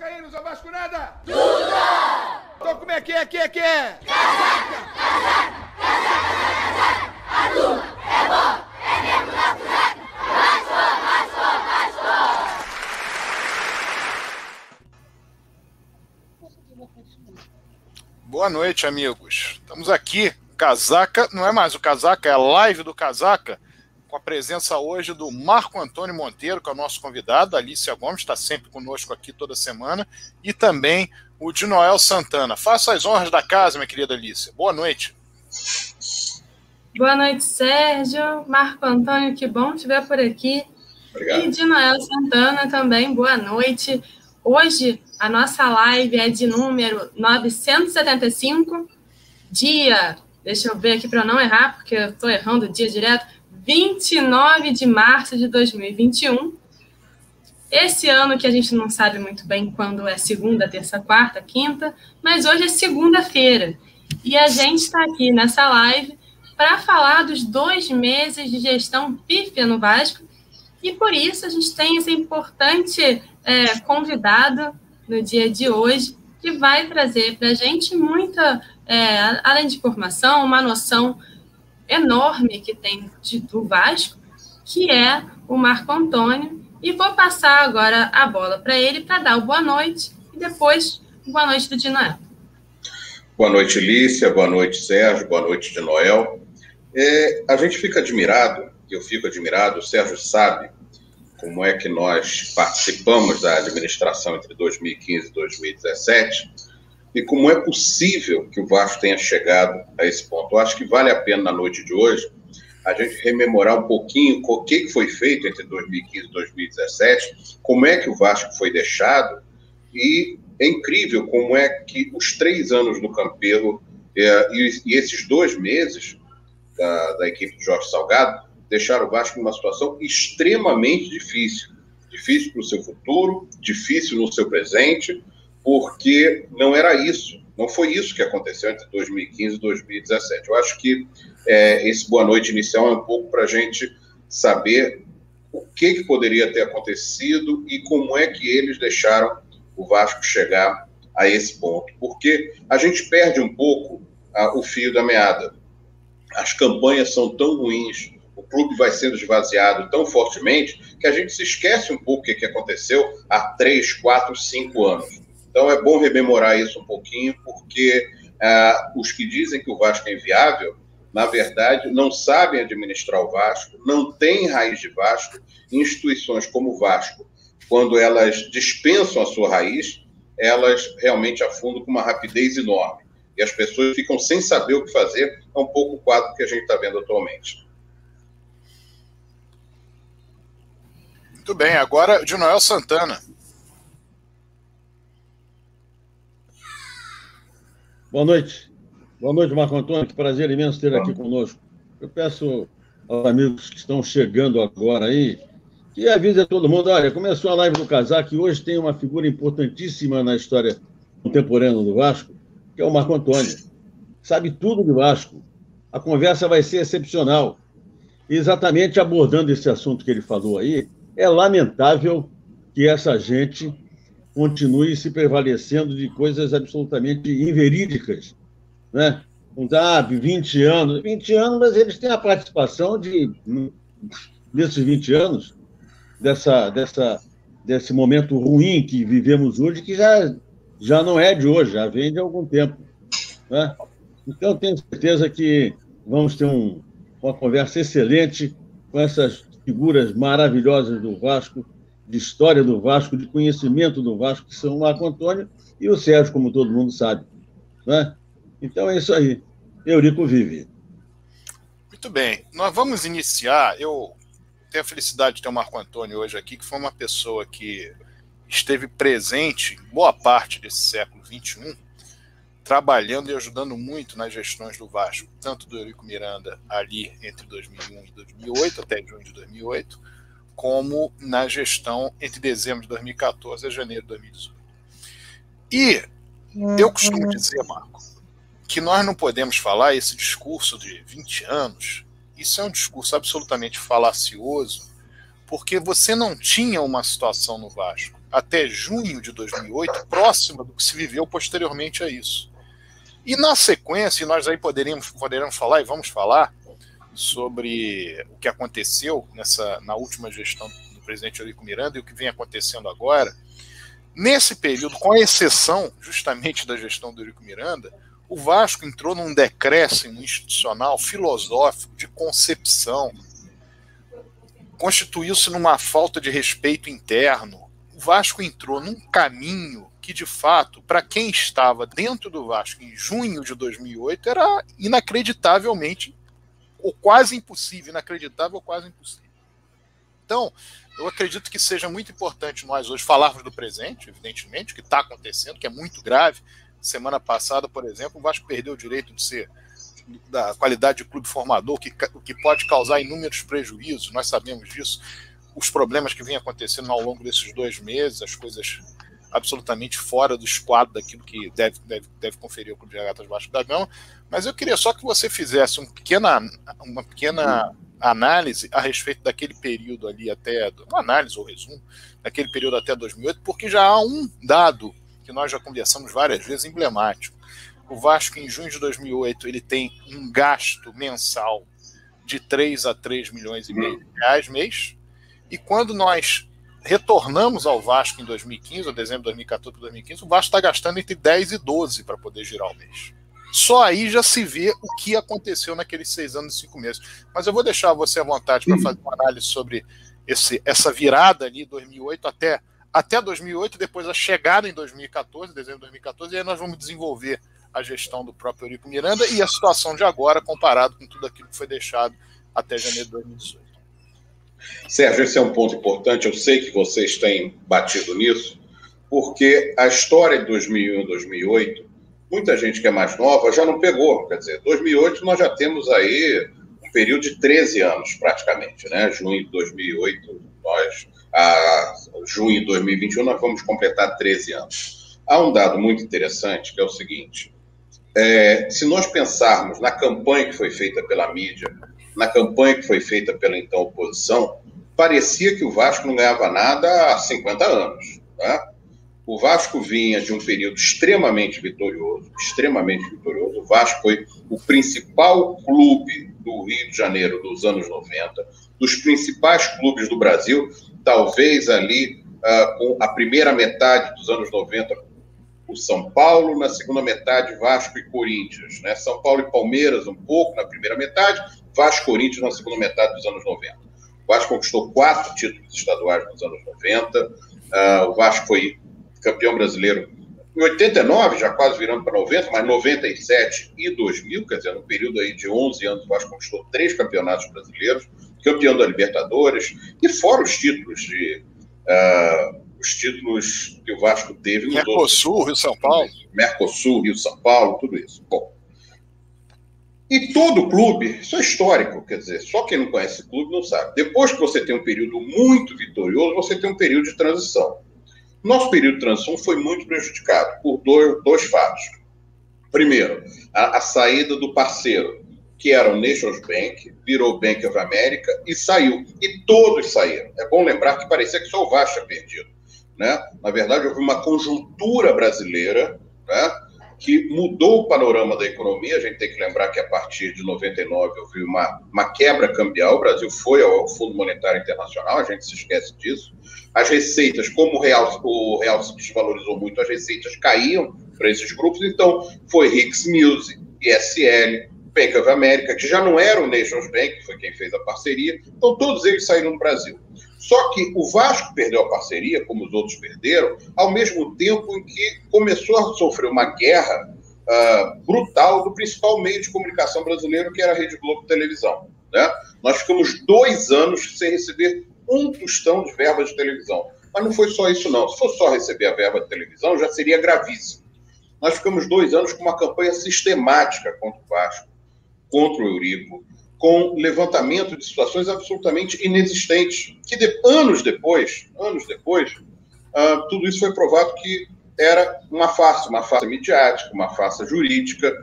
vascaínos ou vascunada? Duda! Então como é que é, que é, que é? Casaca, casaca, casaca, casaca, a turma é boa, é mesmo da casaca, mais forte, mais forte, mais forte. Boa noite, amigos. Estamos aqui, Casaca, não é mais o Casaca, é a live do Casaca, com a presença hoje do Marco Antônio Monteiro, que é o nosso convidado, a Alicia Gomes está sempre conosco aqui toda semana, e também o de Noel Santana. Faça as honras da casa, minha querida Alicia. Boa noite. Boa noite, Sérgio. Marco Antônio, que bom te ver por aqui. Obrigado. E de Noel Santana também, boa noite. Hoje a nossa live é de número 975, dia, deixa eu ver aqui para não errar, porque eu estou errando o dia direto, 29 de março de 2021. Esse ano que a gente não sabe muito bem quando é segunda, terça, quarta, quinta, mas hoje é segunda-feira. E a gente está aqui nessa live para falar dos dois meses de gestão pífia no Vasco. E por isso a gente tem esse importante é, convidado no dia de hoje, que vai trazer para a gente muita, é, além de informação, uma noção enorme que tem de, do Vasco, que é o Marco Antônio. E vou passar agora a bola para ele para dar o boa noite e depois boa noite do Dinael. Boa noite, Lícia. Boa noite, Sérgio. Boa noite, de Noel. É, a gente fica admirado, eu fico admirado, o Sérgio sabe como é que nós participamos da administração entre 2015 e 2017 e como é possível que o Vasco tenha chegado a esse ponto. Eu acho que vale a pena, na noite de hoje, a gente rememorar um pouquinho o que foi feito entre 2015 e 2017, como é que o Vasco foi deixado, e é incrível como é que os três anos do Campelo é, e, e, esses dois meses da, da equipe de Jorge Salgado deixaram o Vasco numa situação extremamente difícil. Difícil para o seu futuro, difícil no seu presente, porque não era isso, não foi isso que aconteceu entre 2015 e 2017. Eu acho que é, esse boa noite inicial é um pouco para a gente saber o que, que poderia ter acontecido e como é que eles deixaram o Vasco chegar a esse ponto. Porque a gente perde um pouco ah, o fio da meada. As campanhas são tão ruins, o clube vai sendo esvaziado tão fortemente que a gente se esquece um pouco o que, que aconteceu há três, quatro, cinco anos. Então é bom rememorar isso um pouquinho, porque ah, os que dizem que o Vasco é inviável, na verdade, não sabem administrar o Vasco, não têm raiz de Vasco. Instituições como o Vasco, quando elas dispensam a sua raiz, elas realmente afundam com uma rapidez enorme. E as pessoas ficam sem saber o que fazer. É um pouco o quadro que a gente está vendo atualmente. Muito bem, agora de Noel Santana. Boa noite. Boa noite, Marco Antônio. Que prazer imenso ter aqui conosco. Eu peço aos amigos que estão chegando agora aí que avise a todo mundo: olha, começou a live do Casaco e hoje tem uma figura importantíssima na história contemporânea do Vasco, que é o Marco Antônio. Sabe tudo do Vasco. A conversa vai ser excepcional. E exatamente abordando esse assunto que ele falou aí, é lamentável que essa gente continue se prevalecendo de coisas absolutamente inverídicas. Né? Ah, 20 anos. 20 anos, mas eles têm a participação de, desses 20 anos, dessa, dessa, desse momento ruim que vivemos hoje, que já, já não é de hoje, já vem de algum tempo. Né? Então, tenho certeza que vamos ter um, uma conversa excelente com essas figuras maravilhosas do Vasco, de história do Vasco, de conhecimento do Vasco, que são o Marco Antônio e o Sérgio, como todo mundo sabe. Né? Então é isso aí. Eurico vive. Muito bem. Nós vamos iniciar. Eu tenho a felicidade de ter o Marco Antônio hoje aqui, que foi uma pessoa que esteve presente boa parte desse século XXI, trabalhando e ajudando muito nas gestões do Vasco, tanto do Eurico Miranda ali entre 2001 e 2008, até junho de 2008, como na gestão entre dezembro de 2014 e janeiro de 2018. E eu costumo uhum. dizer, Marco, que nós não podemos falar esse discurso de 20 anos, isso é um discurso absolutamente falacioso, porque você não tinha uma situação no Vasco até junho de 2008 próxima do que se viveu posteriormente a isso. E na sequência, nós aí poderíamos, poderíamos falar e vamos falar sobre o que aconteceu nessa, na última gestão do presidente Eurico Miranda e o que vem acontecendo agora. Nesse período, com exceção justamente da gestão do Eurico Miranda, o Vasco entrou num decréscimo institucional, filosófico, de concepção, constituiu-se numa falta de respeito interno. O Vasco entrou num caminho que, de fato, para quem estava dentro do Vasco em junho de 2008, era inacreditavelmente, ou quase impossível, inacreditável ou quase impossível. Então, eu acredito que seja muito importante nós hoje falarmos do presente, evidentemente, o que está acontecendo, que é muito grave, Semana passada, por exemplo, o Vasco perdeu o direito de ser da qualidade de clube formador, que, o que pode causar inúmeros prejuízos, nós sabemos disso. Os problemas que vêm acontecendo ao longo desses dois meses, as coisas absolutamente fora do esquadro daquilo que deve, deve, deve conferir o Clube de Regatas Vasco da Gama. Mas eu queria só que você fizesse um pequena, uma pequena análise a respeito daquele período ali até, uma análise ou resumo, daquele período até 2008, porque já há um dado que nós já conversamos várias vezes, emblemático. O Vasco, em junho de 2008, ele tem um gasto mensal de 3 a 3 milhões e meio de reais mês. E quando nós retornamos ao Vasco em 2015, ou dezembro de 2014 para 2015, o Vasco está gastando entre 10 e 12 para poder girar o mês. Só aí já se vê o que aconteceu naqueles seis anos e cinco meses. Mas eu vou deixar você à vontade para fazer uma análise sobre esse, essa virada ali, 2008 até até 2008, depois a chegada em 2014, dezembro de 2014, e aí nós vamos desenvolver a gestão do próprio Eurico Miranda e a situação de agora comparado com tudo aquilo que foi deixado até janeiro de 2018. Sérgio, esse é um ponto importante. Eu sei que vocês têm batido nisso, porque a história de 2001 e 2008, muita gente que é mais nova já não pegou. Quer dizer, 2008 nós já temos aí um período de 13 anos, praticamente, né? Junho de 2008, nós a junho de 2021, nós vamos completar 13 anos. Há um dado muito interessante, que é o seguinte: é, se nós pensarmos na campanha que foi feita pela mídia, na campanha que foi feita pela então oposição, parecia que o Vasco não ganhava nada há 50 anos. Né? O Vasco vinha de um período extremamente vitorioso, extremamente vitorioso. O Vasco foi o principal clube do Rio de Janeiro dos anos 90, dos principais clubes do Brasil, talvez ali uh, com a primeira metade dos anos 90, o São Paulo, na segunda metade, Vasco e Corinthians. Né? São Paulo e Palmeiras, um pouco na primeira metade, Vasco Corinthians na segunda metade dos anos 90. O Vasco conquistou quatro títulos estaduais nos anos 90, uh, ah, o Vasco foi campeão brasileiro em 89, já quase virando para 90, mas 97 e 2000, quer dizer, no período aí de 11 anos, o Vasco conquistou três campeonatos brasileiros, campeão da Libertadores, e fora os títulos de. Uh, os títulos que o Vasco teve. Mercosul, Rio São Paulo. Mercosul, Rio São Paulo, tudo isso. Bom. E todo clube, isso é histórico, quer dizer, só quem não conhece o clube não sabe. Depois que você tem um período muito vitorioso, você tem um período de transição. Nosso período de transição foi muito prejudicado por dois, dois fatos. Primeiro, a, a saída do parceiro, que era o Nations Bank, virou Bank of America e saiu. E todos saíram. É bom lembrar que parecia que só o Vasco tinha perdido. Né? Na verdade, houve uma conjuntura brasileira né, que mudou o panorama da economia. A gente tem que lembrar que a partir de 99 houve uma, uma quebra cambial. O Brasil foi ao Fundo Monetário Internacional, a gente se esquece disso. As receitas, como o real, o real se desvalorizou muito, as receitas caíam para esses grupos. Então, foi Hicks Music, ISL, Bank of America, que já não era o Nations Bank, que foi quem fez a parceria, então todos eles saíram do Brasil. Só que o Vasco perdeu a parceria, como os outros perderam, ao mesmo tempo em que começou a sofrer uma guerra uh, brutal do principal meio de comunicação brasileiro, que era a Rede Globo Televisão. Né? Nós ficamos dois anos sem receber um tostão de verba de televisão. Mas não foi só isso, não. Se fosse só receber a verba de televisão, já seria gravíssimo. Nós ficamos dois anos com uma campanha sistemática contra o Vasco contra o Eurico, com levantamento de situações absolutamente inexistentes, que de, anos depois, anos depois, uh, tudo isso foi provado que era uma farsa, uma farsa midiática, uma farsa jurídica,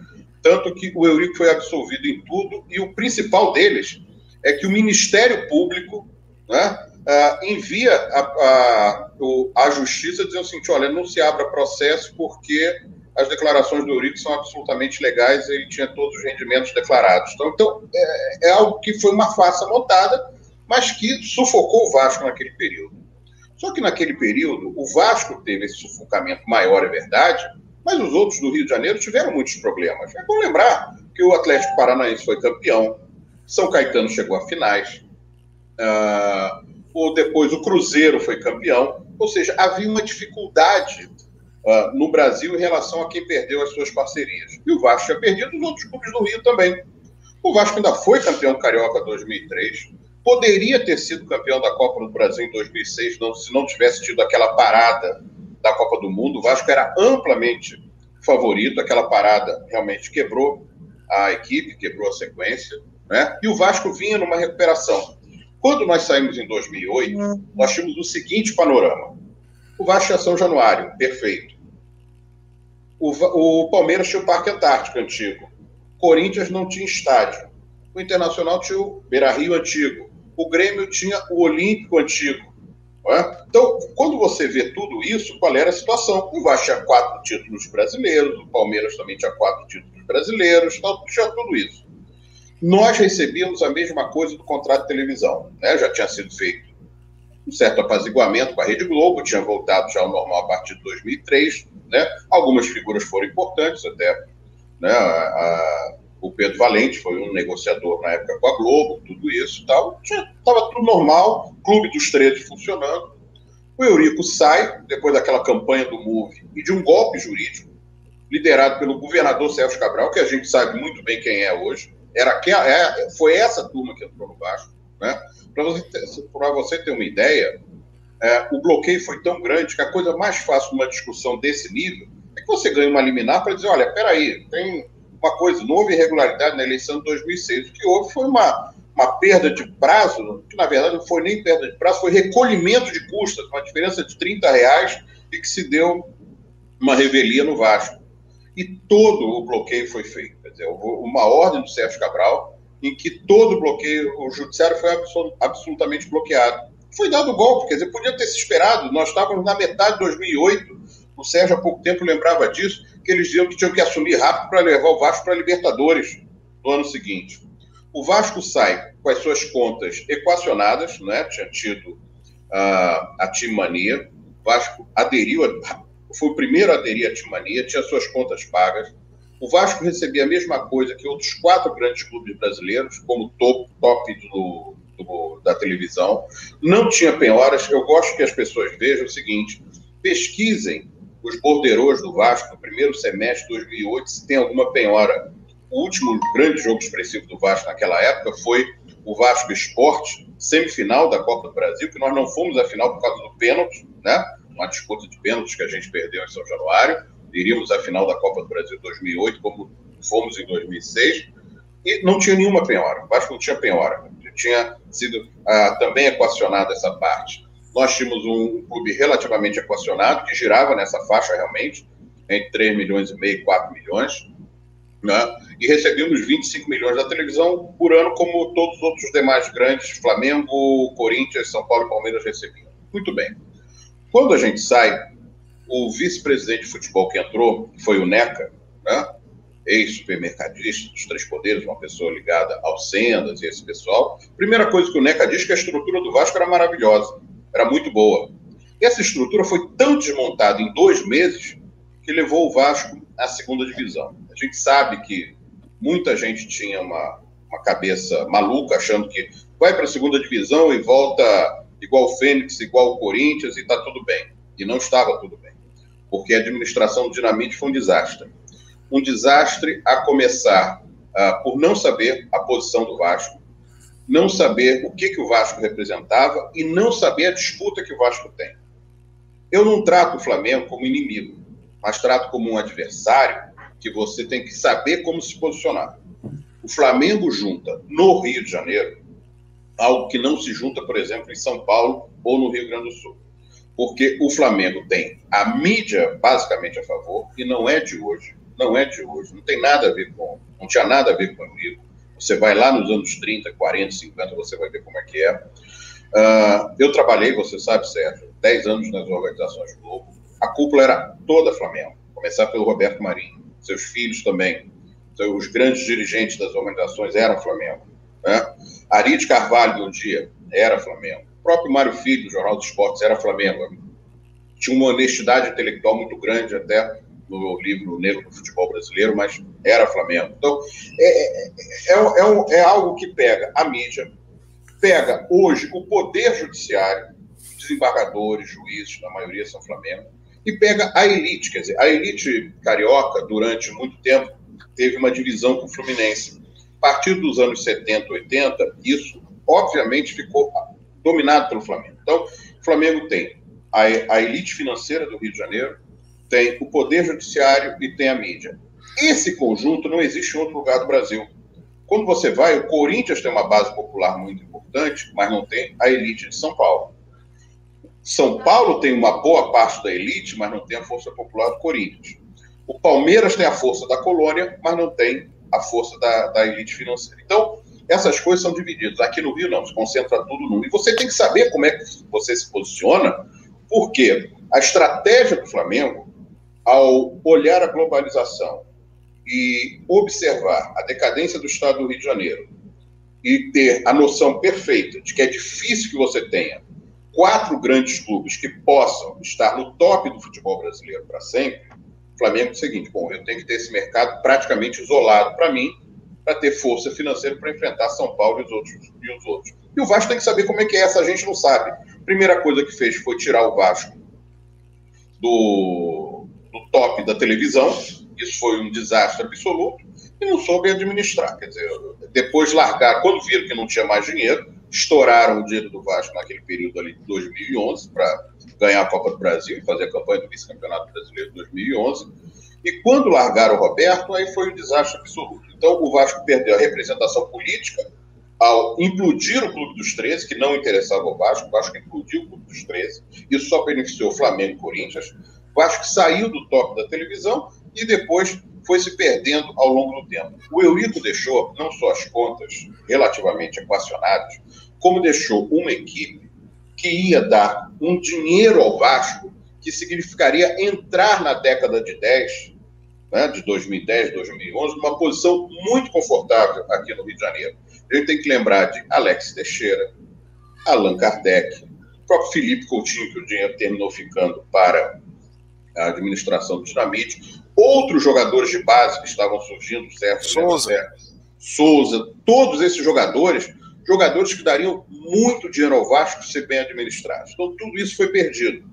tanto que o Eurico foi absolvido em tudo, e o principal deles é que o Ministério Público, né, uh, envia a, a, a justiça dizendo assim: olha, não se abra processo porque as declarações do Eurico são absolutamente legais, ele tinha todos os rendimentos declarados. Então, então é, é, algo que foi uma farsa montada, mas que sufocou o Vasco naquele período. Só que naquele período, o Vasco teve esse sufocamento maior, é verdade, mas os outros do Rio de Janeiro tiveram muitos problemas. É bom lembrar que o Atlético Paranaense foi campeão, São Caetano chegou a finais, uh, ou depois o Cruzeiro foi campeão, ou seja, havia uma dificuldade uh, no Brasil em relação a quem perdeu as suas parcerias. E o Vasco tinha perdido os outros clubes do Rio também. O Vasco ainda foi campeão carioca 2003, poderia ter sido campeão da Copa do Brasil em 2006 não, se não tivesse tido aquela parada da Copa do Mundo. O Vasco era amplamente favorito, aquela parada realmente quebrou a equipe, quebrou a sequência, né? E o Vasco vinha numa recuperação. Quando nós saímos em 2008, nós tínhamos o seguinte panorama: o Vasco tinha São Januário, perfeito. O, o Palmeiras tinha o Parque Antártico antigo. Corinthians não tinha estádio. O Internacional tinha o Beira Rio antigo. O Grêmio tinha o Olímpico antigo. É? Então, quando você vê tudo isso, qual era a situação? O Vasco tinha quatro títulos brasileiros, o Palmeiras também tinha quatro títulos brasileiros, então tinha tudo isso. Nós recebíamos a mesma coisa do contrato de televisão. Né? Já tinha sido feito um certo apaziguamento com a Rede Globo, tinha voltado já ao normal a partir de 2003. Né? Algumas figuras foram importantes até. Né? A, a, o Pedro Valente foi um negociador na época com a Globo, tudo isso tal. Estava tudo normal, Clube dos 13 funcionando. O Eurico sai, depois daquela campanha do MOVE e de um golpe jurídico, liderado pelo governador Sérgio Cabral, que a gente sabe muito bem quem é hoje. Era que, é, foi essa turma que entrou no Vasco. Né? Para você, você ter uma ideia, é, o bloqueio foi tão grande que a coisa mais fácil numa discussão desse nível é que você ganha uma liminar para dizer, olha, peraí, tem uma coisa, não houve irregularidade na eleição de 2006. O que houve foi uma, uma perda de prazo, que na verdade não foi nem perda de prazo, foi recolhimento de custas, uma diferença de 30 reais e que se deu uma revelia no Vasco. E todo o bloqueio foi feito. Quer dizer, uma ordem do Sérgio Cabral em que todo bloqueio, o judiciário foi absolutamente bloqueado. Foi dado o golpe, quer dizer, podia ter se esperado. Nós estávamos na metade de 2008, o Sérgio há pouco tempo lembrava disso, que eles diziam que tinham que assumir rápido para levar o Vasco para a Libertadores no ano seguinte. O Vasco sai com as suas contas equacionadas, né? tinha tido uh, a Timania, o Vasco aderiu, a, foi o primeiro a aderir à Timania, tinha suas contas pagas. O Vasco recebia a mesma coisa que outros quatro grandes clubes brasileiros, como top, top do, do, da televisão. Não tinha penhoras. Eu gosto que as pessoas vejam o seguinte: pesquisem os borderôs do Vasco no primeiro semestre de 2008 se tem alguma penhora. O último grande jogo expressivo do Vasco naquela época foi o Vasco Esporte, semifinal da Copa do Brasil, que nós não fomos à final por causa do pênalti, né? Uma disputa de pênaltis que a gente perdeu em São Januário. Iríamos à final da Copa do Brasil 2008, como fomos em 2006, e não tinha nenhuma penhora. O Vasco não tinha penhora. Tinha sido ah, também equacionada essa parte. Nós tínhamos um clube relativamente equacionado, que girava nessa faixa realmente, entre 3 milhões e meio e 4 milhões, né? e recebíamos 25 milhões da televisão por ano, como todos os outros demais grandes, Flamengo, Corinthians, São Paulo e Palmeiras recebiam. Muito bem. Quando a gente sai, o vice-presidente de futebol que entrou, que foi o NECA, né? ex-supermercadista dos Três Poderes, uma pessoa ligada ao Sendas e esse pessoal, primeira coisa que o NECA diz é que a estrutura do Vasco era maravilhosa era muito boa. E essa estrutura foi tão desmontada em dois meses que levou o Vasco à segunda divisão. A gente sabe que muita gente tinha uma, uma cabeça maluca, achando que vai para a segunda divisão e volta igual o Fênix, igual o Corinthians e está tudo bem. E não estava tudo bem, porque a administração do Dinamite foi um desastre. Um desastre a começar uh, por não saber a posição do Vasco, não saber o que, que o Vasco representava e não saber a disputa que o Vasco tem. Eu não trato o Flamengo como inimigo, mas trato como um adversário que você tem que saber como se posicionar. O Flamengo junta no Rio de Janeiro algo que não se junta, por exemplo, em São Paulo ou no Rio Grande do Sul. Porque o Flamengo tem a mídia basicamente a favor e não é de hoje. Não é de hoje. Não tem nada a ver com. Não tinha nada a ver com o Eurico você vai lá nos anos 30, 40, 50, você vai ver como é que é. Uh, eu trabalhei, você sabe, Sérgio, 10 anos nas organizações Globo. A cúpula era toda Flamengo, começar pelo Roberto Marinho, seus filhos também. Então, os grandes dirigentes das organizações eram Flamengo. Né? Ari de Carvalho, um dia, era Flamengo. Próprio Mário Filho, do Jornal dos Esportes, era Flamengo. Tinha uma honestidade intelectual muito grande, até no livro Negro do Futebol Brasileiro, mas era Flamengo. Então, é, é, é, é, algo que pega a mídia, pega hoje o poder judiciário, desembargadores, juízes, na maioria são Flamengo, e pega a elite. Quer dizer, a elite carioca, durante muito tempo, teve uma divisão com o Fluminense. A partir dos anos 70, 80, isso, obviamente, ficou dominado pelo Flamengo. Então, o Flamengo tem a, a elite financeira do Rio de Janeiro, tem o poder judiciário e tem a mídia. Esse conjunto não existe em outro lugar do Brasil. Quando você vai, o Corinthians tem uma base popular muito importante, mas não tem a elite de São Paulo. São Paulo tem uma boa parte da elite, mas não tem a força popular do Corinthians. O Palmeiras tem a força da colônia, mas não tem a força da, da elite financeira. Então, essas coisas são divididas. Aqui no Rio, não, se concentra tudo num. E você tem que saber como é que você se posiciona, porque a estratégia do Flamengo ao olhar a globalização e observar a decadência do Estado do Rio de Janeiro e ter a noção perfeita de que é difícil que você tenha quatro grandes clubes que possam estar no top do futebol brasileiro para sempre, o Flamengo é o seguinte: bom, eu tenho que ter esse mercado praticamente isolado para mim, para ter força financeira para enfrentar São Paulo e os, outros, e os outros. E o Vasco tem que saber como é que é essa, a gente não sabe. Primeira coisa que fez foi tirar o Vasco do no top da televisão, isso foi um desastre absoluto, e não soube administrar. Quer dizer, depois largar, quando viram que não tinha mais dinheiro, estouraram o dinheiro do Vasco naquele período ali de 2011 para ganhar a Copa do Brasil e fazer a campanha do vice-campeonato brasileiro de 2011. E quando largaram o Roberto, aí foi um desastre absoluto. Então o Vasco perdeu a representação política ao implodir o Clube dos 13, que não interessava ao Vasco, o Vasco implodiu o Clube dos 13, isso só beneficiou o Flamengo e Corinthians. Vasco saiu do top da televisão e depois foi se perdendo ao longo do tempo. O Eurico deixou não só as contas relativamente equacionadas, como deixou uma equipe que ia dar um dinheiro ao Vasco que significaria entrar na década de 10, né, de 2010, 2011, numa posição muito confortável aqui no Rio de Janeiro. A gente tem que lembrar de Alex Teixeira, Allan Kardec, o próprio Felipe Coutinho, que o dinheiro terminou ficando para a administração do Dinamite, outros jogadores de base que estavam surgindo, certo? Souza. Souza, todos esses jogadores, jogadores que dariam muito dinheiro ao Vasco se bem administrados. Então, tudo isso foi perdido.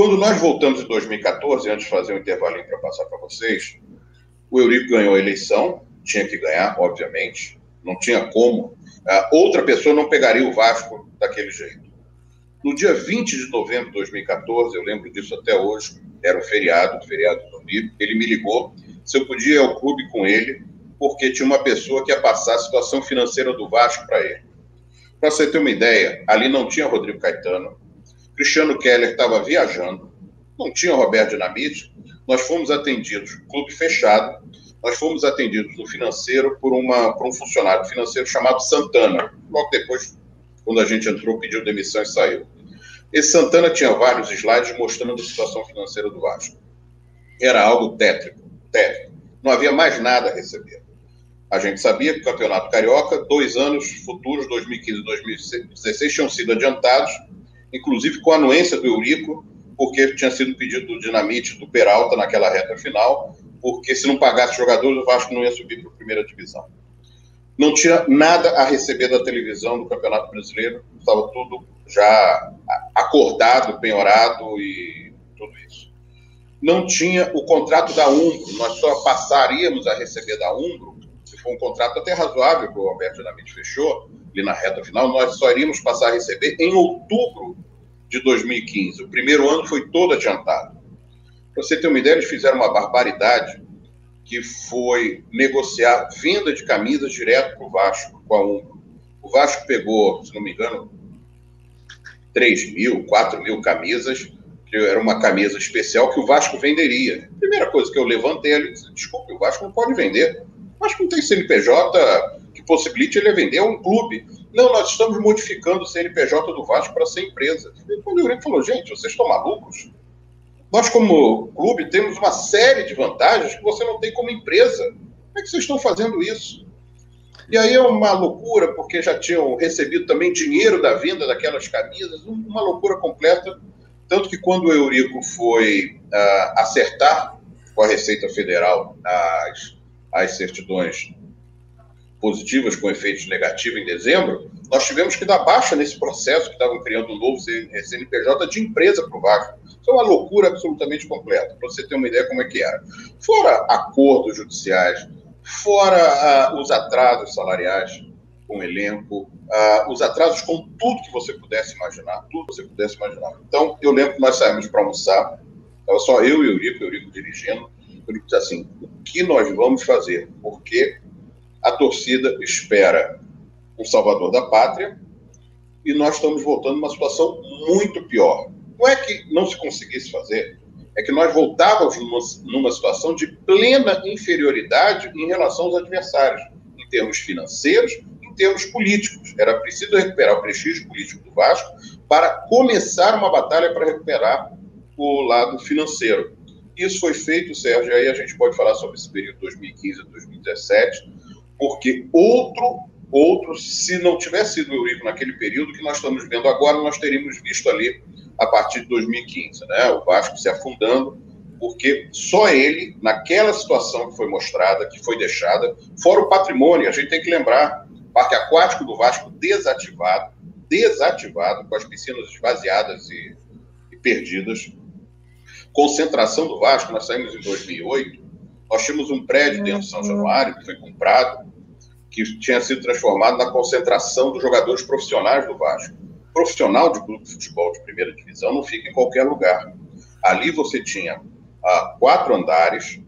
Quando nós voltamos em 2014, antes de fazer um intervalinho para passar para vocês, o Eurico ganhou a eleição, tinha que ganhar, obviamente, não tinha como. outra pessoa não pegaria o Vasco daquele jeito. No dia 20 de novembro de 2014, eu lembro disso até hoje, era um feriado, feriado do Rio, ele me ligou se eu podia ir ao clube com ele, porque tinha uma pessoa que ia passar a situação financeira do Vasco para ele. Para você ter uma ideia, ali não tinha Rodrigo Caetano, Cristiano Keller estava viajando, não tinha Roberto Dinamite, nós fomos atendidos, clube fechado, nós fomos atendidos no financeiro por, uma, por um funcionário financeiro chamado Santana. Logo depois quando a gente entrou, pediu demissão e saiu. Esse Santana tinha vários slides mostrando a situação financeira do Vasco. Era algo tétrico, tétrico. Não havia mais nada a receber. A gente sabia que o Campeonato Carioca, dois anos futuros, 2015 e 2016, tinham sido adiantados, inclusive com a anuência do Eurico, porque tinha sido pedido do Dinamite, do Peralta, naquela reta final, porque se não pagasse jogadores, o Vasco não ia subir para a primeira divisão não tinha nada a receber da televisão do Campeonato Brasileiro, estava tudo já acordado, penhorado e tudo isso. Não tinha o contrato da Umbro, nós só passaríamos a receber da Umbro, for um contrato até razoável que o Roberto Dinamite fechou, ali na reta final, nós só iríamos passar a receber em outubro de 2015. O primeiro ano foi todo adiantado. Para você ter uma ideia, eles fizeram uma barbaridade que foi negociar venda de camisas direto para o Vasco, com a Umbro. O Vasco pegou, se não me engano, 3 mil, 4 mil camisas, que era uma camisa especial que o Vasco venderia. Primeira coisa que eu levantei ali, disse, desculpe, o Vasco não pode vender. O Vasco não tem CNPJ que possibilite ele vender a um clube. não, nós estamos modificando o CNPJ do Vasco para ser empresa. E quando o Eurico falou, gente, vocês estão malucos? Nós, como clube, temos uma série de vantagens que você não tem como empresa. Como é que vocês estão fazendo isso? E aí é uma loucura, porque já tinham recebido também dinheiro da venda daquelas camisas, uma loucura completa. Tanto que quando o Eurico foi uh, acertar com a Receita Federal as, as certidões positivas com efeitos negativos em dezembro, nós tivemos que dar baixa nesse processo que estavam criando um novo CNPJ de empresa para o Vasco. Isso é uma loucura absolutamente completa, para você ter uma ideia como é que era. Fora acordos judiciais, fora uh, os atrasos salariais com o elenco, uh, os atrasos com tudo que você pudesse imaginar, tudo que você pudesse imaginar. Então, eu lembro que nós saímos para almoçar, estava só eu e o Eurico, o Eurico dirigindo, Eurico disse assim, o que nós vamos fazer? Porque a torcida espera um salvador da pátria e nós estamos voltando uma situação muito pior. Não é que não se conseguisse fazer, é que nós voltávamos numa, numa situação de plena inferioridade em relação aos adversários, em termos financeiros, em termos políticos. Era preciso recuperar o prestígio político do Vasco para começar uma batalha para recuperar o lado financeiro. Isso foi feito, Sérgio, aí a gente pode falar sobre esse período 2015 a 2017, porque outro, outro, se não tivesse sido o Eurico naquele período que nós estamos vendo agora, nós teríamos visto ali a partir de 2015, né? O Vasco se afundando, porque só ele, naquela situação que foi mostrada, que foi deixada, fora o patrimônio, a gente tem que lembrar, Parque Aquático do Vasco desativado, desativado, com as piscinas esvaziadas e, e perdidas. Concentração do Vasco, nós saímos em 2008, nós tínhamos um prédio dentro de São Januário, que foi comprado, que tinha sido transformado na concentração dos jogadores profissionais do Vasco. Profissional de clube de futebol de primeira divisão não fica em qualquer lugar. Ali você tinha ah, quatro andares,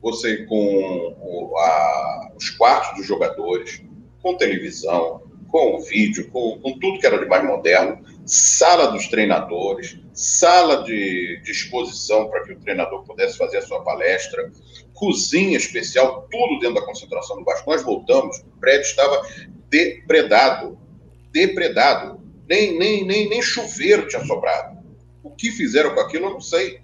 você com o, a, os quartos dos jogadores, com televisão, com vídeo, com, com, tudo que era de mais moderno, sala dos treinadores, sala de, exposição para que o treinador pudesse fazer a sua palestra, cozinha especial, tudo dentro da concentração do Vasco. Nós voltamos, o prédio estava depredado, depredado. Nem, nem, nem, nem chuveiro tinha sobrado. O que fizeram com aquilo, eu não sei.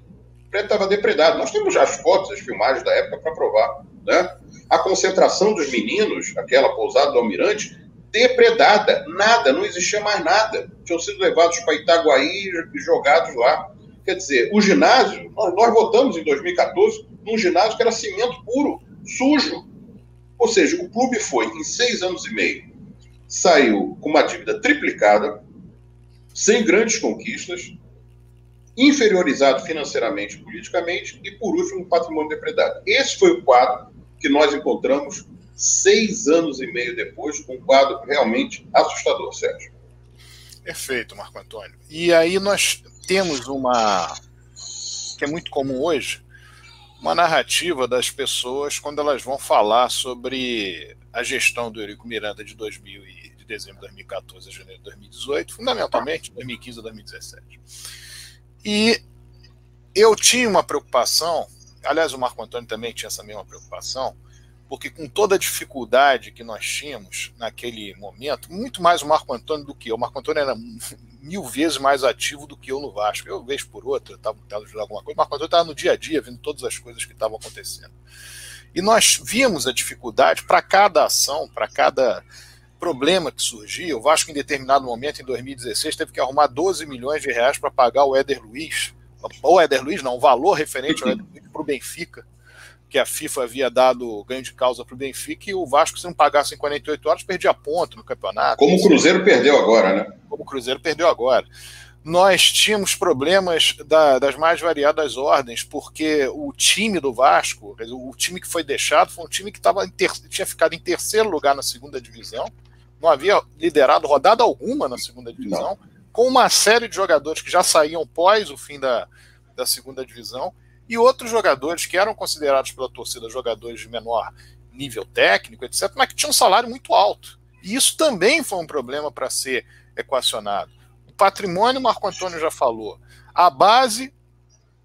O prédio estava depredado. Nós temos já as fotos, as filmagens da época para provar. Né? A concentração dos meninos, aquela pousada do Almirante, depredada. Nada, não existia mais nada. Tinham sido levados para Itaguaí e jogados lá. Quer dizer, o ginásio, nós, nós votamos em 2014 num ginásio que era cimento puro, sujo. Ou seja, o clube foi, em seis anos e meio, saiu com uma dívida triplicada, sem grandes conquistas, inferiorizado financeiramente e politicamente, e por último, patrimônio depredado. Esse foi o quadro que nós encontramos seis anos e meio depois, um quadro realmente assustador, Sérgio. Perfeito, Marco Antônio. E aí nós temos uma que é muito comum hoje, uma narrativa das pessoas quando elas vão falar sobre a gestão do Eurico Miranda de 2000 e, de dezembro de 2014 a janeiro de 2018, fundamentalmente 2015 a 2017. E eu tinha uma preocupação, aliás, o Marco Antônio também tinha essa mesma preocupação, porque com toda a dificuldade que nós tínhamos naquele momento, muito mais o Marco Antônio do que eu. O Marco Antônio era mil vezes mais ativo do que eu no Vasco. Eu, vez por outra, estava tentando ajudar alguma coisa. O Marco Antônio estava no dia a dia, vendo todas as coisas que estavam acontecendo. E nós vimos a dificuldade para cada ação, para cada problema que surgia. O Vasco, em determinado momento, em 2016, teve que arrumar 12 milhões de reais para pagar o Éder Luiz. O Éder Luiz, não, o valor referente ao Éder Luiz para o Benfica que a FIFA havia dado ganho de causa para o Benfica e o Vasco, se não pagasse em 48 horas, perdia ponto no campeonato. Como o Cruzeiro perdeu agora, né? Como o Cruzeiro perdeu agora. Nós tínhamos problemas da, das mais variadas ordens, porque o time do Vasco, o time que foi deixado, foi um time que tava ter, tinha ficado em terceiro lugar na segunda divisão, não havia liderado rodada alguma na segunda divisão, não. com uma série de jogadores que já saíam pós o fim da, da segunda divisão e outros jogadores que eram considerados pela torcida jogadores de menor nível técnico, etc., mas que tinham um salário muito alto. E isso também foi um problema para ser equacionado. O patrimônio, Marco Antônio já falou. A base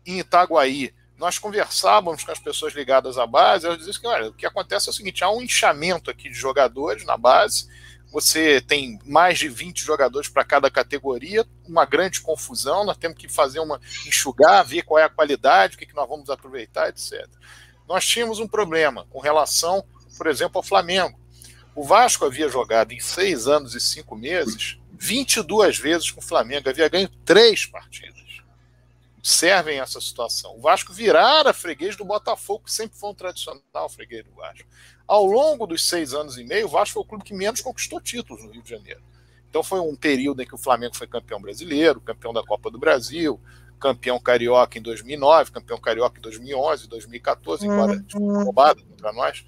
em Itaguaí, nós conversávamos com as pessoas ligadas à base, elas diziam que olha, o que acontece é o seguinte: há um inchamento aqui de jogadores na base, você tem mais de 20 jogadores para cada categoria, uma grande confusão, nós temos que fazer uma enxugar, ver qual é a qualidade, o que, que nós vamos aproveitar, etc. Nós tínhamos um problema com relação, por exemplo, ao Flamengo. O Vasco havia jogado em seis anos e cinco meses 22 vezes com o Flamengo, havia ganho três partidas. Servem essa situação. O Vasco virara freguês do Botafogo, que sempre foi um tradicional freguês do Vasco. Ao longo dos seis anos e meio, o Vasco foi o clube que menos conquistou títulos no Rio de Janeiro. Então foi um período em que o Flamengo foi campeão brasileiro, campeão da Copa do Brasil, campeão carioca em 2009, campeão carioca em 2011, 2014, embora uhum. roubado contra nós.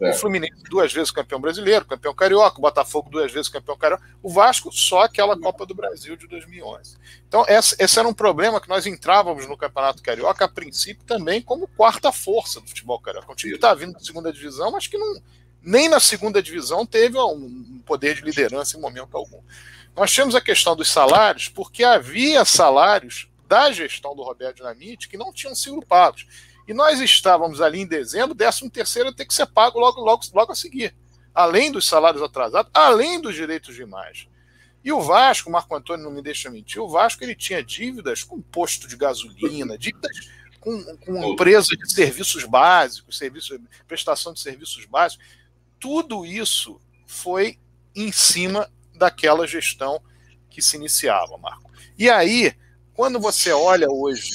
É. O Fluminense duas vezes campeão brasileiro, campeão carioca, o Botafogo duas vezes campeão carioca, o Vasco só aquela Copa do Brasil de 2011. Então esse, esse era um problema que nós entrávamos no Campeonato Carioca a princípio também como quarta força do futebol carioca. Um time que está vindo da segunda divisão, mas que não, nem na segunda divisão teve um poder de liderança em momento algum. Nós tínhamos a questão dos salários, porque havia salários da gestão do Roberto Dinamite que não tinham sido pagos. E nós estávamos ali em dezembro, 13 terceiro ter que ser pago logo, logo, logo a seguir. Além dos salários atrasados, além dos direitos de imagem. E o Vasco, o Marco Antônio não me deixa mentir, o Vasco ele tinha dívidas com posto de gasolina, dívidas com, com empresa de serviços básicos, serviço, prestação de serviços básicos. Tudo isso foi em cima daquela gestão que se iniciava, Marco. E aí, quando você olha hoje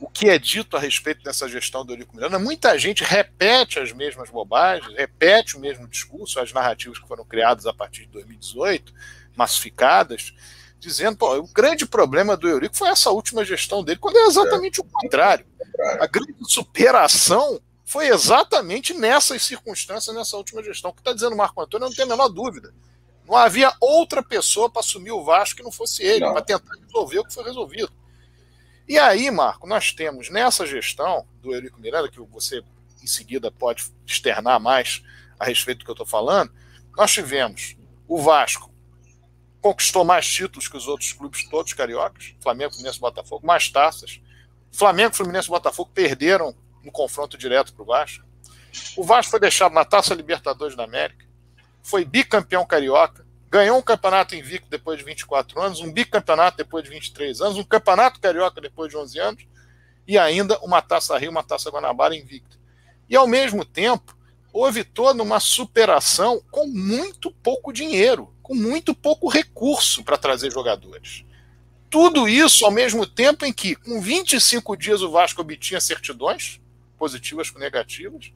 o que é dito a respeito dessa gestão do Eurico Miranda, muita gente repete as mesmas bobagens, repete o mesmo discurso, as narrativas que foram criadas a partir de 2018, massificadas, dizendo, pô, o grande problema do Eurico foi essa última gestão dele, quando é exatamente o contrário. A grande superação foi exatamente nessas circunstâncias, nessa última gestão. O que está dizendo o Marco Antônio, eu não tenho a menor dúvida. Não havia outra pessoa para assumir o Vasco que não fosse ele, para tentar resolver o que foi resolvido. E aí, Marco, nós temos nessa gestão do Eurico Miranda, que você em seguida pode externar mais a respeito do que eu estou falando, nós tivemos o Vasco conquistou mais títulos que os outros clubes todos cariocas, Flamengo, Fluminense Botafogo, mais taças. Flamengo, Fluminense e Botafogo perderam no confronto direto para o Vasco. O Vasco foi deixado na Taça Libertadores da América, foi bicampeão carioca, ganhou um campeonato invicto depois de 24 anos, um bicampeonato depois de 23 anos, um campeonato carioca depois de 11 anos e ainda uma taça Rio, uma taça Guanabara invicta. E ao mesmo tempo, houve toda uma superação com muito pouco dinheiro, com muito pouco recurso para trazer jogadores. Tudo isso ao mesmo tempo em que, com 25 dias, o Vasco obtinha certidões, positivas com negativas,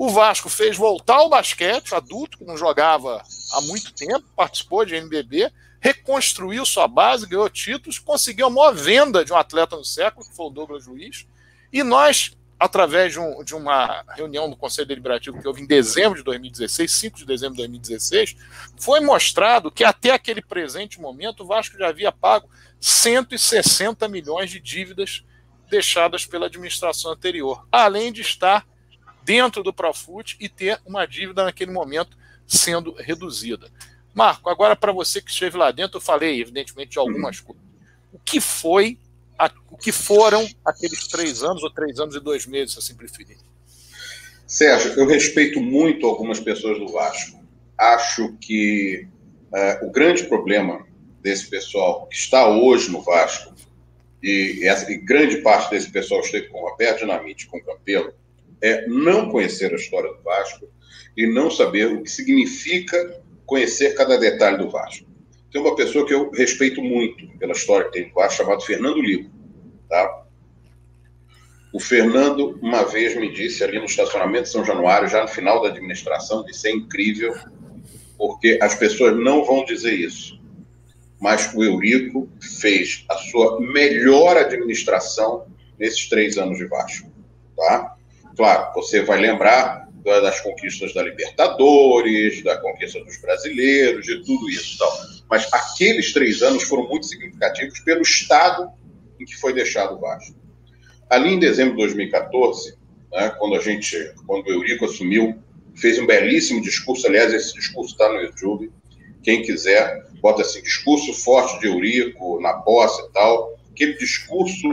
o Vasco fez voltar o basquete, adulto, que não jogava há muito tempo, participou de NBB, reconstruiu sua base, ganhou títulos, conseguiu a maior venda de um atleta no século, que foi o Douglas Luiz. E nós, através de, um, de uma reunião do Conselho Deliberativo que houve em dezembro de 2016, 5 de dezembro de 2016, foi mostrado que até aquele presente momento o Vasco já havia pago 160 milhões de dívidas deixadas pela administração anterior, além de estar dentro do Profut e ter uma dívida naquele momento sendo reduzida. Marco, agora para você que esteve lá dentro, eu falei, evidentemente, de algumas uhum. coisas. O que foi, a, o que foram aqueles três anos, ou três anos e dois meses, se assim preferir? Sérgio, eu respeito muito algumas pessoas do Vasco. Acho que uh, o grande problema desse pessoal que está hoje no Vasco, e, essa, e grande parte desse pessoal esteve com o Roberto Dinamite, com o Campelo, é não conhecer a história do Vasco e não saber o que significa conhecer cada detalhe do Vasco. Tem uma pessoa que eu respeito muito pela história que tem do Vasco, chamado Fernando Ligo. Tá? O Fernando, uma vez, me disse ali no estacionamento de São Januário, já no final da administração, disse: é incrível, porque as pessoas não vão dizer isso. Mas o Eurico fez a sua melhor administração nesses três anos de Vasco. Tá? Claro, você vai lembrar das conquistas da Libertadores, da conquista dos brasileiros, de tudo isso. Tal. Mas aqueles três anos foram muito significativos pelo estado em que foi deixado o Vasco. Ali em dezembro de 2014, né, quando a gente, quando o Eurico assumiu, fez um belíssimo discurso. Aliás, esse discurso está no YouTube. Quem quiser, bota assim: discurso forte de Eurico na posse e tal. Aquele discurso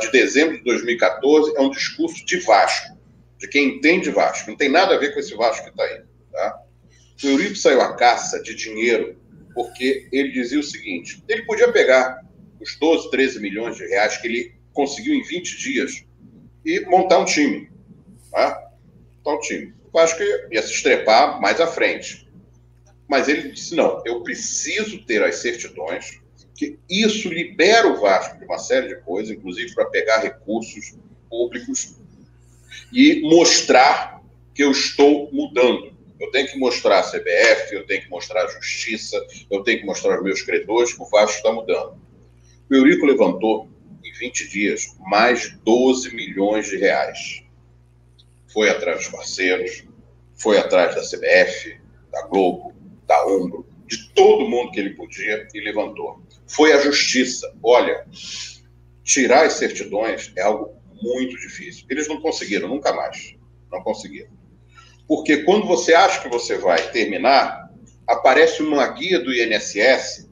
de dezembro de 2014 é um discurso de Vasco, de quem entende Vasco. Não tem nada a ver com esse Vasco que está aí. Tá? O Eurico saiu à caça de dinheiro porque ele dizia o seguinte: ele podia pegar os 12, 13 milhões de reais que ele conseguiu em 20 dias e montar um time. Tá? Montar um time. Eu acho que ia se estrepar mais à frente. Mas ele disse: não, eu preciso ter as certidões, que isso libera o Vasco de uma série de coisas, inclusive para pegar recursos públicos e mostrar que eu estou mudando. Eu tenho que mostrar a CBF, eu tenho que mostrar a Justiça, eu tenho que mostrar aos meus credores que o Vasco está mudando. O Eurico levantou, em 20 dias, mais de 12 milhões de reais. Foi atrás dos parceiros, foi atrás da CBF, da Globo, da Umbro, de todo mundo que ele podia e levantou. Foi à Justiça. Olha, tirar as certidões é algo muito difícil. Eles não conseguiram, nunca mais. Não conseguiram. Porque quando você acha que você vai terminar, aparece uma guia do INSS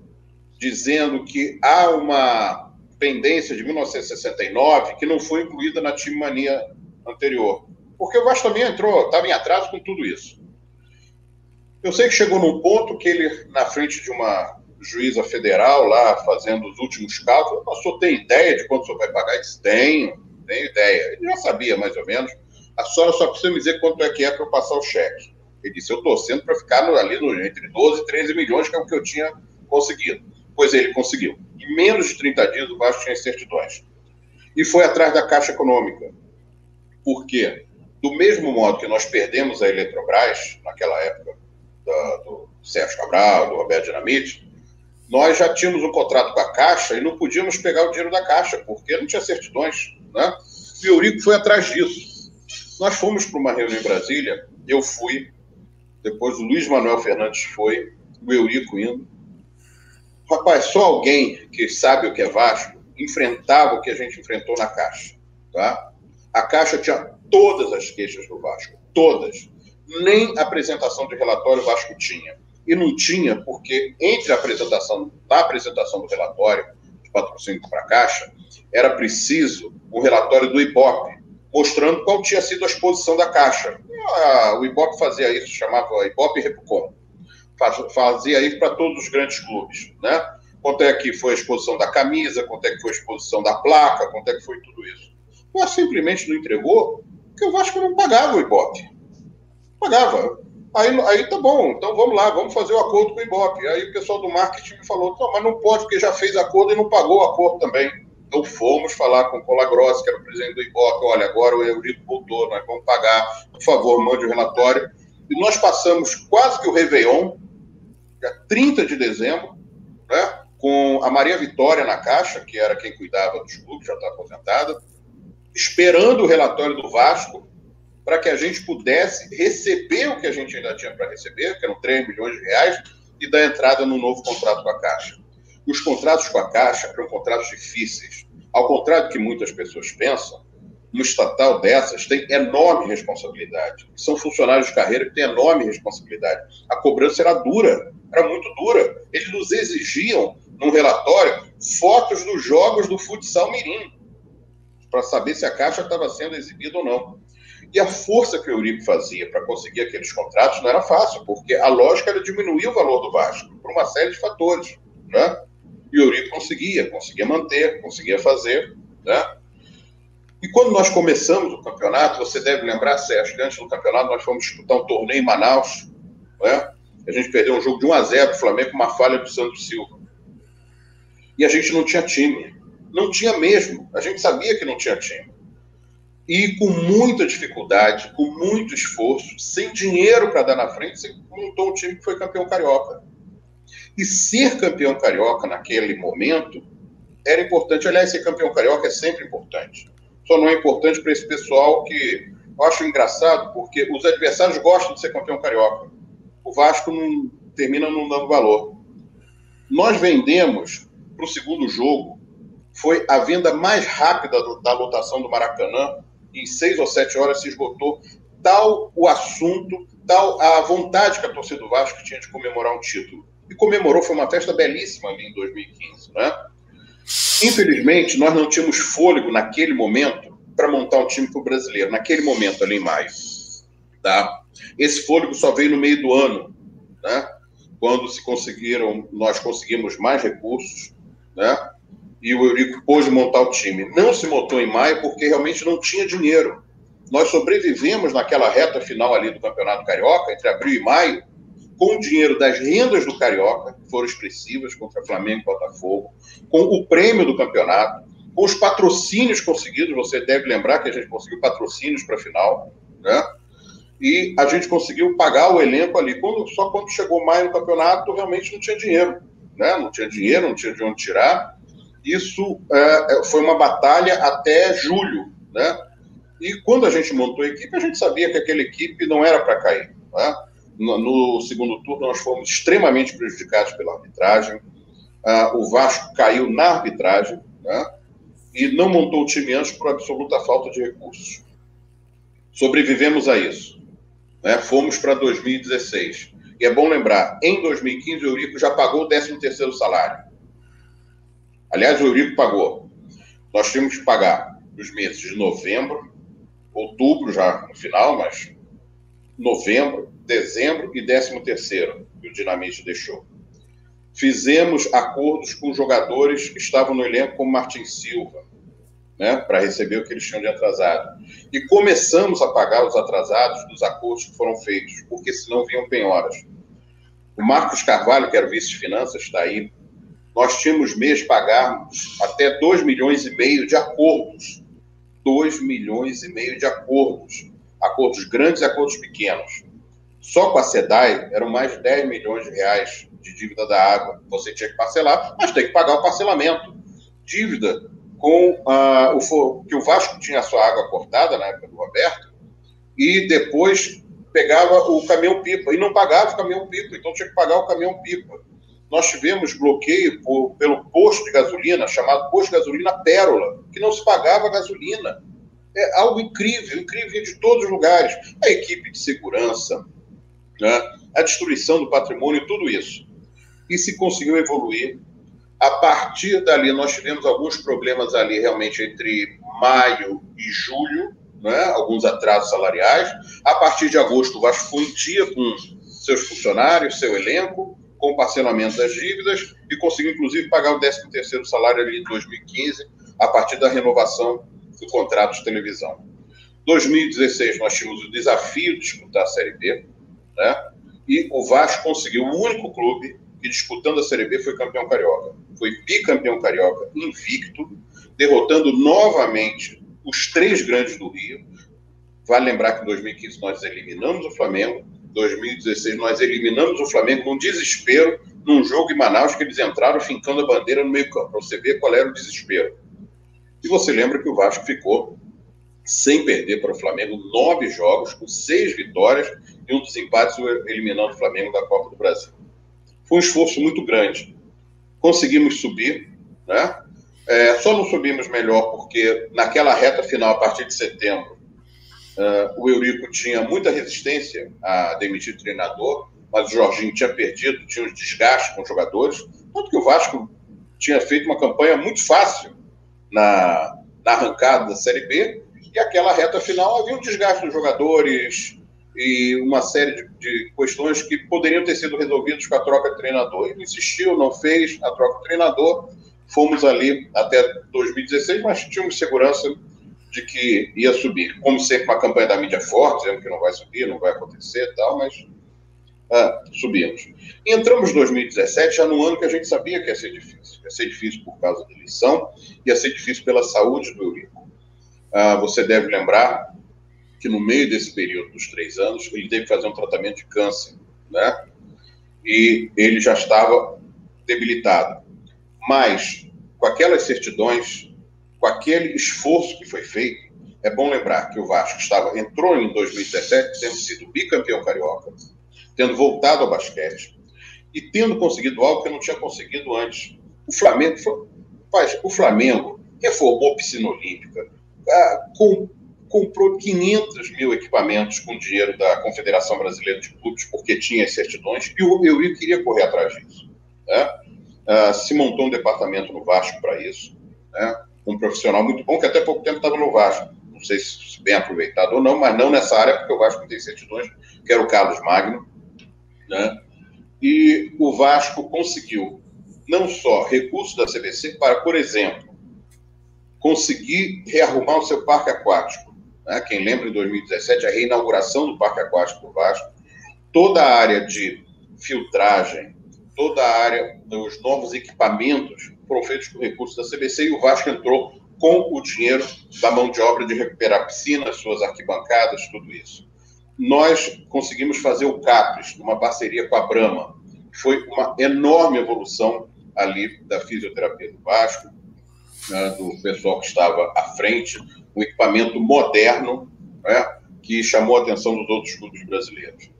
dizendo que há uma pendência de 1969 que não foi incluída na Time Mania anterior. Porque o Vasco também entrou, estava em atraso com tudo isso. Eu sei que chegou num ponto que ele, na frente de uma juíza federal lá, fazendo os últimos cálculos, o senhor tem ideia de quanto o senhor vai pagar? Disse, tenho, tenho ideia. Ele já sabia, mais ou menos. A senhora só precisa me dizer quanto é que é para eu passar o cheque. Ele disse, eu estou sendo para ficar ali no, entre 12 e 13 milhões, que é o que eu tinha conseguido. Pois ele conseguiu. Em menos de 30 dias, o Vasco tinha certidões. E foi atrás da Caixa Econômica. Por quê? Do mesmo modo que nós perdemos a Eletrobras, naquela época, da, do Sérgio Cabral, do Roberto Dinamite, nós já tínhamos um contrato com a Caixa e não podíamos pegar o dinheiro da Caixa, porque não tinha certidões. Né? E o Eurico foi atrás disso. Nós fomos para uma reunião em Brasília, eu fui, depois o Luiz Manuel Fernandes foi, o Eurico indo. Rapaz, só alguém que sabe o que é Vasco enfrentava o que a gente enfrentou na Caixa. Tá? A Caixa tinha todas as queixas do Vasco, todas. Nem apresentação de relatório o Vasco tinha. E não tinha porque entre a apresentação, da apresentação do relatório de patrocínio para a Caixa, era preciso um relatório do IBOP, mostrando qual tinha sido a exposição da Caixa. o Ibope fazia isso, chamava Ibope Repucom. Fazia isso para todos os grandes clubes, né? Quanto é que foi a exposição da camisa, quanto é que foi a exposição da placa, quanto é que foi tudo isso. Mas simplesmente não entregou porque o Vasco não pagava o Ibope. Pagava. Aí, aí tá bom, então vamos lá, vamos fazer o acordo com o Ibope. Aí o pessoal do marketing me falou, mas não pode, porque já fez acordo e não pagou o acordo também. Então fomos falar com o Colagrossi, que era o presidente do IBOC, olha, agora o Eurico voltou, nós vamos pagar, por favor, mande o relatório. E nós passamos quase que o Réveillon, dia 30 de dezembro, né, com a Maria Vitória na caixa, que era quem cuidava dos clubes, já está aposentada, esperando o relatório do Vasco para que a gente pudesse receber o que a gente ainda tinha para receber, que eram 3 milhões de reais, e dar entrada no novo contrato com a Caixa. Os contratos com a Caixa eram contratos difíceis. Ao contrário do que muitas pessoas pensam, um estatal dessas tem enorme responsabilidade. São funcionários de carreira que têm enorme responsabilidade. A cobrança era dura, era muito dura. Eles nos exigiam, num relatório, fotos dos jogos do futsal mirim, para saber se a Caixa estava sendo exibida ou não. E a força que o Eurico fazia para conseguir aqueles contratos não era fácil, porque a lógica era diminuir o valor do Vasco, por uma série de fatores. Né? E o Eurico conseguia, conseguia manter, conseguia fazer. Né? E quando nós começamos o campeonato, você deve lembrar, Sérgio, que antes do campeonato nós fomos disputar um torneio em Manaus. Né? A gente perdeu um jogo de 1 a 0 do Flamengo com uma falha do Santos Silva. E a gente não tinha time. Não tinha mesmo. A gente sabia que não tinha time. E com muita dificuldade, com muito esforço, sem dinheiro para dar na frente, você montou um time que foi campeão carioca. E ser campeão carioca naquele momento era importante. Aliás, ser campeão carioca é sempre importante. Só não é importante para esse pessoal que eu acho engraçado, porque os adversários gostam de ser campeão carioca. O Vasco não, termina não dando valor. Nós vendemos para o segundo jogo, foi a venda mais rápida do, da lotação do Maracanã. Em seis ou sete horas se esgotou tal o assunto, tal a vontade que a torcida do Vasco tinha de comemorar um título e comemorou, foi uma festa belíssima ali em 2015, né? Infelizmente, nós não tínhamos fôlego naquele momento para montar um time para o brasileiro, naquele momento ali em maio. Tá? Esse fôlego só veio no meio do ano, né? Quando se conseguiram, nós conseguimos mais recursos, né? E o Eurico pôde montar o time. Não se montou em maio porque realmente não tinha dinheiro. Nós sobrevivemos naquela reta final ali do Campeonato Carioca, entre abril e maio, com o dinheiro das rendas do Carioca, que foram expressivas contra Flamengo e Botafogo, com o prêmio do campeonato, com os patrocínios conseguidos, você deve lembrar que a gente conseguiu patrocínios para a final, né? E a gente conseguiu pagar o elenco ali. Quando, só quando chegou maio no campeonato, realmente não tinha dinheiro, né? Não tinha dinheiro, não tinha de onde tirar. Isso é, é foi uma batalha até julho, né? E quando a gente montou a equipe, a gente sabia que aquela equipe não era para cair. Né? No, no, segundo turno, nós fomos extremamente prejudicados pela arbitragem. Ah, o Vasco caiu na arbitragem, né? e não montou o time antes por absoluta falta de recursos. Sobrevivemos a isso. Né? Fomos para 2016. E é bom lembrar, em 2015 o Eurico já pagou o 13º salário. Aliás, o Eurico pagou. Nós tínhamos que pagar os meses de novembro, outubro já no final, mas novembro, dezembro e 13º que o Dinamite deixou. Fizemos acordos com jogadores que estavam no elenco, como Martin Silva, né, para receber o que eles tinham de atrasado. E começamos a pagar os atrasados dos acordos que foram feitos, porque senão vinham penhoras. O Marcos Carvalho, que era o vice de finanças, está aí. Nós tínhamos mês pagarmos até 2 milhões e meio de acordos. 2 milhões e meio de acordos. Acordos grandes e acordos pequenos. Só com a SEDAI eram mais de 10 milhões de reais de dívida da água. Você tinha que parcelar, mas tem que pagar o parcelamento. Dívida com uh, o que o Vasco tinha a sua água cortada na época do Roberto e depois pegava o caminhão pipa e não pagava o caminhão pipa, então tinha que pagar o caminhão pipa. Nós tivemos bloqueio por, pelo posto de gasolina chamado posto de gasolina Pérola, que não se pagava gasolina. É algo incrível, incrível de todos os lugares. A equipe de segurança, né? a destruição do patrimônio, tudo isso. E se conseguiu evoluir. A partir dali, nós tivemos alguns problemas ali, realmente, entre maio e julho, né? alguns atrasos salariais. A partir de agosto, o Vasco foi em dia com seus funcionários, seu elenco, com parcelamento das dívidas e conseguiu, inclusive, pagar o 13º salário ali em 2015, a partir da renovação do contrato de televisão. 2016, nós tínhamos o desafio de disputar a Série B, né? E o Vasco conseguiu, o único clube que disputando a Série B foi campeão carioca. Foi bicampeão carioca, invicto, derrotando novamente os três grandes do Rio. Vale lembrar que em 2015 nós eliminamos o Flamengo, 2016 nós eliminamos o Flamengo num desespero, num jogo em Manaus que eles entraram fincando a bandeira no meio campo, para você ver qual era o desespero. E você lembra que o Vasco ficou sem perder para o Flamengo nove jogos, com seis vitórias e um dos empates eliminando o Flamengo da Copa do Brasil. Foi um esforço muito grande. Conseguimos subir, né? É, só não subimos melhor porque naquela reta final, a partir de setembro, uh, o Eurico tinha muita resistência a demitir o treinador, mas o Jorginho tinha perdido, tinha uns desgastes com os jogadores, tanto que o Vasco tinha feito uma campanha muito fácil na, na arrancada da Série B, e aquela reta final havia um desgaste dos jogadores, e uma série de, de, questões que poderiam ter sido resolvidas com a troca de treinador. Ele insistiu, não fez a troca de treinador. Fomos ali até 2016, mas tínhamos segurança de que ia subir. Como sempre, uma campanha da mídia forte, dizendo que não vai subir, não vai acontecer e tal, mas ah, subimos. Entramos em 2017, já no ano que a gente sabia que ia ser difícil. Ia ser difícil por causa da eleição, ia ser difícil pela saúde do Eurico. Ah, você deve lembrar que no meio desse período dos três anos, ele teve que fazer um tratamento de câncer, né? E ele já estava debilitado. Mas, com aquelas certidões, com aquele esforço que foi feito, é bom lembrar que o Vasco estava, entrou em 2017 tendo sido bicampeão carioca, tendo voltado ao basquete e tendo conseguido algo que não tinha conseguido antes. O Flamengo, foi, o Flamengo reformou piscina olímpica, ah, com comprou 500 mil equipamentos com dinheiro da Confederação Brasileira de Clubes, porque tinha as certidões, e o Eurico queria correr atrás disso. Né? Uh, se montou um departamento no Vasco para isso, né? Um profissional muito bom, que até pouco tempo estava no Vasco. Não sei se bem aproveitado ou não, mas não nessa área, porque o Vasco tem certidões, que era o Carlos Magno. Né? E o Vasco conseguiu não só recursos da CBC para, por exemplo, conseguir rearrumar o seu parque aquático. Né? Quem lembra, em 2017, a reinauguração do parque aquático do Vasco, toda a área de filtragem, toda a área dos novos equipamentos foram feitos com recursos da CBC e o Vasco entrou com o dinheiro da mão de obra de recuperar piscinas, suas arquibancadas, tudo isso. Nós conseguimos fazer o CAPES, uma parceria com a Brama. Foi uma enorme evolução ali da fisioterapia do Vasco, né, do pessoal que estava à frente, um equipamento moderno né, que chamou a atenção dos outros clubes brasileiros.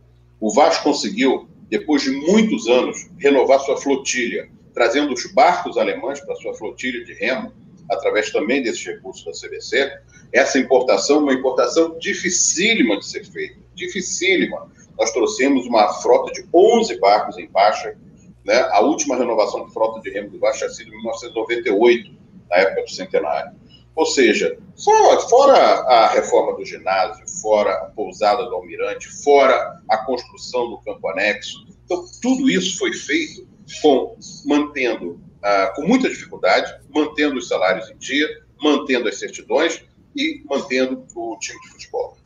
O Vasco conseguiu, depois de muitos anos, renovar sua flotilha, trazendo os barcos alemães para sua flotilha de remo, através também desses recursos da CBC. Essa importação, uma importação dificílima de ser feita, dificílima. Nós trouxemos uma frota de 11 barcos em baixa, né? A última renovação de frota de remo Vasco tinha sido em 1998, na época do centenário. Ou seja, fora, fora a reforma do ginásio, fora a pousada do Almirante, fora a construção do campo anexo, então tudo isso foi feito com mantendo ah, com muita dificuldade, mantendo os salários em dia, mantendo as certidões e mantendo o time de futebol.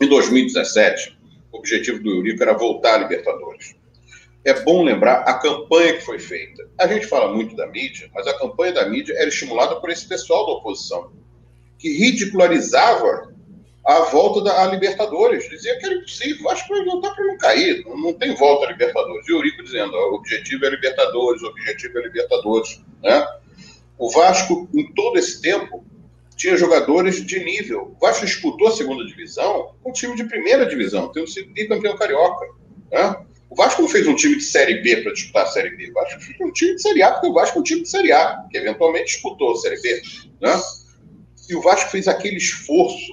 Em 2017, o objetivo do Eurico era voltar à Libertadores. É bom lembrar a campanha que foi feita. A gente fala muito da mídia, mas a campanha da mídia era estimulada por esse pessoal da oposição, que ridicularizava a volta da Libertadores. Dizia que era impossível, acho que vai voltar para não cair, não, não, tem volta a Libertadores. E o Eurico dizendo, o objetivo é Libertadores, o objetivo é Libertadores. Né? O Vasco, em todo esse tempo, tinha jogadores de nível. O Vasco disputou a segunda divisão com um time de primeira divisão, tendo sido bicampeão carioca. Né? O Vasco não fez um time de Série B para disputar a Série B. O Vasco fez um time de Série A, porque o Vasco é um time de Série A, que eventualmente disputou a Série B. Né? E o Vasco fez aquele esforço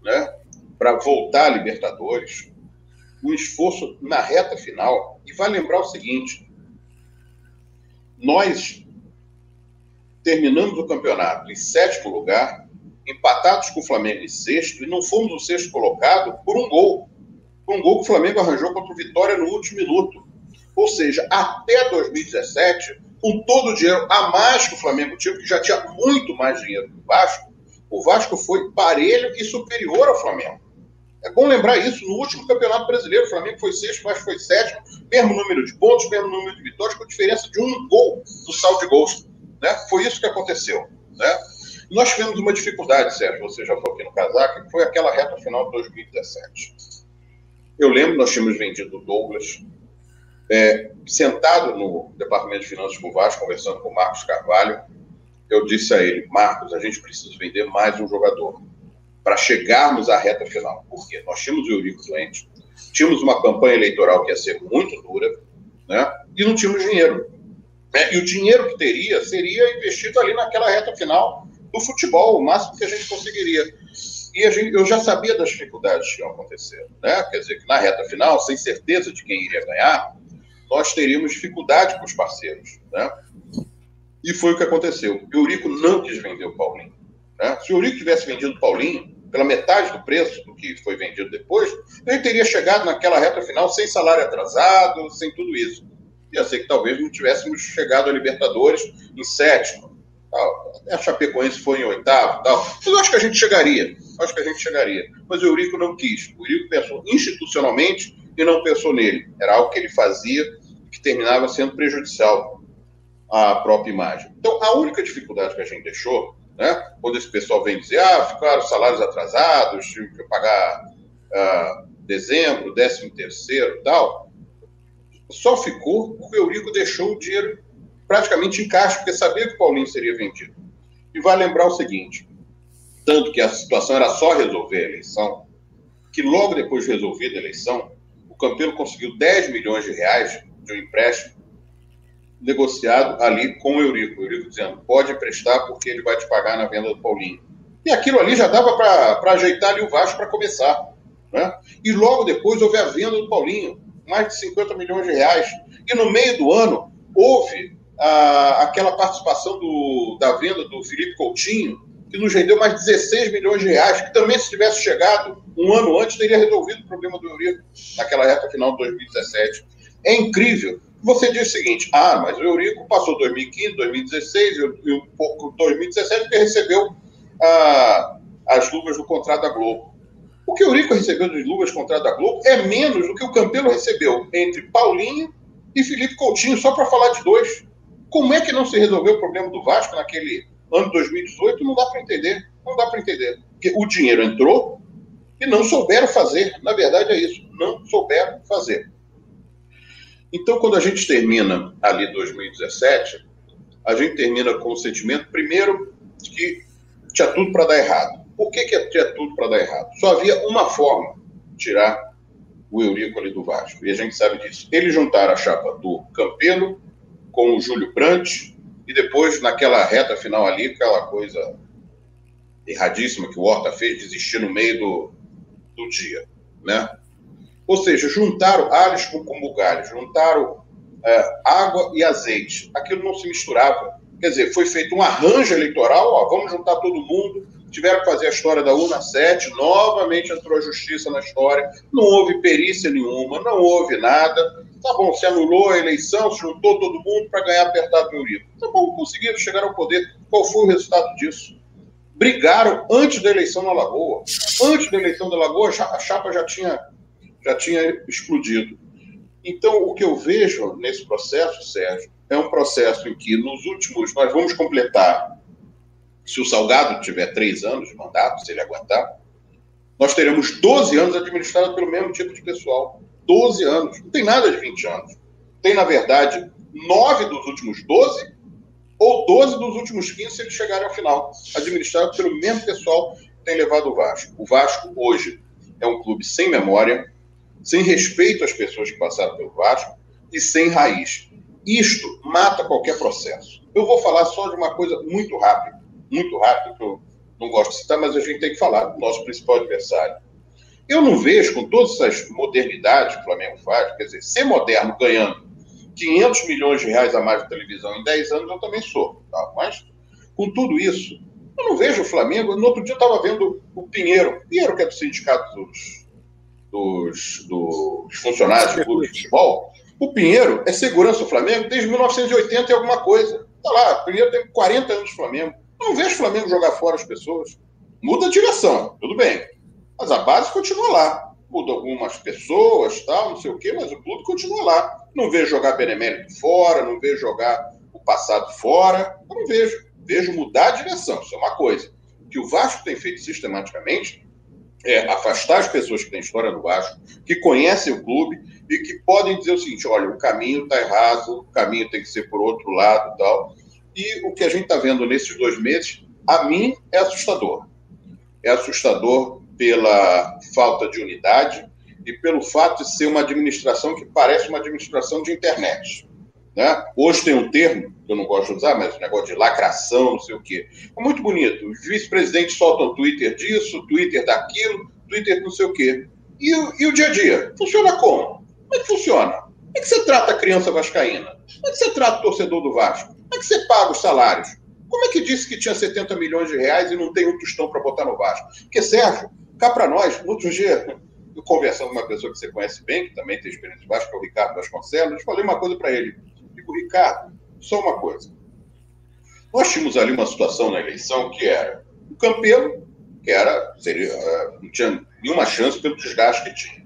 né, para voltar a Libertadores, um esforço na reta final. E vai lembrar o seguinte: nós terminamos o campeonato em sétimo lugar, empatados com o Flamengo em sexto, e não fomos o sexto colocado por um gol. Por um gol que o Flamengo arranjou contra o Vitória no último minuto. Ou seja, até 2017, com todo o dinheiro a mais que o Flamengo tinha, que já tinha muito mais dinheiro que o Vasco, o Vasco foi parelho e superior ao Flamengo. É bom lembrar isso. No último Campeonato Brasileiro, o Flamengo foi sexto, o Vasco foi sétimo, mesmo número de pontos, mesmo número de vitórias, com diferença de um gol do saldo de gols. Né? Foi isso que aconteceu. Né? nós tivemos uma dificuldade, Sérgio, você já falou aqui no casaco, que foi aquela reta final de 2017. Eu lembro, nós tínhamos vendido o Douglas, é, sentado no Departamento de Finanças com o Vasco, conversando com o Marcos Carvalho, eu disse a ele, Marcos, a gente precisa vender mais um jogador para chegarmos à reta final. Porque nós tínhamos o Eurico doente, tínhamos uma campanha eleitoral que ia ser muito dura, né? E não tínhamos dinheiro. Né? E o dinheiro que teria seria investido ali naquela reta final do futebol, o máximo que a gente conseguiria. E gente, eu já sabia das dificuldades que iam acontecer, né? Quer dizer, que na reta final, sem certeza de quem iria ganhar, nós teríamos dificuldade com os parceiros, né? E foi o que aconteceu. O Eurico não quis vender o Paulinho. Né? Se o Eurico tivesse vendido o Paulinho pela metade do preço do que foi vendido depois, ele teria chegado naquela reta final sem salário atrasado, sem tudo isso. Ia ser que talvez não tivéssemos chegado a Libertadores em sétimo. A Chapecoense foi em oitavo. Tal. Mas eu acho que a gente chegaria. Acho que a gente chegaria. Mas o Eurico não quis. O Eurico pensou institucionalmente e não pensou nele. Era algo que ele fazia que terminava sendo prejudicial a própria imagem. Então, a única dificuldade que a gente deixou, né, quando esse pessoal vem dizer, ah, ficaram salários atrasados, tive que pagar ah, dezembro, décimo terceiro tal, só ficou porque o Eurico deixou o dinheiro praticamente em caixa, porque sabia que o Paulinho seria vendido. E vai lembrar o seguinte, tanto que a situação era só resolver a eleição, que logo depois de resolvida a eleição, o Campelo conseguiu 10 milhões de reais de um empréstimo negociado ali com o Eurico. O Eurico dizendo, pode emprestar porque ele vai te pagar na venda do Paulinho. E aquilo ali já dava para ajeitar ali o Vasco para começar. Né? E logo depois houve a venda do Paulinho, mais de 50 milhões de reais. E no meio do ano houve a, aquela participação do, da venda do Felipe Coutinho, que nos rendeu mais de 16 milhões de reais, que também se tivesse chegado um ano antes teria resolvido o problema do Eurico naquela reta final de 2017. É incrível. Você diz o seguinte: ah, mas o Eurico passou 2015, 2016 e um pouco 2017 porque recebeu ah, as luvas do contrato da Globo. O que o Eurico recebeu de luvas do contrato da Globo é menos do que o Campelo recebeu entre Paulinho e Felipe Coutinho, só para falar de dois. Como é que não se resolveu o problema do Vasco naquele ano de 2018? Não dá para entender. Não dá para entender. Porque o dinheiro entrou e não souberam fazer. Na verdade é isso. Não souberam fazer. Então, quando a gente termina ali 2017, a gente termina com o sentimento, primeiro, de que tinha tudo para dar errado. Por que, que tinha tudo para dar errado? Só havia uma forma de tirar o Eurico ali do Vasco, e a gente sabe disso. Eles juntaram a chapa do Campelo com o Júlio Brandt, e depois, naquela reta final ali, aquela coisa erradíssima que o Horta fez, desistir no meio do, do dia, né? Ou seja, juntaram alhos com, com bugalhos, juntaram é, água e azeite. Aquilo não se misturava. Quer dizer, foi feito um arranjo eleitoral, ó, vamos juntar todo mundo. Tiveram que fazer a história da urna 7, novamente entrou a justiça na história, não houve perícia nenhuma, não houve nada. Tá bom, se anulou a eleição, se juntou todo mundo para ganhar apertado no Eurico. Tá bom, conseguiram chegar ao poder. Qual foi o resultado disso? Brigaram antes da eleição na Lagoa. Antes da eleição da Lagoa, a chapa já tinha já tinha explodido. Então, o que eu vejo nesse processo, Sérgio, é um processo em que nos últimos. Nós vamos completar, se o Salgado tiver três anos de mandato, se ele aguentar, nós teremos 12 anos administrados pelo mesmo tipo de pessoal. 12 anos. Não tem nada de 20 anos. Tem, na verdade, nove dos últimos 12 ou 12 dos últimos 15 se eles chegarem ao final. Administrado pelo mesmo pessoal que tem levado o Vasco. O Vasco, hoje, é um clube sem memória, sem respeito às pessoas que passaram pelo Vasco e sem raiz. Isto mata qualquer processo. Eu vou falar só de uma coisa muito rápida, muito rápida, que eu não gosto de citar, mas a gente tem que falar do nosso principal adversário. Eu não vejo, com todas essas modernidades que o Flamengo faz, quer dizer, ser moderno ganhando 500 milhões de reais a mais de televisão em 10 anos, eu também sou. Tá? Mas, com tudo isso, eu não vejo o Flamengo. No outro dia eu estava vendo o Pinheiro, Pinheiro que é do Sindicato dos, dos, dos funcionários do clube de futebol, o Pinheiro é segurança do Flamengo desde 1980 e alguma coisa. Tá lá, o Pinheiro tem 40 anos de Flamengo. Não vejo o Flamengo jogar fora as pessoas. Muda a direção, tudo bem. Mas a base continua lá. Muda algumas pessoas, tal, não sei o quê, mas o clube continua lá. Não vejo jogar benemérito fora, não vejo jogar o passado fora. Eu não vejo. Vejo mudar a direção, isso é uma coisa. O que o Vasco tem feito sistematicamente é, afastar as pessoas que têm história no Vasco, que conhecem o clube e que podem dizer o seguinte: olha, o caminho está errado, o caminho tem que ser por outro lado tal. E o que a gente está vendo nesses dois meses, a mim, é assustador. É assustador pela falta de unidade e pelo fato de ser uma administração que parece uma administração de internet. Né? Hoje tem um termo, que eu não gosto de usar, mas negócio de lacração, não sei o quê. É muito bonito. Os vice-presidentes soltam Twitter disso, Twitter daquilo, Twitter não sei o quê. E, e, o dia a dia? Funciona como? Como é que funciona? Como é que você trata a criança vascaína? Como é que você trata o torcedor do Vasco? Como é que você paga os salários? Como é que disse que tinha 70 milhões de reais e não tem um tostão para botar no Vasco? Porque, Sérgio, cá para nós, no outro dia, eu conversando com uma pessoa que você conhece bem, que também tem experiência de Vasco, que é o Ricardo Vasconcelos, eu falei uma coisa para ele. Digo, Ricardo, só uma coisa. Nós tínhamos ali uma situação na eleição que era o Campelo, que era, seria, eh, não tinha nenhuma chance pelo desgaste que tinha.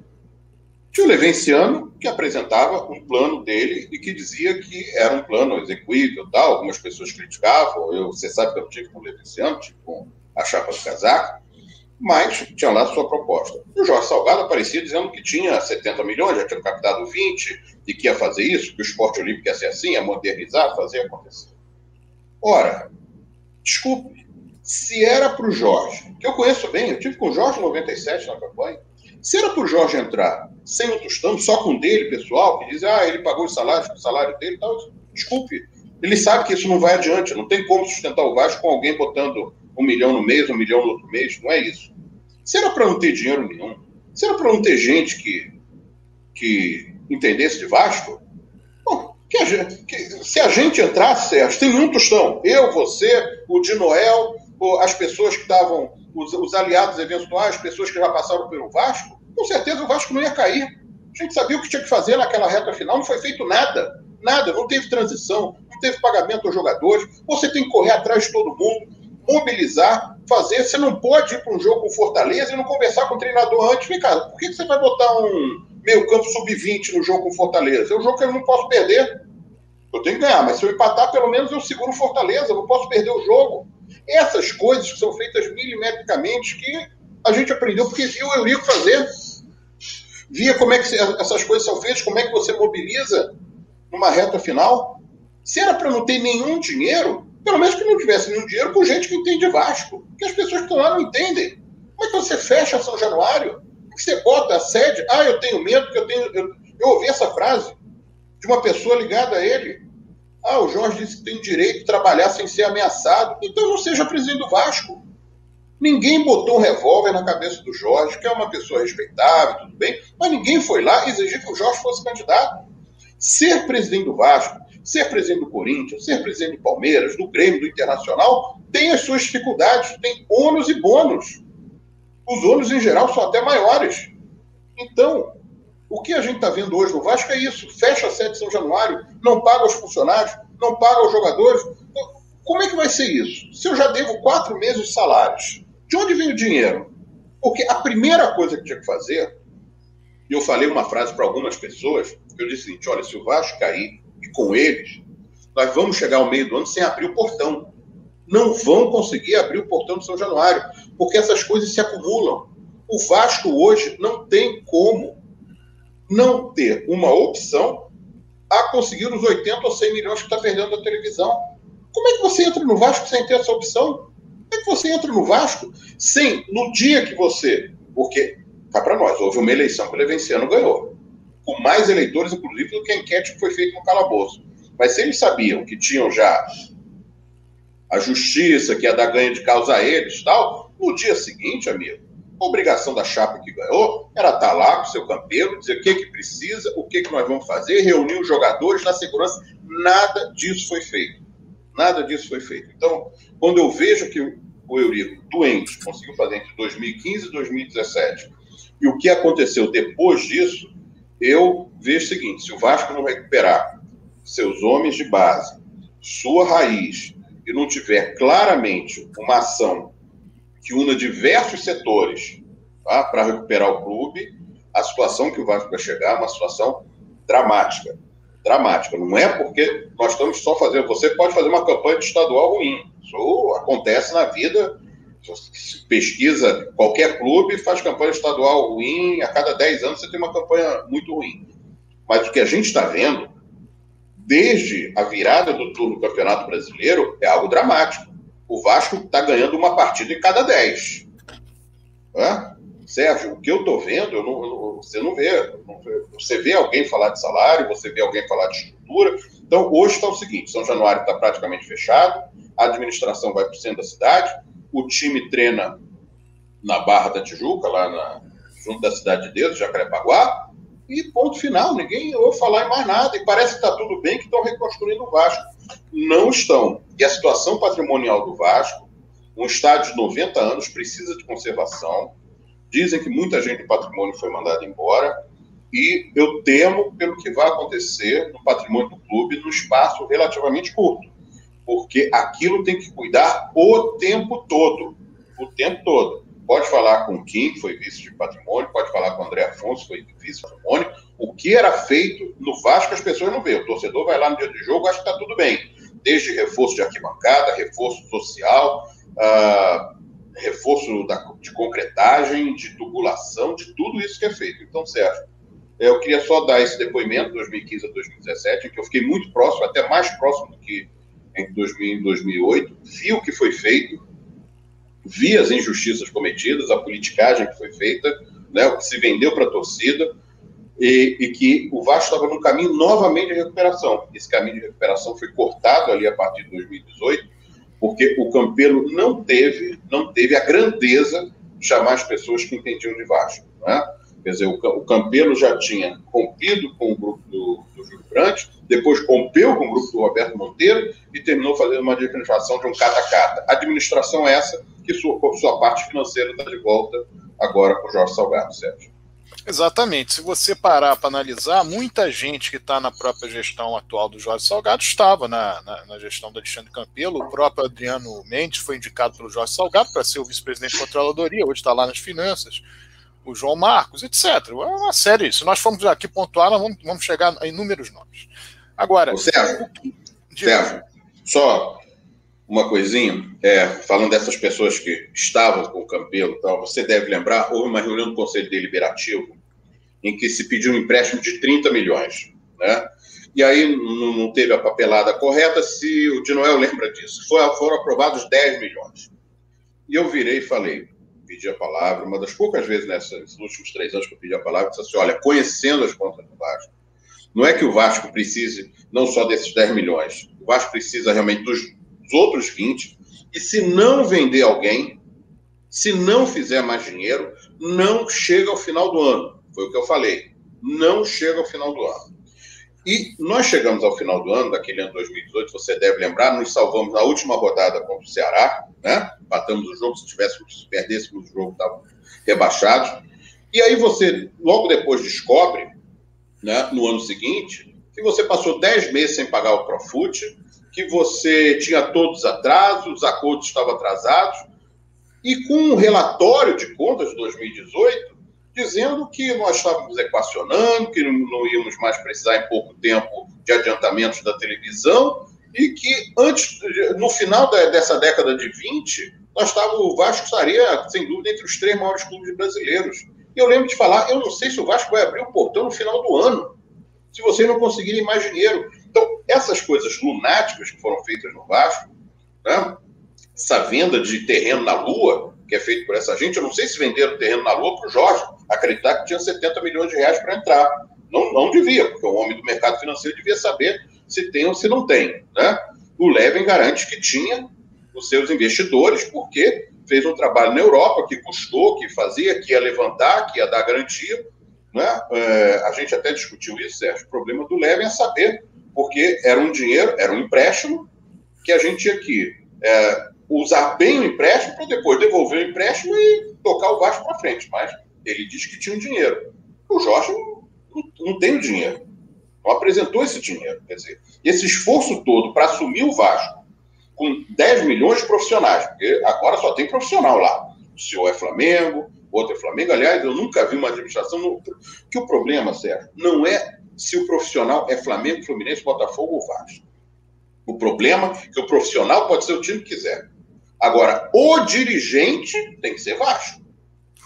Tinha o Levenciano, que apresentava um plano dele e que dizia que era um plano execuível, tal. algumas pessoas criticavam, eu, você sabe que eu tive com o Levenciano, com a chapa do casaco, mas tinha lá sua proposta. O Jorge Salgado aparecia dizendo que tinha 70 milhões, já tinha captado 20, e que ia fazer isso, que o esporte olímpico ia ser assim, ia modernizar, fazer acontecer. Ora, desculpe, se era para o Jorge, que eu conheço bem, eu tive com o Jorge em 97 na campanha, se era para o Jorge entrar sem o tostão, só com dele, pessoal, que diz, ah, ele pagou o salário, o salário dele e tal, desculpe, ele sabe que isso não vai adiante, não tem como sustentar o Vasco com alguém botando um milhão no mês, um milhão no outro mês, não é isso. Se era para não ter dinheiro nenhum, se era para não ter gente que, que entendesse de Vasco, bom, que a gente, que, se a gente entrasse, Sérgio, tem um tostão, eu, você, o de Noel, as pessoas que estavam, os, os aliados eventuais, as pessoas que já passaram pelo Vasco, com certeza o Vasco não ia cair. A gente sabia o que tinha que fazer naquela reta final, não foi feito nada. Nada, não teve transição, não teve pagamento aos jogadores. Você tem que correr atrás de todo mundo, mobilizar, fazer. Você não pode ir para um jogo com Fortaleza e não conversar com o treinador antes. Vem cá, por que você vai botar um meio-campo sub-20 no jogo com Fortaleza? É um jogo que eu não posso perder. Eu tenho que ganhar, mas se eu empatar, pelo menos eu seguro Fortaleza, eu não posso perder o jogo. Essas coisas que são feitas milimetricamente que a gente aprendeu porque viu o Eurico fazer. Via como é que essas coisas são feitas, como é que você mobiliza numa reta final. Se era para não ter nenhum dinheiro, pelo menos que não tivesse nenhum dinheiro com gente que entende Vasco. Que as pessoas que estão lá não entendem. Como é que você fecha São Januário? que você bota a sede? Ah, eu tenho medo, que eu tenho. Eu, eu ouvi essa frase de uma pessoa ligada a ele. Ah, o Jorge disse que tem direito de trabalhar sem ser ameaçado. Então não seja presidente do Vasco. Ninguém botou um revólver na cabeça do Jorge, que é uma pessoa respeitável, tudo bem, mas ninguém foi lá exigir que o Jorge fosse candidato. Ser presidente do Vasco, ser presidente do Corinthians, ser presidente do Palmeiras, do Grêmio, do Internacional, tem as suas dificuldades, tem ônus e bônus. Os ônus, em geral, são até maiores. Então, o que a gente está vendo hoje no Vasco é isso: fecha a sede de São Januário, não paga os funcionários, não paga os jogadores. Como é que vai ser isso? Se eu já devo quatro meses de salários, de onde vem o dinheiro? Porque a primeira coisa que tinha que fazer, e eu falei uma frase para algumas pessoas, eu disse o seguinte: olha, se o Vasco cair, com eles, nós vamos chegar ao meio do ano sem abrir o portão. Não vão conseguir abrir o portão de São Januário, porque essas coisas se acumulam. O Vasco hoje não tem como não ter uma opção a conseguir os 80 ou 100 milhões que está perdendo da televisão. Como é que você entra no Vasco sem ter essa opção? Como é que você entra no Vasco sem, no dia que você. Porque, cá para nós, houve uma eleição que o Levenciano ganhou. Com mais eleitores, inclusive, do que a enquete que foi feita no calabouço. Mas se eles sabiam que tinham já a justiça, que ia dar ganho de causa a eles tal, no dia seguinte, amigo, a obrigação da chapa que ganhou era estar tá lá com o seu campeiro, dizer o que, que precisa, o que, que nós vamos fazer, reunir os jogadores na segurança. Nada disso foi feito. Nada disso foi feito. Então, quando eu vejo que o Eurico, doente, conseguiu fazer entre 2015 e 2017, e o que aconteceu depois disso, eu vejo o seguinte: se o Vasco não recuperar seus homens de base, sua raiz, e não tiver claramente uma ação que una diversos setores tá, para recuperar o clube, a situação que o Vasco vai chegar é uma situação dramática. Dramática. Não é porque nós estamos só fazendo. Você pode fazer uma campanha de estadual ruim. Isso acontece na vida. Pesquisa qualquer clube, faz campanha estadual ruim. A cada 10 anos você tem uma campanha muito ruim. Mas o que a gente está vendo, desde a virada do turno do Campeonato Brasileiro, é algo dramático o Vasco está ganhando uma partida em cada dez. Né? Sérgio, o que eu estou vendo, eu não, eu, você não vê. Você vê alguém falar de salário, você vê alguém falar de estrutura. Então, hoje está o seguinte: São Januário está praticamente fechado, a administração vai para o centro da cidade, o time treina na Barra da Tijuca, lá na, junto da Cidade de Deus, Jacarepaguá, e ponto final, ninguém ouve falar em mais nada. E parece que está tudo bem, que estão reconstruindo o Vasco. Não estão. E a situação patrimonial do Vasco, um estádio de 90 anos, precisa de conservação. Dizem que muita gente do patrimônio foi mandada embora. E eu temo pelo que vai acontecer no patrimônio do clube no espaço relativamente curto. Porque aquilo tem que cuidar o tempo todo. O tempo todo. Pode falar com o Kim, que foi vice de patrimônio, pode falar com o André Afonso, que foi vice de patrimônio. O que era feito no Vasco, as pessoas não veem. O torcedor vai lá no dia de jogo, acha que está tudo bem. Desde reforço de arquibancada, reforço social, uh, reforço da, de concretagem, de tubulação, de tudo isso que é feito. Então, Sérgio, eu queria só dar esse depoimento, 2015 a 2017, em que eu fiquei muito próximo, até mais próximo do que em 2000 e 2008, vi o que foi feito, vi as injustiças cometidas, a politicagem que foi feita, né, o que se vendeu para a torcida, e, e, que o Vasco estava num caminho novamente de recuperação. Esse caminho de recuperação foi cortado ali a partir de 2018, porque o Campelo não teve, não teve a grandeza de chamar as pessoas que entendiam de Vasco. Né? Quer dizer, o, o Campelo já tinha rompido com o grupo do, do Júlio Brandt, depois rompeu com o grupo do Roberto Monteiro e terminou fazendo uma administração de um cata-cata. Administração essa que sua, sua parte financeira está de volta agora com o Jorge Salgado, Sérgio. Exatamente. Se você parar para analisar, muita gente que está na própria gestão atual do Jorge Salgado estava na, na, na, gestão do Alexandre Campelo. O próprio Adriano Mendes foi indicado pelo Jorge Salgado para ser o vice-presidente de controladoria, hoje está lá nas finanças. O João Marcos, etc. É uma série. Se nós formos aqui pontuar, nós vamos, vamos chegar a inúmeros nomes. Agora. Ô, Sérgio, Sérgio, só uma coisinha, é, falando dessas pessoas que estavam com o Campelo, tal, você deve lembrar, houve uma reunião do Conselho Deliberativo em que se pediu um empréstimo de 30 milhões, né? E aí não teve a papelada correta, se o Dinoel lembra disso. foram aprovados 10 milhões. E eu virei e falei, pedi a palavra, uma das poucas vezes nesses últimos três anos que eu pedi a palavra, disse assim, olha, conhecendo as contas do Vasco, não é que o Vasco precise não só desses 10 milhões, o Vasco precisa realmente dos, dos outros 20, e se não vender alguém, se não fizer mais dinheiro, não chega ao final do ano. Foi o que eu falei. Não chega ao final do ano. E nós chegamos ao final do ano, daquele ano 2018, você deve lembrar, nos salvamos na última rodada contra o Ceará, né? Batamos o jogo, se tivéssemos, se perdêssemos o jogo, estávamos rebaixados. E aí você, logo depois, descobre, né, no ano seguinte, que você passou 10 meses sem pagar o Profut, que você tinha todos os atrasos, os acordos estavam atrasados, e com um relatório de contas de 2018, dizendo que nós estávamos equacionando, que não íamos mais precisar em pouco tempo de adiantamentos da televisão e que antes, no final dessa década de 20, nós estávamos, o Vasco estaria, sem dúvida, entre os três maiores clubes brasileiros. E eu lembro de falar, eu não sei se o Vasco vai abrir o portão no final do ano, se vocês não conseguirem mais dinheiro. Então, essas coisas lunáticas que foram feitas no Vasco, né? essa venda de terreno na Lua, que é feito por essa gente, eu não sei se venderam terreno na Lua para o Jorge, acreditar que tinha 70 milhões de reais para entrar. Não, não devia, porque o homem do mercado financeiro devia saber se tem ou se não tem. Né? O Levin garante que tinha os seus investidores, porque fez um trabalho na Europa que custou, que fazia, que ia levantar, que ia dar garantia. Né? É, a gente até discutiu isso, Sérgio. O problema do Levin é saber, porque era um dinheiro, era um empréstimo que a gente tinha que é, usar bem o empréstimo para depois devolver o empréstimo e tocar o Vasco para frente. Mas ele diz que tinha o dinheiro. O Jorge não, não, não tem o dinheiro. Não apresentou esse dinheiro. Quer dizer, esse esforço todo para assumir o Vasco com 10 milhões de profissionais, porque agora só tem profissional lá. O senhor é Flamengo, outro é Flamengo. Aliás, eu nunca vi uma administração. No... Que o problema, Sérgio, não é se o profissional é Flamengo, Fluminense, Botafogo ou Vasco. O problema é que o profissional pode ser o time que quiser. Agora, o dirigente tem que ser Vasco.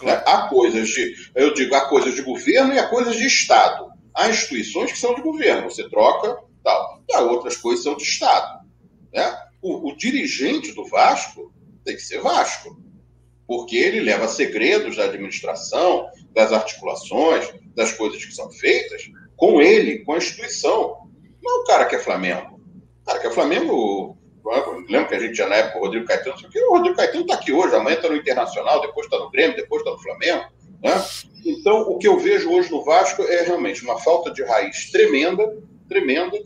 Né? Há coisas de, eu digo, há coisas de governo e há coisas de Estado. Há instituições que são de governo, você troca, tal. E há outras coisas que são de Estado. Né? O, o dirigente do Vasco tem que ser Vasco, porque ele leva segredos da administração, das articulações, das coisas que são feitas, com ele, com a instituição. Não é o cara que é Flamengo. O cara que é Flamengo, Lembra que a gente tinha na época o Rodrigo Caetano? O Rodrigo Caetano está aqui hoje, amanhã está no Internacional, depois está no Grêmio, depois está no Flamengo. Né? Então, o que eu vejo hoje no Vasco é realmente uma falta de raiz tremenda, tremenda,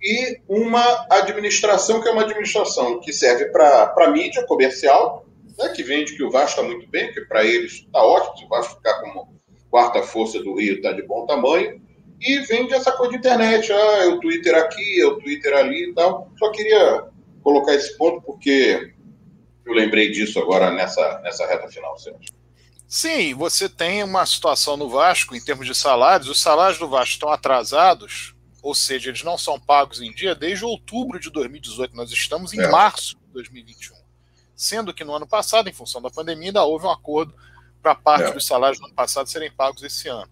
e uma administração que é uma administração que serve para mídia comercial, né, que vende que o Vasco está muito bem, que para eles está ótimo, se o Vasco ficar como quarta força do Rio está de bom tamanho, e vende essa coisa de internet, ah, é o Twitter aqui, é o Twitter ali e tal. Só queria colocar esse ponto porque eu lembrei disso agora nessa, nessa reta final, Sérgio. Sim, você tem uma situação no Vasco em termos de salários. Os salários do Vasco estão atrasados, ou seja, eles não são pagos em dia desde outubro de 2018. Nós estamos em é. março de 2021. Sendo que no ano passado, em função da pandemia, ainda houve um acordo para parte é. dos salários do ano passado serem pagos esse ano.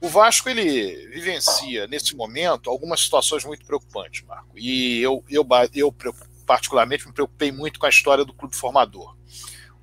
O Vasco ele vivencia nesse momento algumas situações muito preocupantes, Marco. E eu, eu, eu particularmente, me preocupei muito com a história do clube formador.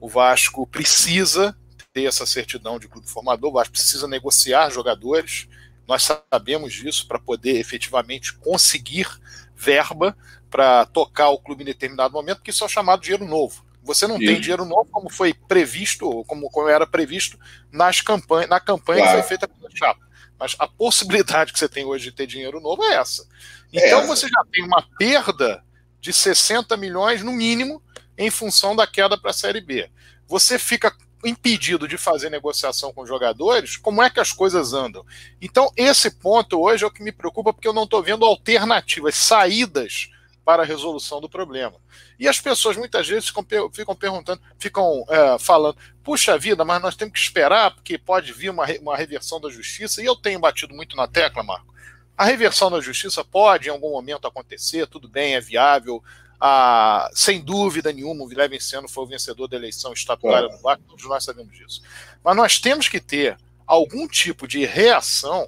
O Vasco precisa ter essa certidão de clube formador, o Vasco precisa negociar jogadores, nós sabemos disso, para poder efetivamente conseguir verba para tocar o clube em determinado momento, porque isso é chamado dinheiro novo. Você não tem dinheiro novo como foi previsto, como, como era previsto nas campanha, na campanha claro. que foi feita pela chapa. Mas a possibilidade que você tem hoje de ter dinheiro novo é essa. É então é essa. você já tem uma perda de 60 milhões no mínimo em função da queda para a Série B. Você fica impedido de fazer negociação com jogadores, como é que as coisas andam? Então, esse ponto hoje é o que me preocupa, porque eu não estou vendo alternativas, saídas para a resolução do problema. E as pessoas muitas vezes ficam, ficam perguntando, ficam é, falando, puxa vida, mas nós temos que esperar, porque pode vir uma, uma reversão da justiça, e eu tenho batido muito na tecla, Marco. A reversão da justiça pode em algum momento acontecer, tudo bem, é viável, ah, sem dúvida nenhuma, o Vilé Vencendo foi o vencedor da eleição estatutária no VAC, todos nós sabemos disso. Mas nós temos que ter algum tipo de reação,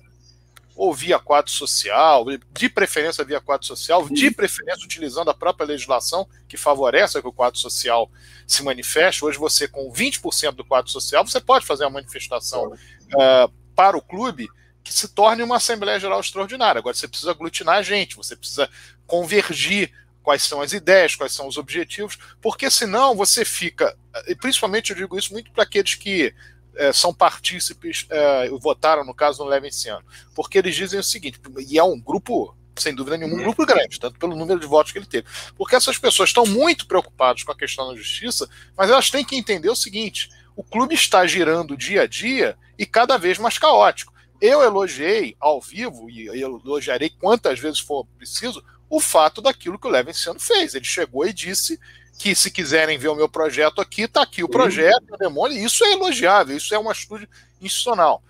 ou via quadro social, de preferência via quadro social, de preferência utilizando a própria legislação que favorece que o quadro social se manifeste. Hoje, você, com 20% do quadro social, você pode fazer uma manifestação uh, para o clube que se torne uma Assembleia Geral Extraordinária. Agora, você precisa aglutinar a gente, você precisa convergir quais são as ideias, quais são os objetivos, porque senão você fica, e principalmente eu digo isso muito para aqueles que é, são partícipes é, votaram, no caso, no Levenciano, porque eles dizem o seguinte, e é um grupo, sem dúvida nenhuma, um grupo grande, tanto pelo número de votos que ele teve, porque essas pessoas estão muito preocupadas com a questão da justiça, mas elas têm que entender o seguinte, o clube está girando dia a dia e cada vez mais caótico. Eu elogiei ao vivo, e elogiarei quantas vezes for preciso, o fato daquilo que o Levinciano fez. Ele chegou e disse que se quiserem ver o meu projeto aqui, está aqui o projeto, o demônio, isso é elogiável, isso é uma atitude institucional.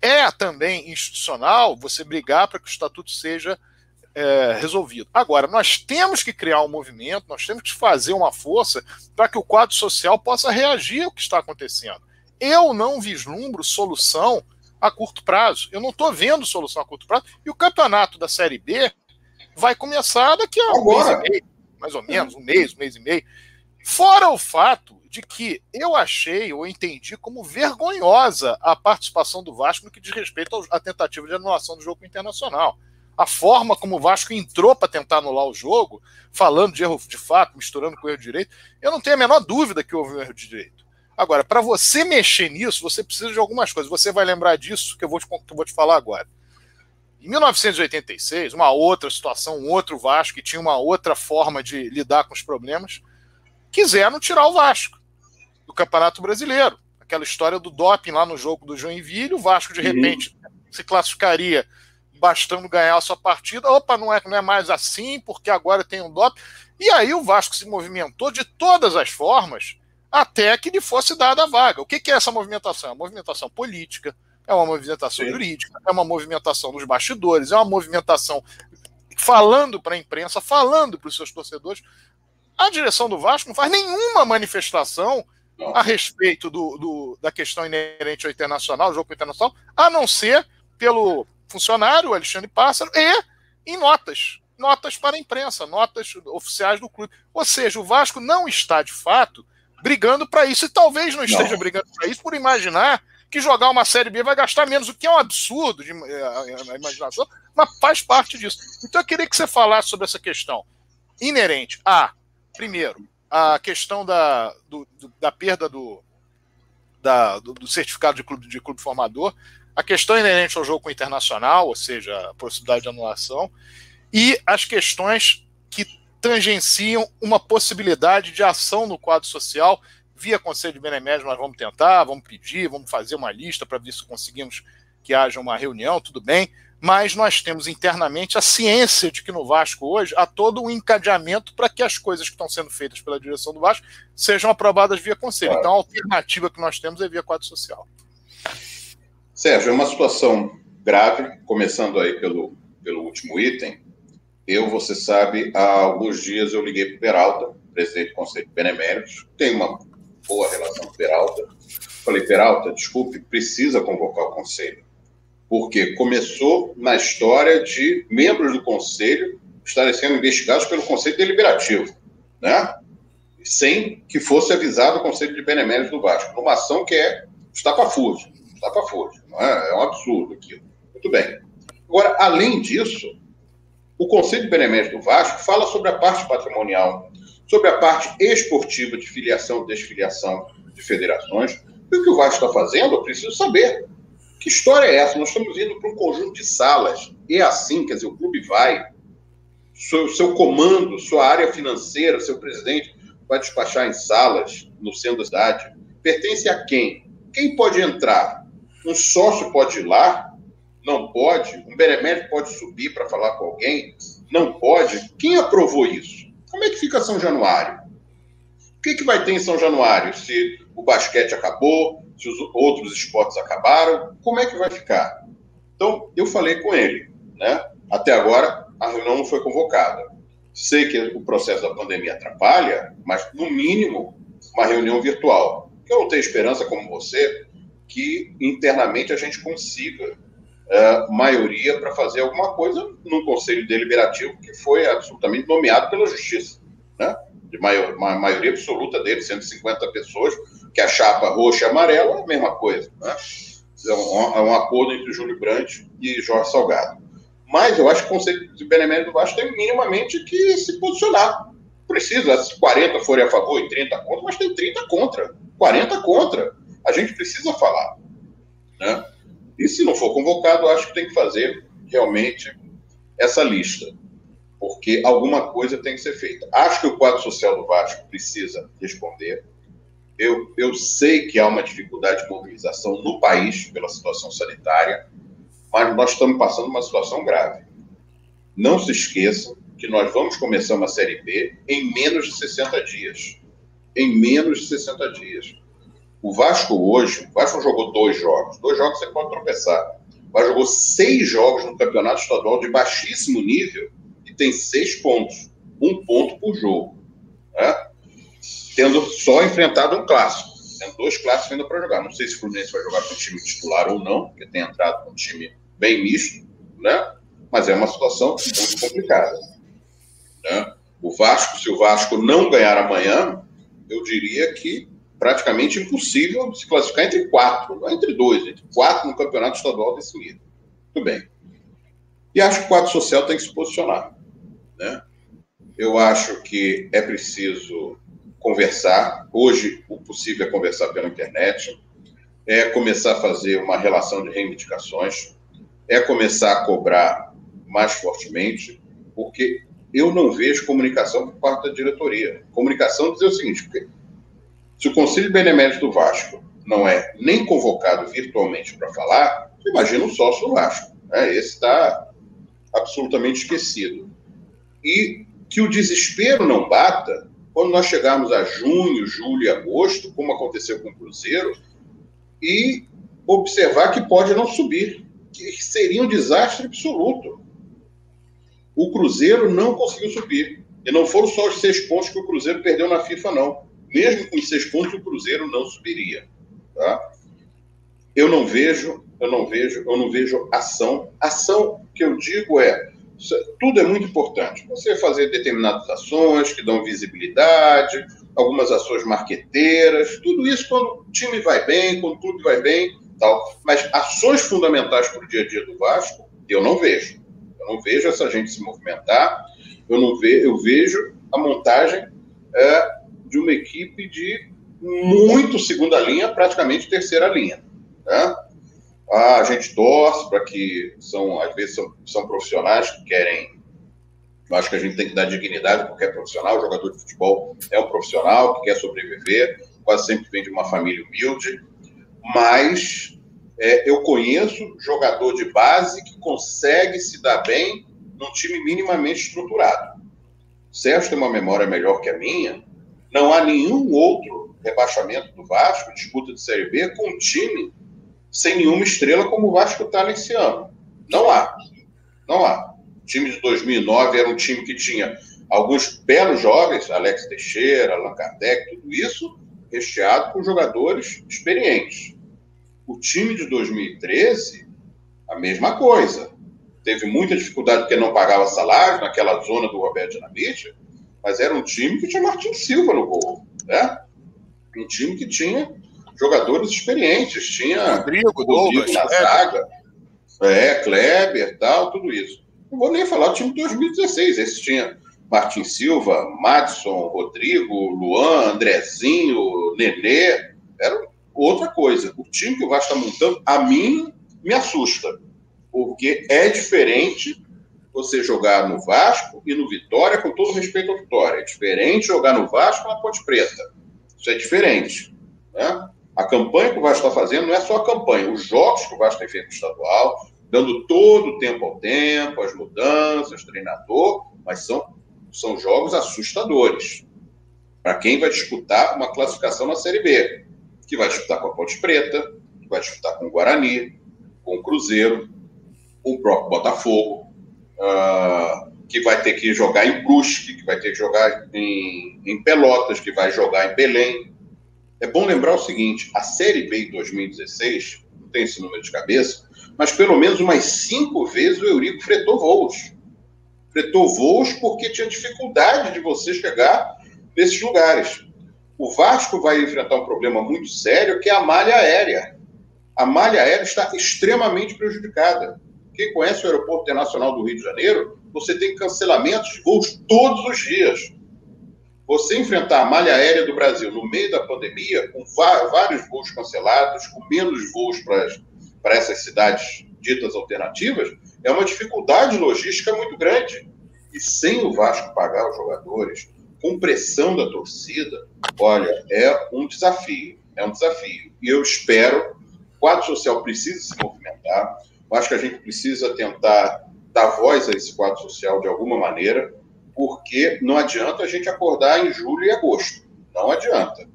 É também institucional você brigar para que o estatuto seja é, resolvido. Agora, nós temos que criar um movimento, nós temos que fazer uma força para que o quadro social possa reagir ao que está acontecendo. Eu não vislumbro solução a curto prazo. Eu não estou vendo solução a curto prazo. E o campeonato da Série B vai começar daqui a um Agora. mês e meio, mais ou menos, um mês, um mês e meio. Fora o fato de que eu achei ou entendi como vergonhosa a participação do Vasco no que diz respeito à tentativa de anulação do jogo internacional. A forma como o Vasco entrou para tentar anular o jogo, falando de erro de fato, misturando com erro de direito, eu não tenho a menor dúvida que houve um erro de direito. Agora, para você mexer nisso, você precisa de algumas coisas. Você vai lembrar disso que eu vou te, eu vou te falar agora. Em 1986, uma outra situação, um outro Vasco que tinha uma outra forma de lidar com os problemas, quiseram tirar o Vasco do Campeonato Brasileiro. Aquela história do doping lá no jogo do Joinville, o Vasco de repente uhum. se classificaria bastando ganhar a sua partida. Opa, não é, não é mais assim, porque agora tem um doping. E aí o Vasco se movimentou de todas as formas até que lhe fosse dada a vaga. O que, que é essa movimentação? É uma movimentação política, é uma movimentação Sim. jurídica, é uma movimentação nos bastidores, é uma movimentação falando para a imprensa, falando para os seus torcedores. A direção do Vasco não faz nenhuma manifestação a respeito do, do, da questão inerente ao internacional, jogo internacional, a não ser pelo funcionário Alexandre Pássaro e em notas. Notas para a imprensa, notas oficiais do clube. Ou seja, o Vasco não está, de fato, brigando para isso. E talvez não esteja não. brigando para isso por imaginar que jogar uma Série B vai gastar menos, o que é um absurdo de, a, a imaginação, mas faz parte disso. Então eu queria que você falasse sobre essa questão inerente a, primeiro, a questão da, do, do, da perda do, da, do, do, certificado de clube, de clube formador, a questão inerente ao jogo internacional, ou seja, a possibilidade de anulação, e as questões que tangenciam uma possibilidade de ação no quadro social via Conselho de Benemédio nós vamos tentar, vamos pedir, vamos fazer uma lista para ver se conseguimos que haja uma reunião, tudo bem, mas nós temos internamente a ciência de que no Vasco hoje há todo um encadeamento para que as coisas que estão sendo feitas pela direção do Vasco sejam aprovadas via Conselho. Então a alternativa que nós temos é via quadro social. Sérgio, é uma situação grave, começando aí pelo, pelo último item. Eu, você sabe, há alguns dias eu liguei para o Peralta, presidente do Conselho de Beneméritos, tem uma boa relação com Peralta. Falei, Peralta, desculpe, precisa convocar o conselho. Porque começou na história de membros do conselho estarem sendo investigados pelo conselho deliberativo, né? Sem que fosse avisado o conselho de beneméritos do Vasco. Numa ação que é estapafúrdio. Estapafúrdio. Não é? é um absurdo aquilo. Muito bem. Agora, além disso, o Conselho de Beneméritos do Vasco fala sobre a parte patrimonial sobre a parte esportiva de filiação e desfiliação de federações. E o que o Vasco está fazendo, eu preciso saber. Que história é essa? Nós estamos indo para um conjunto de salas. É assim, quer dizer, o clube vai, seu, seu comando, sua área financeira, seu presidente vai despachar em salas no centro da cidade pertence a quem? Quem pode entrar? Um sócio pode ir lá? Não pode? Um benemérito pode subir para falar com alguém? Não pode? Quem aprovou isso? Como é que fica São Januário? O que, que vai ter em São Januário se o basquete acabou, se os outros esportes acabaram? Como é que vai ficar? Então, eu falei com ele. Né? Até agora, a reunião não foi convocada. Sei que o processo da pandemia atrapalha, mas, no mínimo, uma reunião virtual. Eu não tenho esperança, como você, que internamente a gente consiga uh, maioria para fazer alguma coisa num conselho deliberativo que foi absolutamente nomeado pela justiça, né? De maior, uma maioria absoluta dele, 150 pessoas, que a chapa roxa e amarela é a mesma coisa, né? É um, é um acordo entre Júlio Brandt e Jorge Salgado. Mas eu acho que o Conselho de Benemérito do Vasco tem minimamente que se posicionar. Precisa, se 40 forem a favor e 30 contra, mas tem 30 contra, 40 contra. A gente precisa falar. Né? E se não for convocado, acho que tem que fazer realmente essa lista, porque alguma coisa tem que ser feita. Acho que o quadro social do Vasco precisa responder. Eu, eu sei que há uma dificuldade de mobilização no país pela situação sanitária, mas nós estamos passando uma situação grave. Não se esqueçam que nós vamos começar uma Série B em menos de 60 dias. Em menos de 60 dias. O Vasco hoje, o Vasco jogou dois jogos. Dois jogos você pode tropeçar. O Vasco jogou seis jogos no campeonato estadual de baixíssimo nível e tem seis pontos. Um ponto por jogo. Né? Tendo só enfrentado um clássico. Tendo dois clássicos ainda para jogar. Não sei se o Fluminense vai jogar com o time titular ou não, porque tem entrado com um time bem misto, né? Mas é uma situação muito complicada. Né? O Vasco, se o Vasco não ganhar amanhã, eu diria que praticamente impossível se classificar entre quatro, entre dois, entre quatro no campeonato estadual nível. Muito bem. E acho que o quadro social tem que se posicionar. Né? Eu acho que é preciso conversar. Hoje, o possível é conversar pela internet, é começar a fazer uma relação de reivindicações, é começar a cobrar mais fortemente, porque eu não vejo comunicação por parte da diretoria. Comunicação dizer o seguinte: se o Conselho Benemérito do Vasco não é nem convocado virtualmente para falar, imagina o sócio do Vasco. Né? Esse está absolutamente esquecido. E que o desespero não bata quando nós chegarmos a junho, julho e agosto, como aconteceu com o Cruzeiro, e observar que pode não subir, que seria um desastre absoluto. O Cruzeiro não conseguiu subir. E não foram só os seis pontos que o Cruzeiro perdeu na FIFA, não mesmo com seis pontos, o Cruzeiro não subiria. Tá? Eu não vejo, eu não vejo, eu não vejo ação. Ação que eu digo é tudo é muito importante. Você fazer determinadas ações que dão visibilidade, algumas ações marqueteiras, tudo isso quando o time vai bem, quando tudo vai bem, tal. Mas ações fundamentais para o dia a dia do Vasco, eu não vejo. Eu não vejo essa gente se movimentar. Eu não vejo, eu vejo a montagem é, de uma equipe de muito segunda linha, praticamente terceira linha. Né? A gente torce para que são, às vezes, são, são profissionais que querem. Eu acho que a gente tem que dar dignidade porque é profissional. O jogador de futebol é um profissional que quer sobreviver, quase sempre vem de uma família humilde. Mas é, eu conheço jogador de base que consegue se dar bem num time minimamente estruturado. O Sérgio tem uma memória melhor que a minha, não há nenhum outro rebaixamento do Vasco, disputa de Série B, com um time sem nenhuma estrela como o Vasco está nesse ano. Não há. Não há. O time de 2009 era um time que tinha alguns belos jovens, Alex Teixeira, Allan Kardec, tudo isso recheado com jogadores experientes. O time de 2013, a mesma coisa. Teve muita dificuldade porque não pagava salário naquela zona do Roberto Dinamite, mas era um time que tinha Martin Silva no gol, né? Um time que tinha jogadores experientes, tinha Rodrigo, Rodrigo na zaga, é, Kleber, tal, tudo isso. Não vou nem falar do time de 2016, esse tinha Martin Silva, Madison, Rodrigo, Luan, Andrezinho, Nenê, era outra coisa. O time que o Vasco está montando, a mim, me assusta, porque é diferente você jogar no Vasco e no Vitória, com todo respeito ao Vitória. É diferente jogar no Vasco na Ponte Preta. Isso é diferente. Né? A campanha que o Vasco está fazendo não é só a campanha, os jogos que o Vasco tem feito no estadual, dando todo o tempo ao tempo, as mudanças, treinador, mas são, são jogos assustadores. Para quem vai disputar uma classificação na Série B, que vai disputar com a Ponte Preta, que vai disputar com o Guarani, com o Cruzeiro, o próprio Botafogo, uh, que vai ter que jogar em Brusque, que vai ter que jogar em, em Pelotas, que vai jogar em Belém. É bom lembrar o seguinte: a Série B de 2016, não tem esse número de cabeça, mas pelo menos umas cinco vezes o Eurico fretou voos. Fretou voos porque tinha dificuldade de você chegar nesses lugares. O Vasco vai enfrentar um problema muito sério, que é a malha aérea. A malha aérea está extremamente prejudicada. Quem conhece o Aeroporto Internacional do Rio de Janeiro, você tem cancelamentos de voos todos os dias. Você enfrentar a malha aérea do Brasil no meio da pandemia, com vários voos cancelados, com menos voos para essas cidades ditas alternativas, é uma dificuldade logística muito grande. E sem o Vasco pagar os jogadores, com pressão da torcida, olha, é um desafio. É um desafio. E eu espero, o quadro social precisa se movimentar. Eu acho que a gente precisa tentar dar voz a esse quadro social de alguma maneira, porque não adianta a gente acordar em julho e agosto. Não adianta.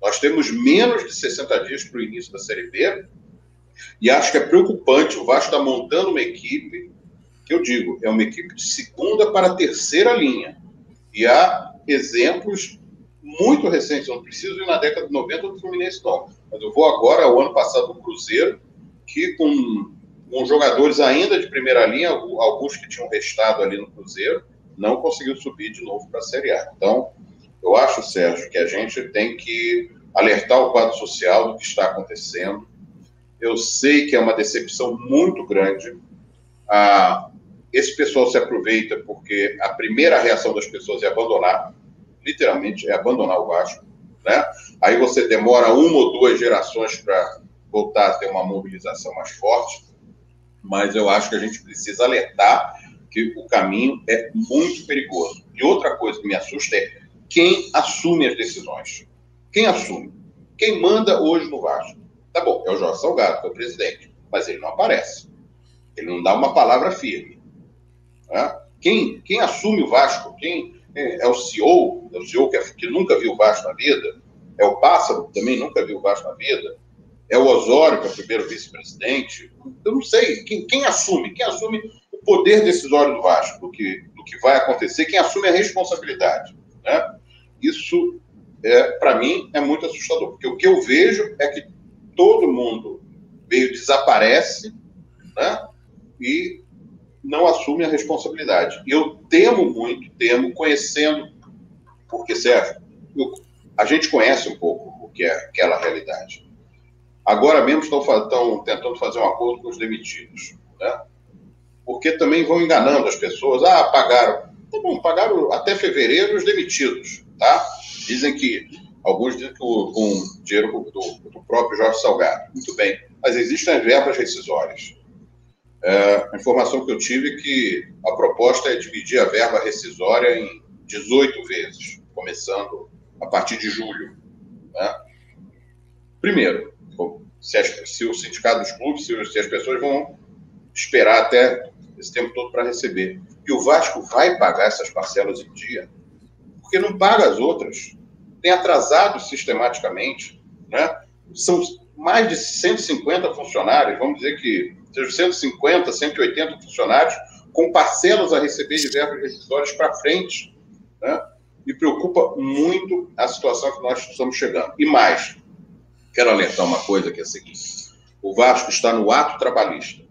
Nós temos menos de 60 dias para o início da Série B e acho que é preocupante o Vasco estar tá montando uma equipe, que eu digo, é uma equipe de segunda para terceira linha. E há exemplos muito recentes, eu não preciso ir na década de 90 do Fluminense, não. Mas eu vou agora ao ano passado do Cruzeiro, que com, com jogadores ainda de primeira linha, alguns que tinham restado ali no Cruzeiro, não conseguiu subir de novo para a Série A. Então, eu acho, Sérgio, que a gente tem que alertar o quadro social do que está acontecendo, eu sei que é uma decepção muito grande. Ah, esse pessoal se aproveita porque a primeira reação das pessoas é abandonar, literalmente, é abandonar o Vasco. Né? Aí você demora uma ou duas gerações para voltar a ter uma mobilização mais forte, mas eu acho que a gente precisa alertar que o caminho é muito perigoso. E outra coisa que me assusta é quem assume as decisões. Quem assume? Quem manda hoje no Vasco? Tá bom, é o Jorge Salgado, que é o presidente, mas ele não aparece. Ele não dá uma palavra firme. Né? Quem, quem assume o Vasco, quem é, é o CEO, é o CEO que, é, que nunca viu o Vasco na vida, é o Pássaro, que também nunca viu o Vasco na vida, é o Osório, que é o primeiro vice-presidente. Eu não sei. Quem, quem, assume? Quem assume o poder decisório do Vasco, do que, do que vai acontecer? Quem assume a responsabilidade? Né? Isso, é, para mim, é muito assustador, porque o que eu vejo é que todo mundo meio desaparece né, e não assume a responsabilidade. Eu temo muito, temo, conhecendo, porque, Sérgio, eu, a gente conhece um pouco o que é aquela realidade. Agora mesmo estão, estão tentando fazer um acordo com os demitidos, né? porque também vão enganando as pessoas. Ah, pagaram. Tá bom, pagaram até fevereiro os demitidos, tá? Dizem que Alguns dizem que com dinheiro do, do, próprio Jorge Salgado. Muito bem. Mas existem as verbas rescisórias. É, a informação que eu tive é que a proposta é dividir a verba rescisória em 18 vezes, começando a partir de julho. Né? Primeiro, se, as, se, o sindicato dos clubes, se, se as pessoas vão esperar até esse tempo todo para receber. E o Vasco vai pagar essas parcelas em dia, porque não paga as outras tem atrasado sistematicamente, né? São mais de 150 funcionários, vamos dizer que sejam 150, 180 funcionários com parcelas a receber de verbas rescisórias para frente, né? Me preocupa muito a situação que nós estamos chegando. E mais, quero alertar uma coisa que é a seguinte: o Vasco está no ato trabalhista.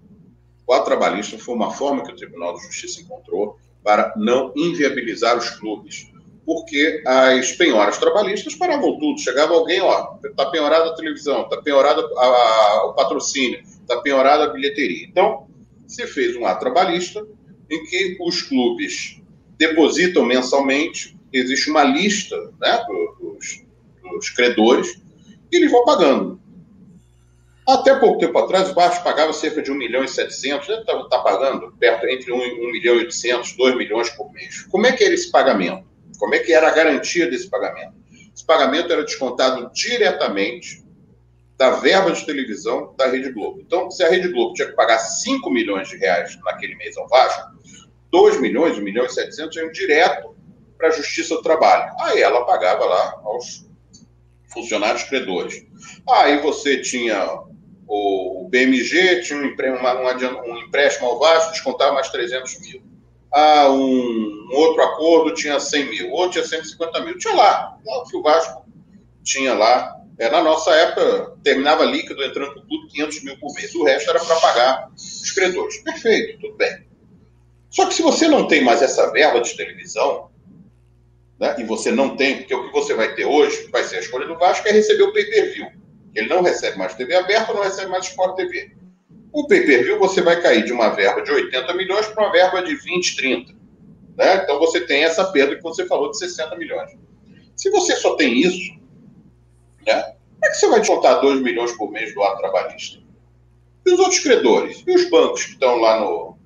O ato trabalhista foi uma forma que o Tribunal de Justiça encontrou para não inviabilizar os clubes porque as penhoras trabalhistas paravam tudo. Chegava alguém, ó, está penhorada a televisão, está penhorada o patrocínio, está penhorada a bilheteria. Então, se fez um ato trabalhista em que os clubes depositam mensalmente, existe uma lista né, dos, dos credores, e eles vão pagando. Até pouco tempo atrás, o Vasco pagava cerca de 1 milhão e 700, já está tá pagando perto entre 1, 1 milhão e 800, 2 milhões por mês. Como é que era esse pagamento? Como é que era a garantia desse pagamento? Esse pagamento era descontado diretamente da verba de televisão da Rede Globo. Então, se a Rede Globo tinha que pagar 5 milhões de reais naquele mês ao Vasco, 2 milhões, 1 milhão e 700 iam direto para a Justiça do Trabalho. Aí ela pagava lá aos funcionários credores. Aí você tinha o BMG, tinha um, empréstimo ao Vasco, descontava mais 300 mil. Ah, um, outro acordo tinha 100 mil, outro tinha 150 mil. Tinha lá, o o Vasco tinha lá. É, na nossa época, terminava líquido entrando por tudo 500 mil por mês. O resto era para pagar os credores. Perfeito, tudo bem. Só que se você não tem mais essa verba de televisão, né, e você não tem, porque o que você vai ter hoje, vai ser a escolha do Vasco, é receber o pay-per-view. Ele não recebe mais TV aberta, não recebe mais Sport TV. O pay-per-view você vai cair de uma verba de 80 milhões para uma verba de 20, 30. Né? Então você tem essa perda que você falou de 60 milhões. Se você só tem isso, né, como é que você vai descontar 2 milhões por mês do ato trabalhista? E os outros credores? E os bancos que estão lá no,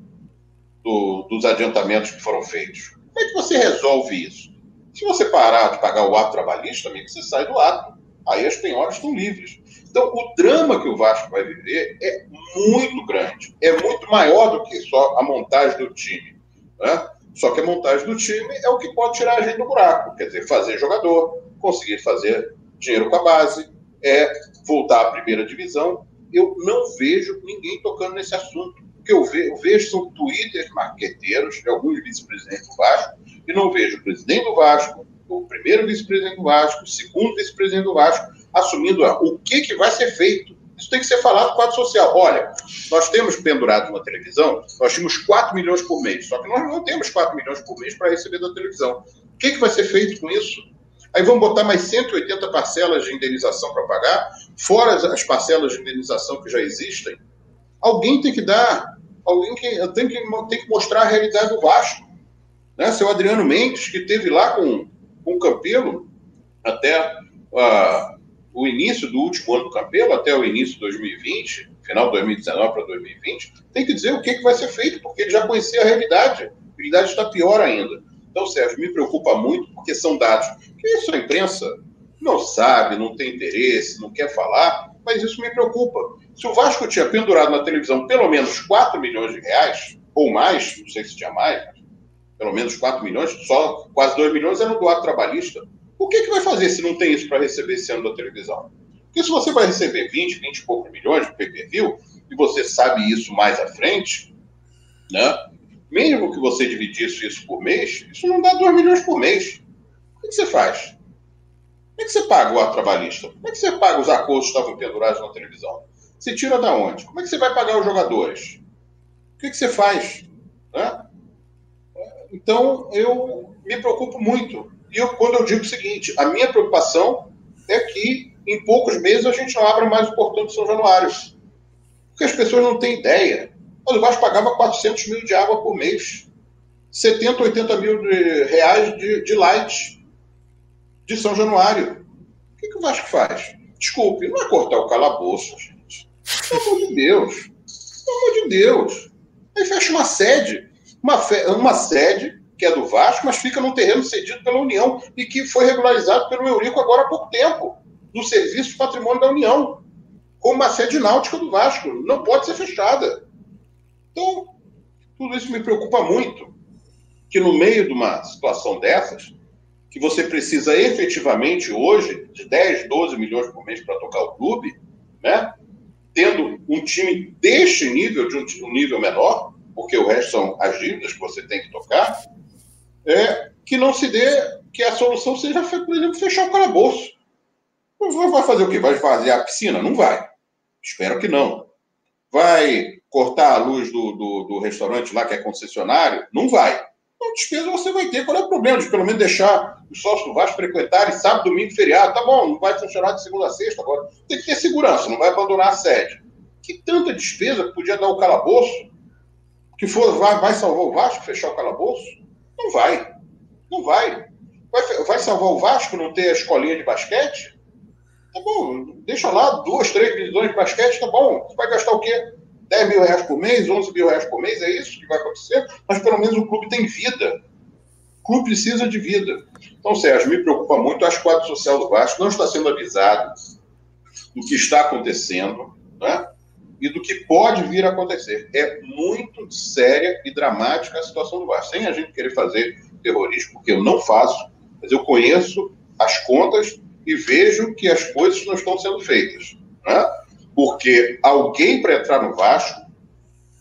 do, dos adiantamentos que foram feitos? Como é que você resolve isso? Se você parar de pagar o ato trabalhista, amigo, você sai do ato. Aí as penhoras estão livres. Então, o drama que o Vasco vai viver é muito grande. É muito maior do que só a montagem do time. Né? Só que a montagem do time é o que pode tirar a gente do buraco. Quer dizer, fazer jogador, conseguir fazer dinheiro com a base, é voltar à primeira divisão. Eu não vejo ninguém tocando nesse assunto. O que eu vejo, eu vejo são twitters marqueteiros alguns vice-presidentes do Vasco, e não vejo o presidente do Vasco, o primeiro vice-presidente do Vasco, o segundo vice-presidente do Vasco, assumindo o que, que vai ser feito. Isso tem que ser falado no quadro social. Olha, nós temos pendurado uma televisão, nós tínhamos 4 milhões por mês, só que nós não temos 4 milhões por mês para receber da televisão. O que, que vai ser feito com isso? Aí vamos botar mais 180 parcelas de indenização para pagar, fora as parcelas de indenização que já existem. Alguém tem que dar, alguém que, tem, que, tem que mostrar a realidade do Vasco. Né? Seu Adriano Mendes, que teve lá com, com o Campelo até uh, o início do último ano do Campelo até o início de 2020, final de 2019 para 2020, tem que dizer o que, que vai ser feito, porque ele já conhecia a realidade. A realidade está pior ainda. Então, Sérgio, me preocupa muito, porque são dados que isso a imprensa não sabe, não tem interesse, não quer falar, mas isso me preocupa. Se o Vasco tinha pendurado na televisão pelo menos 4 milhões de reais, ou mais, não sei se tinha mais, pelo menos 4 milhões, só quase 2 milhões era do ato trabalhista. O que, que vai fazer se não tem isso para receber esse ano da televisão? Porque se você vai receber 20, 20 e poucos milhões de pay-per-view, e você sabe isso mais à frente, né? mesmo que você dividisse isso por mês, isso não dá 2 milhões por mês. O que, que você faz? Como é que você paga o ato trabalhista? Como é que você paga os acordos que estavam pendurados na televisão? Você tira da onde? Como é que você vai pagar os jogadores? O que, que você faz? Né? Então, eu me preocupo muito e eu, quando eu digo o seguinte, a minha preocupação é que em poucos meses a gente não abra mais o portão de São Januário. Porque as pessoas não têm ideia. O Vasco pagava 400 mil de água por mês. 70, 80 mil de, reais de, de light de São Januário. O que, que o Vasco faz? Desculpe, não é cortar o calabouço, gente. Pelo amor de Deus. Pelo amor de Deus. Aí fecha uma sede. Uma, uma sede que é do Vasco, mas fica num terreno cedido pela União e que foi regularizado pelo Eurico agora há pouco tempo, no Serviço de Patrimônio da União, como uma sede náutica do Vasco. Não pode ser fechada. Então, tudo isso me preocupa muito, que no meio de uma situação dessas, que você precisa efetivamente hoje de 10, 12 milhões por mês para tocar o clube, né? tendo um time deste nível, de um, nível menor, porque o resto são as dívidas que você tem que tocar, é que não se dê, que a solução seja, por exemplo, fechar o calabouço. Vai fazer o quê? Vai fazer a piscina? Não vai. Espero que não. Vai cortar a luz do, do, do restaurante lá, que é concessionário? Não vai. Então, despesa você vai ter. Qual é o problema de pelo menos deixar os sócios do Vasco frequentarem sábado, domingo, feriado? Tá bom, não vai funcionar de segunda a sexta agora. Tem que ter segurança, não vai abandonar a sede. Que tanta despesa podia dar o calabouço? Que for, vai, vai salvar o Vasco fechar o calabouço? Não vai. Não vai. Vai, vai salvar o Vasco não ter a escolinha de basquete? Tá bom, deixa lá duas, três divisões de basquete, tá bom. Você vai gastar o quê? 10 mil reais por mês, 11 mil reais por mês, é isso que vai acontecer? Mas pelo menos o clube tem vida. O clube precisa de vida. Então, Sérgio, me preocupa muito. Acho que o quadro social do Vasco não está sendo avisado. do que está acontecendo né? E do que pode vir a acontecer. É muito séria e dramática a situação do Vasco. Sem a gente querer fazer terrorismo, porque eu não faço, mas eu conheço as contas e vejo que as coisas não estão sendo feitas. Né? Porque alguém para entrar no Vasco,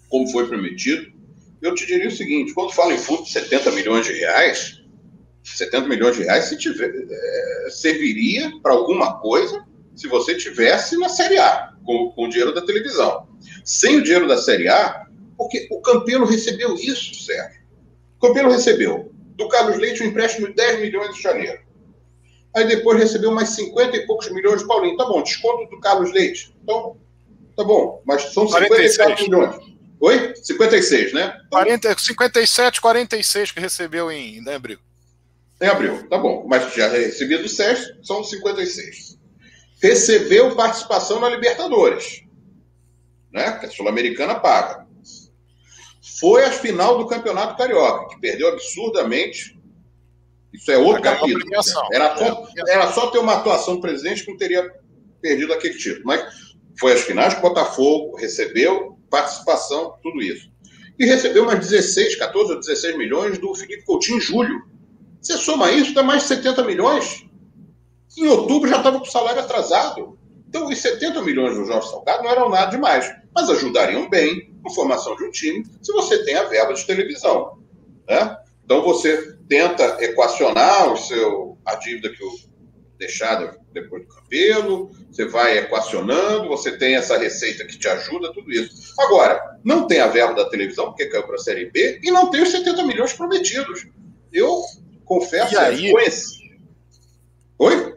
como foi prometido, eu te diria o seguinte: quando fala em fundo de 70 milhões de reais, 70 milhões de reais se tiver, é, serviria para alguma coisa se você tivesse na Série A, com, com o dinheiro da televisão. Sem o dinheiro da Série A, porque o Campelo recebeu isso, Sérgio. O Campelo recebeu do Carlos Leite um empréstimo de 10 milhões de janeiro. Aí depois recebeu mais 50 e poucos milhões de Paulinho. Tá bom, desconto do Carlos Leite. Então, tá bom, mas são 54 milhões. Oi? 56, né? Então, 40, 57, 46 que recebeu em, em abril. Em abril, tá bom. Mas já recebia do SES, são 56. Recebeu participação na Libertadores. Né? Que a Sul-Americana paga. Foi a final do Campeonato Carioca, que perdeu absurdamente isso é outro capítulo. Era só, era só ter uma atuação do presidente que não teria perdido aquele título. Mas foi às finais Botafogo recebeu participação, tudo isso. E recebeu mais 16, 14 ou 16 milhões do Felipe Coutinho em julho. Você soma isso, dá mais de 70 milhões. Em outubro já estava com o salário atrasado. Então, os 70 milhões do Jorge Salgado não eram nada demais, mas ajudariam bem na formação de um time se você tem a verba de televisão. Né? Então, você tenta equacionar o seu, a dívida que o deixada depois do cabelo, você vai equacionando, você tem essa receita que te ajuda, tudo isso. Agora, não tem a verba da televisão, porque caiu para a Série B, e não tem os 70 milhões prometidos. Eu confesso, e aí... conheci. Oi?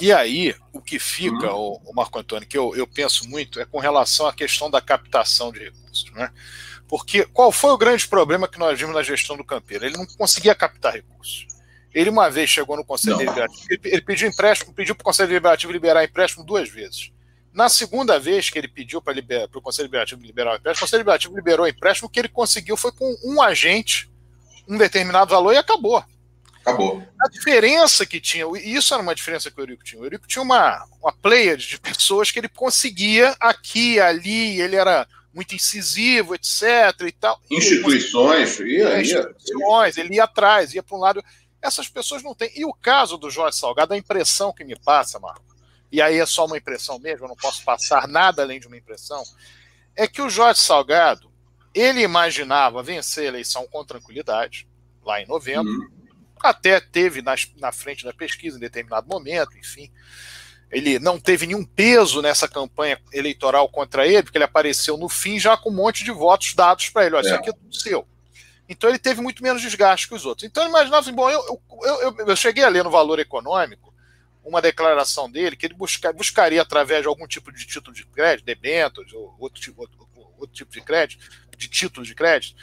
E aí, o que fica, uhum. o, Marco Antônio, que eu, eu penso muito, é com relação à questão da captação de recursos. Né? Porque qual foi o grande problema que nós vimos na gestão do Campeiro? Ele não conseguia captar recursos. Ele uma vez chegou no Conselho Deliberativo, ele, ele pediu empréstimo, pediu para o Conselho Deliberativo liberar empréstimo duas vezes. Na segunda vez que ele pediu para o Conselho Deliberativo liberar o empréstimo, o Conselho Deliberativo liberou o empréstimo, o que ele conseguiu foi com um agente, um determinado valor, e acabou. Acabou. A diferença que tinha, e isso era uma diferença que o Eurico tinha. O Eurico tinha uma, uma player de pessoas que ele conseguia aqui, ali, ele era muito incisivo, etc. e tal. Instituições, ele, ia, instituições, ele ia atrás, ia para um lado. Essas pessoas não têm. E o caso do Jorge Salgado, a impressão que me passa, Marco, e aí é só uma impressão mesmo, eu não posso passar nada além de uma impressão, é que o Jorge Salgado, ele imaginava vencer a eleição com tranquilidade, lá em novembro, uhum. Até teve nas, na frente da pesquisa em determinado momento, enfim ele não teve nenhum peso nessa campanha eleitoral contra ele, porque ele apareceu no fim já com um monte de votos dados para ele. Olha, é. isso aqui é tudo seu. Então ele teve muito menos desgaste que os outros. Então eu imaginava assim, bom, eu, eu, eu, eu cheguei a ler no Valor Econômico uma declaração dele que ele busca, buscaria, através de algum tipo de título de crédito, debêntures, ou outro tipo, outro, outro tipo de crédito, de título de crédito,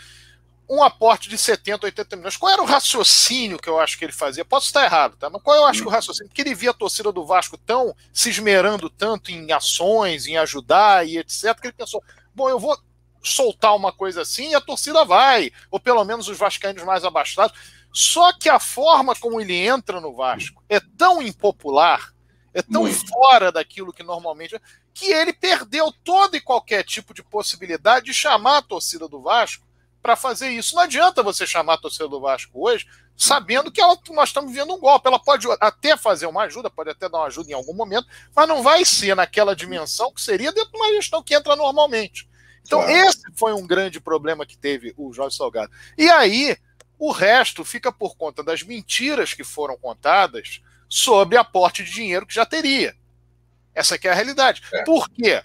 um aporte de 70, 80 milhões. Qual era o raciocínio que eu acho que ele fazia? Posso estar errado, tá? Mas qual eu acho que o raciocínio? Porque ele via a torcida do Vasco tão se esmerando tanto em ações, em ajudar e etc, que ele pensou: bom, eu vou soltar uma coisa assim e a torcida vai, ou pelo menos os vascaínos mais abastados. Só que a forma como ele entra no Vasco é tão impopular, é tão Muito. fora daquilo que normalmente que ele perdeu todo e qualquer tipo de possibilidade de chamar a torcida do Vasco para fazer isso. Não adianta você chamar a torcida do Vasco hoje sabendo que ela, nós estamos vendo um golpe. Ela pode até fazer uma ajuda, pode até dar uma ajuda em algum momento, mas não vai ser naquela dimensão que seria dentro de uma gestão que entra normalmente. Então, claro. esse foi um grande problema que teve o Jorge Salgado. E aí, o resto fica por conta das mentiras que foram contadas sobre aporte de dinheiro que já teria. Essa é a realidade. É. Por quê?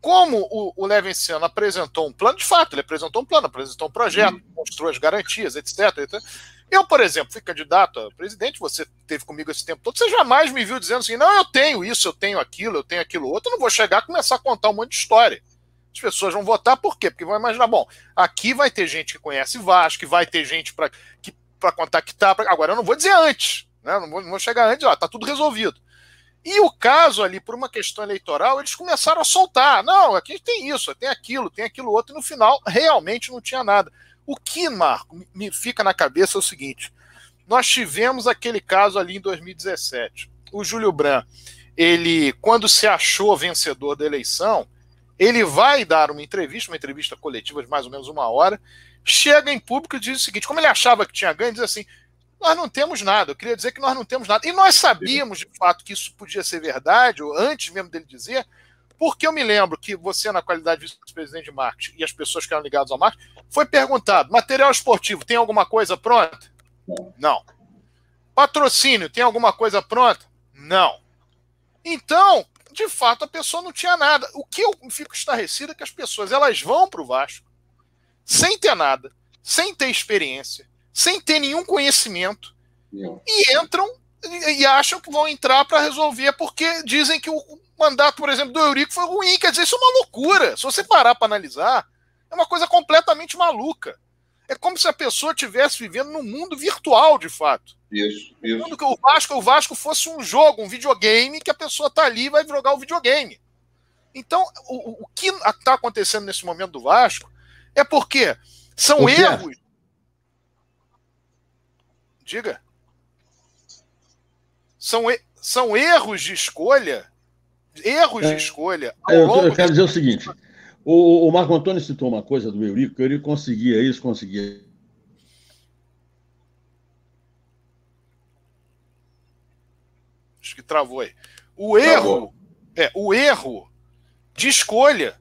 Como o, o apresentou um plano, de fato, ele apresentou um plano, apresentou um projeto, uhum. mostrou as garantias, etc, etc. Eu, por exemplo, fui candidato a presidente, você teve comigo esse tempo todo, você jamais me viu dizendo assim, não, eu tenho isso, eu tenho aquilo, eu tenho aquilo outro, eu não vou chegar e começar a contar um monte de história. As pessoas vão votar por quê? Porque vão imaginar, bom, aqui vai ter gente que conhece Vasco, que vai ter gente para contactar. Pra... Agora, eu não vou dizer antes, né? não, vou, não vou chegar antes, ó, tá tudo resolvido. E o caso ali, por uma questão eleitoral, eles começaram a soltar. Não, aqui tem isso, tem aquilo, tem aquilo outro, e no final realmente não tinha nada. O que, Marco, me fica na cabeça é o seguinte: nós tivemos aquele caso ali em 2017. O Júlio Brandt, ele, quando se achou vencedor da eleição, ele vai dar uma entrevista, uma entrevista coletiva de mais ou menos uma hora, chega em público e diz o seguinte: como ele achava que tinha ganho, diz assim: nós não temos nada. Eu queria dizer que nós não temos nada. E nós sabíamos, de fato, que isso podia ser verdade, ou antes mesmo dele dizer, porque eu me lembro que você, na qualidade de vice-presidente de marketing, e as pessoas que eram ligadas ao marketing, foi perguntado: material esportivo, tem alguma coisa pronta? Não. Patrocínio, tem alguma coisa pronta? Não. Então, de fato, a pessoa não tinha nada. O que eu fico estarrecido é que as pessoas elas vão para o Vasco sem ter nada, sem ter experiência, sem ter nenhum conhecimento, não. e entram e acham que vão entrar para resolver porque dizem que o mandato, por exemplo, do Eurico foi ruim. Quer dizer, isso é uma loucura. Se você parar para analisar, é uma coisa completamente maluca. É como se a pessoa estivesse vivendo num mundo virtual, de fato. Isso, isso. Quando que o Vasco, o Vasco fosse um jogo, um videogame, que a pessoa tá ali e vai jogar o videogame. Então, o, o que está acontecendo nesse momento do Vasco é porque são erros. Diga. São, são erros de escolha. Erros é, de escolha. Eu, eu, quero dizer o seguinte: o, o Marco Antônio citou uma coisa do Eurico, que ele conseguia isso, conseguia acho que travou aí. O erro, é, o erro de escolha.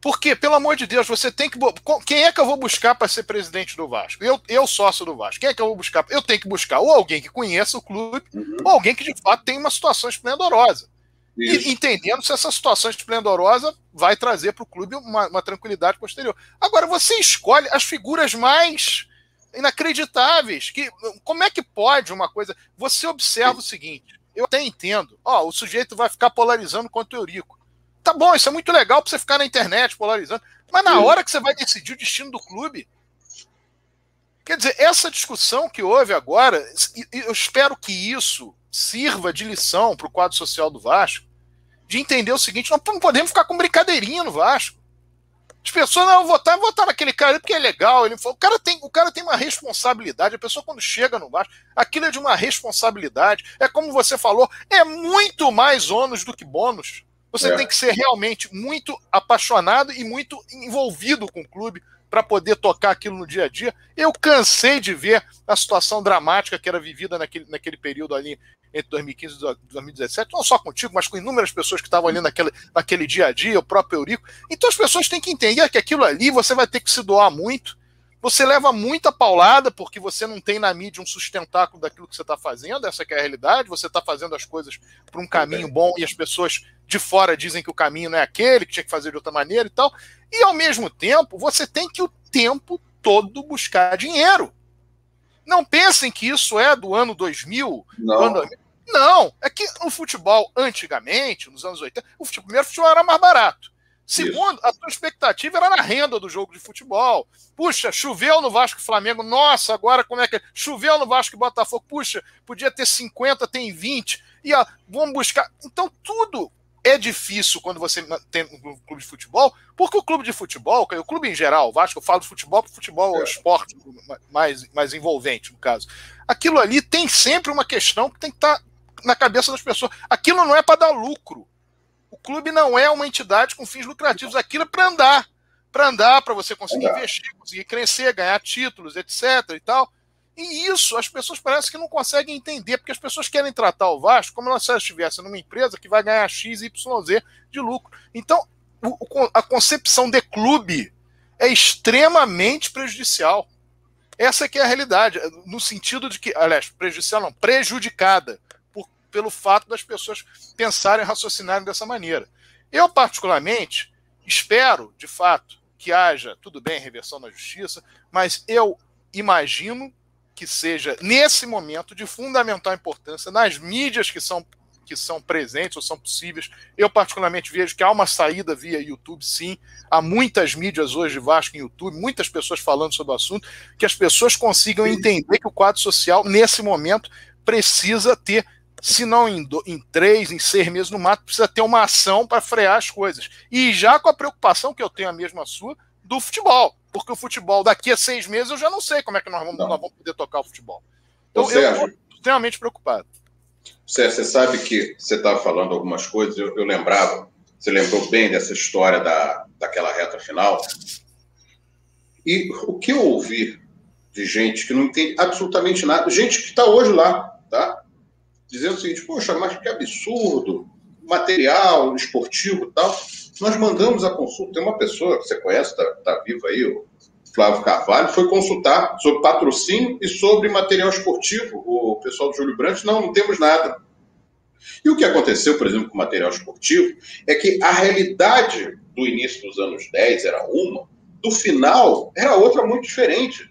Porque, pelo amor de Deus, você tem que. Quem é que eu vou buscar para ser presidente do Vasco? Eu, eu sócio do Vasco. Quem é que eu vou buscar? Eu tenho que buscar ou alguém que conheça o clube, uhum. ou alguém que de fato tem uma situação esplendorosa. E, entendendo se essa situação esplendorosa vai trazer para o clube uma, uma tranquilidade posterior. Agora, você escolhe as figuras mais inacreditáveis. Que, como é que pode uma coisa. Você observa o seguinte: eu até entendo. Ó, o sujeito vai ficar polarizando contra o Eurico. Tá bom, isso é muito legal para você ficar na internet polarizando. Mas na hora que você vai decidir o destino do clube. Quer dizer, essa discussão que houve agora, eu espero que isso sirva de lição para o quadro social do Vasco, de entender o seguinte: nós não podemos ficar com brincadeirinha no Vasco. As pessoas não votar, votar naquele cara porque é legal. Ele falou, o cara tem, o cara tem uma responsabilidade. A pessoa quando chega no baixo, aquilo é de uma responsabilidade. É como você falou, é muito mais ônus do que bônus. Você é. tem que ser realmente muito apaixonado e muito envolvido com o clube para poder tocar aquilo no dia a dia. Eu cansei de ver a situação dramática que era vivida naquele, naquele período ali entre 2015 e 2017, não só contigo, mas com inúmeras pessoas que estavam ali naquele, naquele dia a dia, o próprio Eurico. Então as pessoas têm que entender que aquilo ali você vai ter que se doar muito. Você leva muita paulada porque você não tem na mídia um sustentáculo daquilo que você está fazendo, essa é a realidade. Você está fazendo as coisas por um caminho bom e as pessoas de fora dizem que o caminho não é aquele, que tinha que fazer de outra maneira e tal. E ao mesmo tempo, você tem que o tempo todo buscar dinheiro. Não pensem que isso é do ano 2000. Não. Ano... Não, é que o futebol, antigamente, nos anos 80, o futebol, primeiro futebol era mais barato. Segundo, a sua expectativa era na renda do jogo de futebol. Puxa, choveu no Vasco e Flamengo. Nossa, agora como é que é? Choveu no Vasco e Botafogo. Puxa, podia ter 50, tem 20. E ó, vamos buscar. Então, tudo é difícil quando você tem um clube de futebol, porque o clube de futebol, o clube em geral, o Vasco, eu falo de futebol, porque futebol é o esporte mais, mais envolvente, no caso. Aquilo ali tem sempre uma questão que tem que estar tá na cabeça das pessoas. Aquilo não é para dar lucro. O clube não é uma entidade com fins lucrativos. Aquilo é para andar. Para andar, para você conseguir investir, conseguir crescer, ganhar títulos, etc. e tal. E isso as pessoas parecem que não conseguem entender, porque as pessoas querem tratar o Vasco como se ela estivesse numa empresa que vai ganhar X, Y, Z de lucro. Então, o, a concepção de clube é extremamente prejudicial. Essa é que é a realidade, no sentido de que, aliás, prejudicial não, prejudicada pelo fato das pessoas pensarem e raciocinarem dessa maneira. Eu, particularmente, espero, de fato, que haja, tudo bem, reversão na justiça, mas eu imagino que seja, nesse momento, de fundamental importância nas mídias que são, que são presentes ou são possíveis. Eu, particularmente, vejo que há uma saída via YouTube, sim. Há muitas mídias hoje de Vasco em YouTube, muitas pessoas falando sobre o assunto, que as pessoas consigam entender que o quadro social, nesse momento, precisa ter se não em, do, em três, em seis meses no mato, precisa ter uma ação para frear as coisas. E já com a preocupação que eu tenho a mesma sua do futebol porque o futebol daqui a seis meses eu já não sei como é que nós vamos, nós vamos poder tocar o futebol. Então Ô, eu estou extremamente preocupado. Você, você sabe que você estava falando algumas coisas, eu, eu, lembrava, você lembrou bem dessa história da, daquela reta final. E o que eu ouvi de gente que não entende absolutamente nada, gente que está hoje lá, tá? Dizendo o seguinte, poxa, mas que absurdo, material esportivo e tal. Nós mandamos a consulta, tem uma pessoa que você conhece, está tá viva aí, o Flávio Carvalho, foi consultar sobre patrocínio e sobre material esportivo. O pessoal do Júlio Brandt, não, não temos nada. E o que aconteceu, por exemplo, com o material esportivo, é que a realidade do início dos anos 10 era uma, do final era outra muito diferente.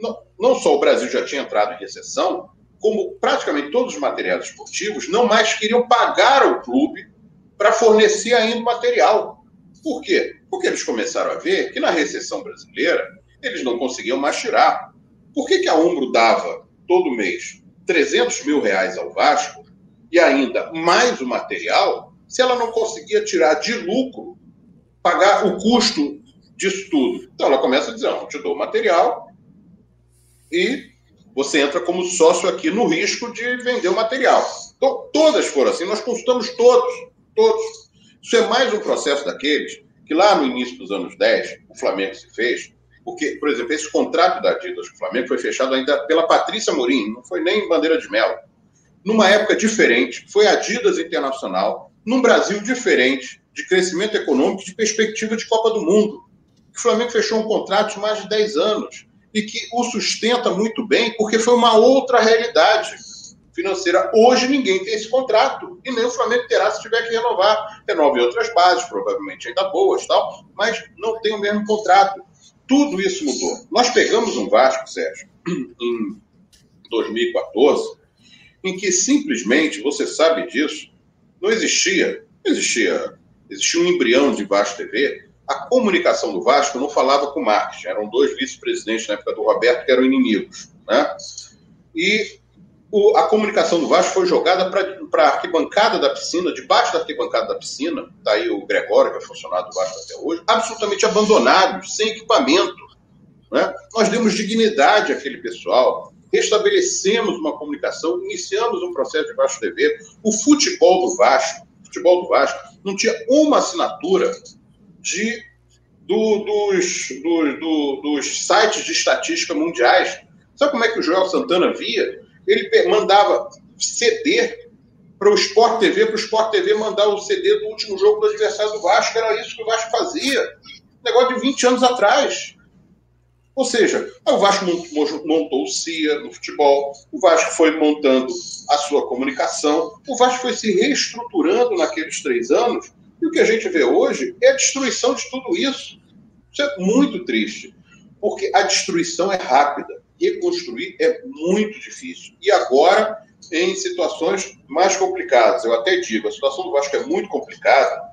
Não, não só o Brasil já tinha entrado em recessão, como praticamente todos os materiais esportivos não mais queriam pagar ao clube para fornecer ainda material. Por quê? Porque eles começaram a ver que na recessão brasileira eles não conseguiam mais tirar. Por que, que a Umbro dava todo mês 300 mil reais ao Vasco e ainda mais o material se ela não conseguia tirar de lucro, pagar o custo disso tudo? Então ela começa a dizer: não, te dou o material e você entra como sócio aqui no risco de vender o material. Então, todas foram assim, nós consultamos todos, todos. Isso é mais um processo daqueles que lá no início dos anos 10, o Flamengo se fez, porque, por exemplo, esse contrato da Adidas com o Flamengo foi fechado ainda pela Patrícia Morim, não foi nem bandeira de mel. Numa época diferente, foi Adidas Internacional, num Brasil diferente, de crescimento econômico, de perspectiva de Copa do Mundo. O Flamengo fechou um contrato de mais de 10 anos e que o sustenta muito bem, porque foi uma outra realidade financeira. Hoje ninguém tem esse contrato, e nem o Flamengo terá se tiver que renovar. Renove outras bases, provavelmente ainda boas, tal, mas não tem o mesmo contrato. Tudo isso mudou. Nós pegamos um Vasco, Sérgio, em 2014, em que simplesmente, você sabe disso, não existia, não existia, existia um embrião de Vasco TV, a comunicação do Vasco não falava com o marketing. Eram dois vice-presidentes na época do Roberto que eram inimigos. Né? E o, a comunicação do Vasco foi jogada para a arquibancada da piscina, debaixo da arquibancada da piscina. Está aí o Gregório, que é funcionário do Vasco até hoje, absolutamente abandonados, sem equipamento. Né? Nós demos dignidade àquele pessoal, restabelecemos uma comunicação, iniciamos um processo de Vasco TV. O futebol do Vasco, futebol do Vasco, não tinha uma assinatura de, do, dos, do, do, dos sites de estatística mundiais. Sabe como é que o Joel Santana via? Ele mandava CD para o Sport TV, para o Sport TV mandar o CD do último jogo do adversário do Vasco. Era isso que o Vasco fazia. Negócio de 20 anos atrás. Ou seja, o Vasco montou o CIA no futebol, o Vasco foi montando a sua comunicação, o Vasco foi se reestruturando naqueles três anos e o que a gente vê hoje é a destruição de tudo isso. Isso é muito triste, porque a destruição é rápida, reconstruir é muito difícil. E agora, em situações mais complicadas, eu até digo, a situação do Vasco é muito complicada,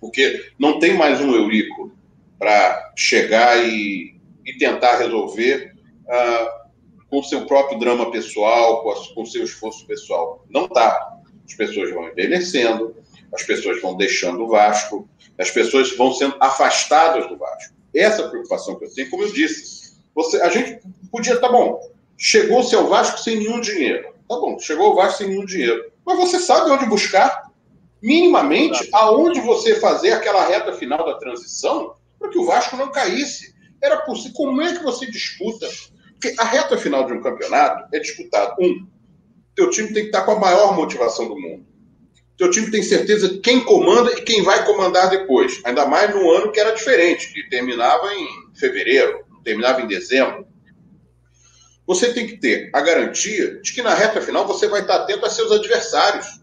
porque não tem mais um Eurico para chegar e, e, tentar resolver uh, com seu próprio drama pessoal, com o seu esforço pessoal. Não está. As pessoas vão envelhecendo, as pessoas vão deixando o Vasco, as pessoas vão sendo afastadas do Vasco. Essa preocupação que eu tenho, como eu disse, você, a gente podia, tá bom, chegou-se ao Vasco sem nenhum dinheiro. Tá bom, chegou ao Vasco sem nenhum dinheiro. Mas você sabe onde buscar? Minimamente, aonde você fazer aquela reta final da transição para que o Vasco não caísse. Era possível. Como é que você disputa? Porque a reta final de um campeonato é disputado. Um, teu time tem que estar com a maior motivação do mundo teu time tem certeza quem comanda e quem vai comandar depois. Ainda mais no ano que era diferente, que terminava em fevereiro, terminava em dezembro. Você tem que ter a garantia de que na reta final você vai estar atento a seus adversários.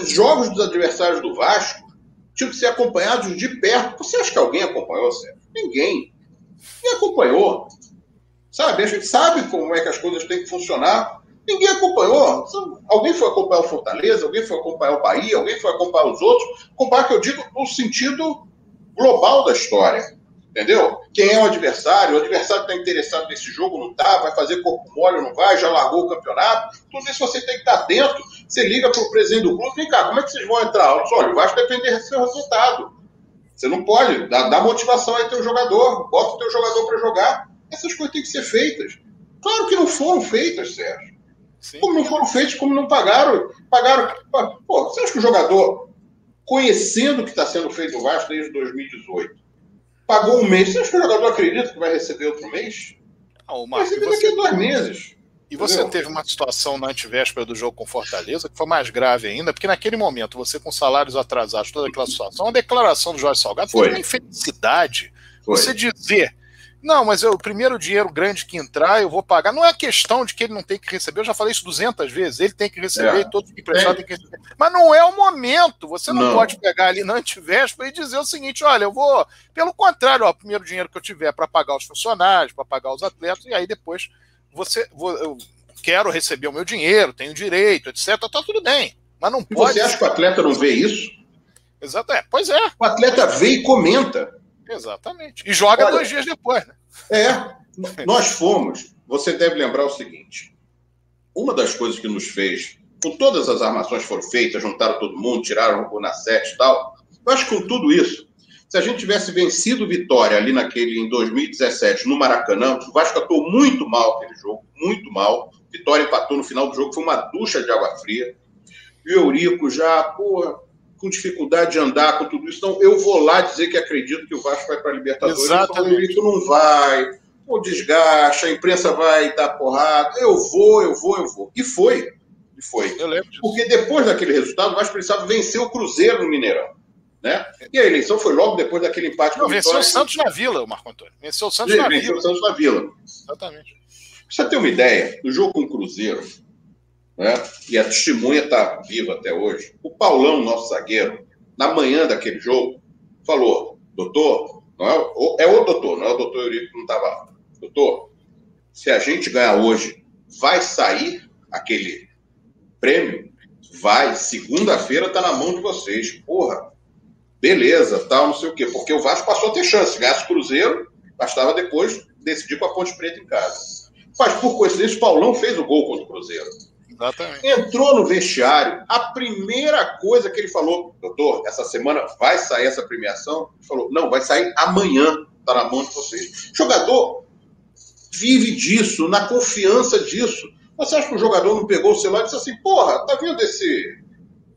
Os jogos dos adversários do Vasco tinham que ser acompanhados de perto. Você acha que alguém acompanhou, Sérgio? Ninguém. Ninguém acompanhou. Sabe? A gente sabe como é que as coisas têm que funcionar Ninguém acompanhou. Alguém foi acompanhar o Fortaleza, alguém foi acompanhar o Bahia, alguém foi acompanhar os outros. Acompanhar que eu digo no sentido global da história. Entendeu? Quem é o adversário? O adversário está interessado nesse jogo, não está? Vai fazer corpo mole não vai? Já largou o campeonato? Tudo isso você tem que estar atento. Você liga para o presidente do clube, vem cá, como é que vocês vão entrar? Olha, vai depender do seu resultado. Você não pode, dá, dá motivação aí teu jogador, bota o teu jogador para jogar. Essas coisas têm que ser feitas. Claro que não foram feitas, Sérgio. Sim. Como não foram feitos, como não pagaram. Pagaram. Pô, você acha que o jogador, conhecendo o que está sendo feito no Vasco desde 2018, pagou um mês? Você acha que o jogador acredita que vai receber outro mês? Não, Marcos, vai receber daqui a dois meses. E você Entendeu? teve uma situação na antivéspera do jogo com Fortaleza que foi mais grave ainda, porque naquele momento, você com salários atrasados, toda aquela situação, a declaração do Jorge Salgado foi, foi uma infelicidade. Foi. Você dizer, não, mas eu, o primeiro dinheiro grande que entrar, eu vou pagar. Não é questão de que ele não tem que receber, eu já falei isso 200 vezes, ele tem que receber, é. todos que emprestado é. tem que receber. Mas não é o momento, você não, não, pode pegar ali na antivéspera e dizer o seguinte, olha, eu vou, pelo contrário, ó, o primeiro dinheiro que eu tiver para pagar os funcionários, para pagar os atletas, e aí depois você, eu quero receber o meu dinheiro, tenho direito, etc. Tá tudo bem. Mas não e pode. Você acha que o atleta não vê isso? Exato, é. Pois é. O atleta vê e comenta. Exatamente. E joga Olha, dois dias depois, né? É. Nós fomos. Você deve lembrar o seguinte: uma das coisas que nos fez, com todas as armações foram feitas, juntaram todo mundo, tiraram o Nacete e tal. Eu acho que com tudo isso, se a gente tivesse vencido Vitória ali naquele em 2017 no Maracanã, o Vasco atuou muito mal aquele jogo, muito mal. Vitória empatou no final do jogo, foi uma ducha de água fria. E o Eurico já, pô, com dificuldade de andar com tudo isso. Então, eu vou lá dizer que acredito que o Vasco vai para a Libertadores. O Eurico não vai, o desgaste, a imprensa vai dar porrada. Eu vou, eu vou, eu vou. E foi. E foi. Eu lembro disso. Porque depois daquele resultado, o Vasco precisava vencer o Cruzeiro no Mineirão. Né? E a eleição foi logo depois daquele empate Não, venceu o Santos na Vila, o Marco Antônio. Venceu o Santos na venceu Vila. Venceu o Santos na Vila. Exatamente. Pra você ter uma ideia, no jogo com o Cruzeiro, né? e a testemunha está viva até hoje, o Paulão, nosso zagueiro, na manhã daquele jogo, falou: doutor, não é, o, é o doutor, não é o doutor Eurico que não estava lá. Doutor, se a gente ganhar hoje, vai sair aquele prêmio? Vai, segunda-feira está na mão de vocês. Porra, beleza, tal, não sei o quê. Porque o Vasco passou a ter chance. Ganhasse o Cruzeiro, bastava depois decidir com a Ponte Preta em casa. Mas, por coincidência, o Paulão fez o gol contra o Cruzeiro. Exatamente. Entrou no vestiário, a primeira coisa que ele falou, doutor, essa semana vai sair essa premiação? Ele falou, não, vai sair amanhã, está na mão de vocês. O jogador vive disso, na confiança disso. Você acha que o jogador não pegou o celular e disse assim, porra, tá vendo esse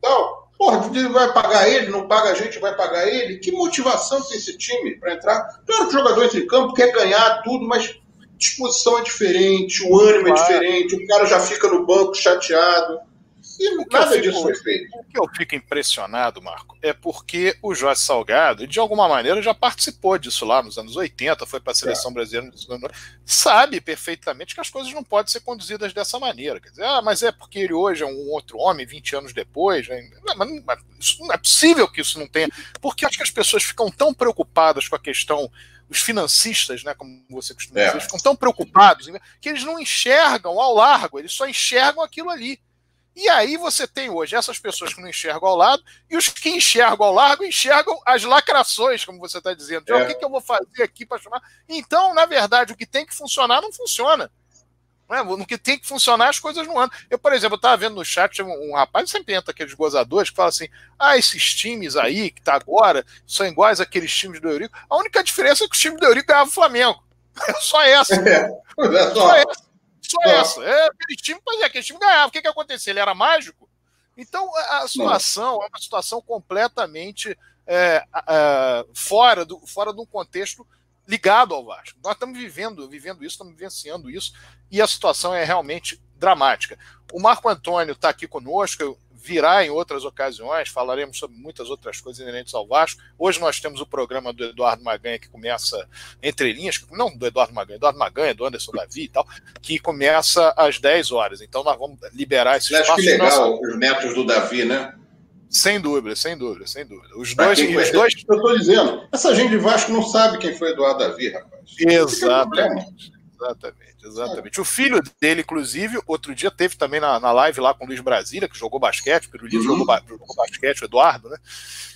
tal? Porra, vai pagar ele, não paga a gente, vai pagar ele. Que motivação tem esse time para entrar? Claro que o jogador entra em campo, quer ganhar tudo, mas disposição é diferente, o ânimo é diferente, o cara já fica no banco chateado. E nada disso foi feito. O que eu fico impressionado, Marco, é porque o Jorge Salgado, de alguma maneira, já participou disso lá nos anos 80, foi para a seleção é. brasileira, sabe perfeitamente que as coisas não podem ser conduzidas dessa maneira. Quer dizer, ah, mas é porque ele hoje é um outro homem, 20 anos depois. Né? Mas, não é possível que isso não tenha. Porque acho que as pessoas ficam tão preocupadas com a questão os financistas, né, como você costuma dizer, é. ficam tão preocupados que eles não enxergam ao largo, eles só enxergam aquilo ali. E aí você tem hoje essas pessoas que não enxergam ao lado e os que enxergam ao largo enxergam as lacrações, como você está dizendo. É. O que, que eu vou fazer aqui para chamar? Então, na verdade, o que tem que funcionar não funciona. Não é? No que tem que funcionar, as coisas não andam. Eu, por exemplo, estava vendo no chat um, um rapaz, sempre entra aqueles gozadores, que fala assim: ah, esses times aí que tá agora são iguais àqueles times do Eurico. A única diferença é que o time do Eurico ganhava o Flamengo. É só essa. É, é só. só essa. Só é. essa. É, aquele time, pois é, aquele time ganhava. O que, que aconteceu? Ele era mágico? Então, a situação é uma situação completamente é, é, fora, do, fora de um contexto ligado ao Vasco. Nós estamos vivendo, vivendo isso, estamos vivenciando isso, e a situação é realmente dramática. O Marco Antônio está aqui conosco, virá em outras ocasiões, falaremos sobre muitas outras coisas inerentes ao Vasco. Hoje nós temos o programa do Eduardo Maganha, que começa entre linhas, não do Eduardo Maganha, Eduardo Maganha, do Anderson Davi e tal, que começa às 10 horas. Então nós vamos liberar esse espaço. Acho que legal os netos do Davi, né? Sem dúvida, sem dúvida, sem dúvida. Os dois. Os dois... Eu estou dizendo, essa gente de Vasco não sabe quem foi Eduardo Davi, rapaz. Exatamente. Exatamente, exatamente. O filho dele, inclusive, outro dia teve também na, na live lá com o Luiz Brasília, que jogou basquete, o Pirulito uhum. jogou, jogou basquete, o Eduardo, né?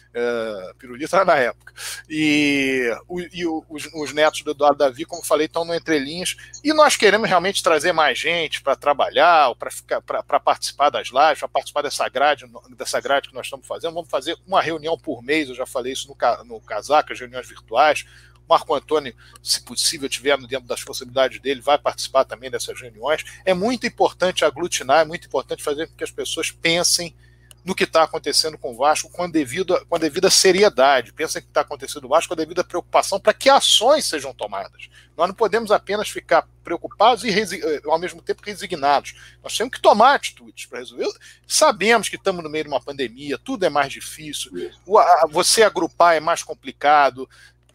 Uh, Pirulito era na época. E, o, e o, os, os, netos do Eduardo Davi, como falei, estão no Entrelinhas. E nós queremos realmente trazer mais gente para trabalhar, para participar das lives, para participar dessa grade, dessa grade que nós estamos fazendo. Vamos fazer uma reunião por mês, eu já falei isso no, no Casaca, as reuniões virtuais Marco Antônio, se possível, tiver dentro das possibilidades dele, vai participar também dessas reuniões. É muito importante aglutinar, é muito importante fazer com que as pessoas pensem no que está acontecendo com o Vasco com a devida, com a devida seriedade. Pensa que está acontecendo com o Vasco com a devida preocupação para que ações sejam tomadas. Nós não podemos apenas ficar preocupados e eh, ao mesmo tempo resignados. Nós temos que tomar atitudes para resolver. Sabemos que estamos no meio de uma pandemia, tudo é mais difícil, você agrupar é mais complicado.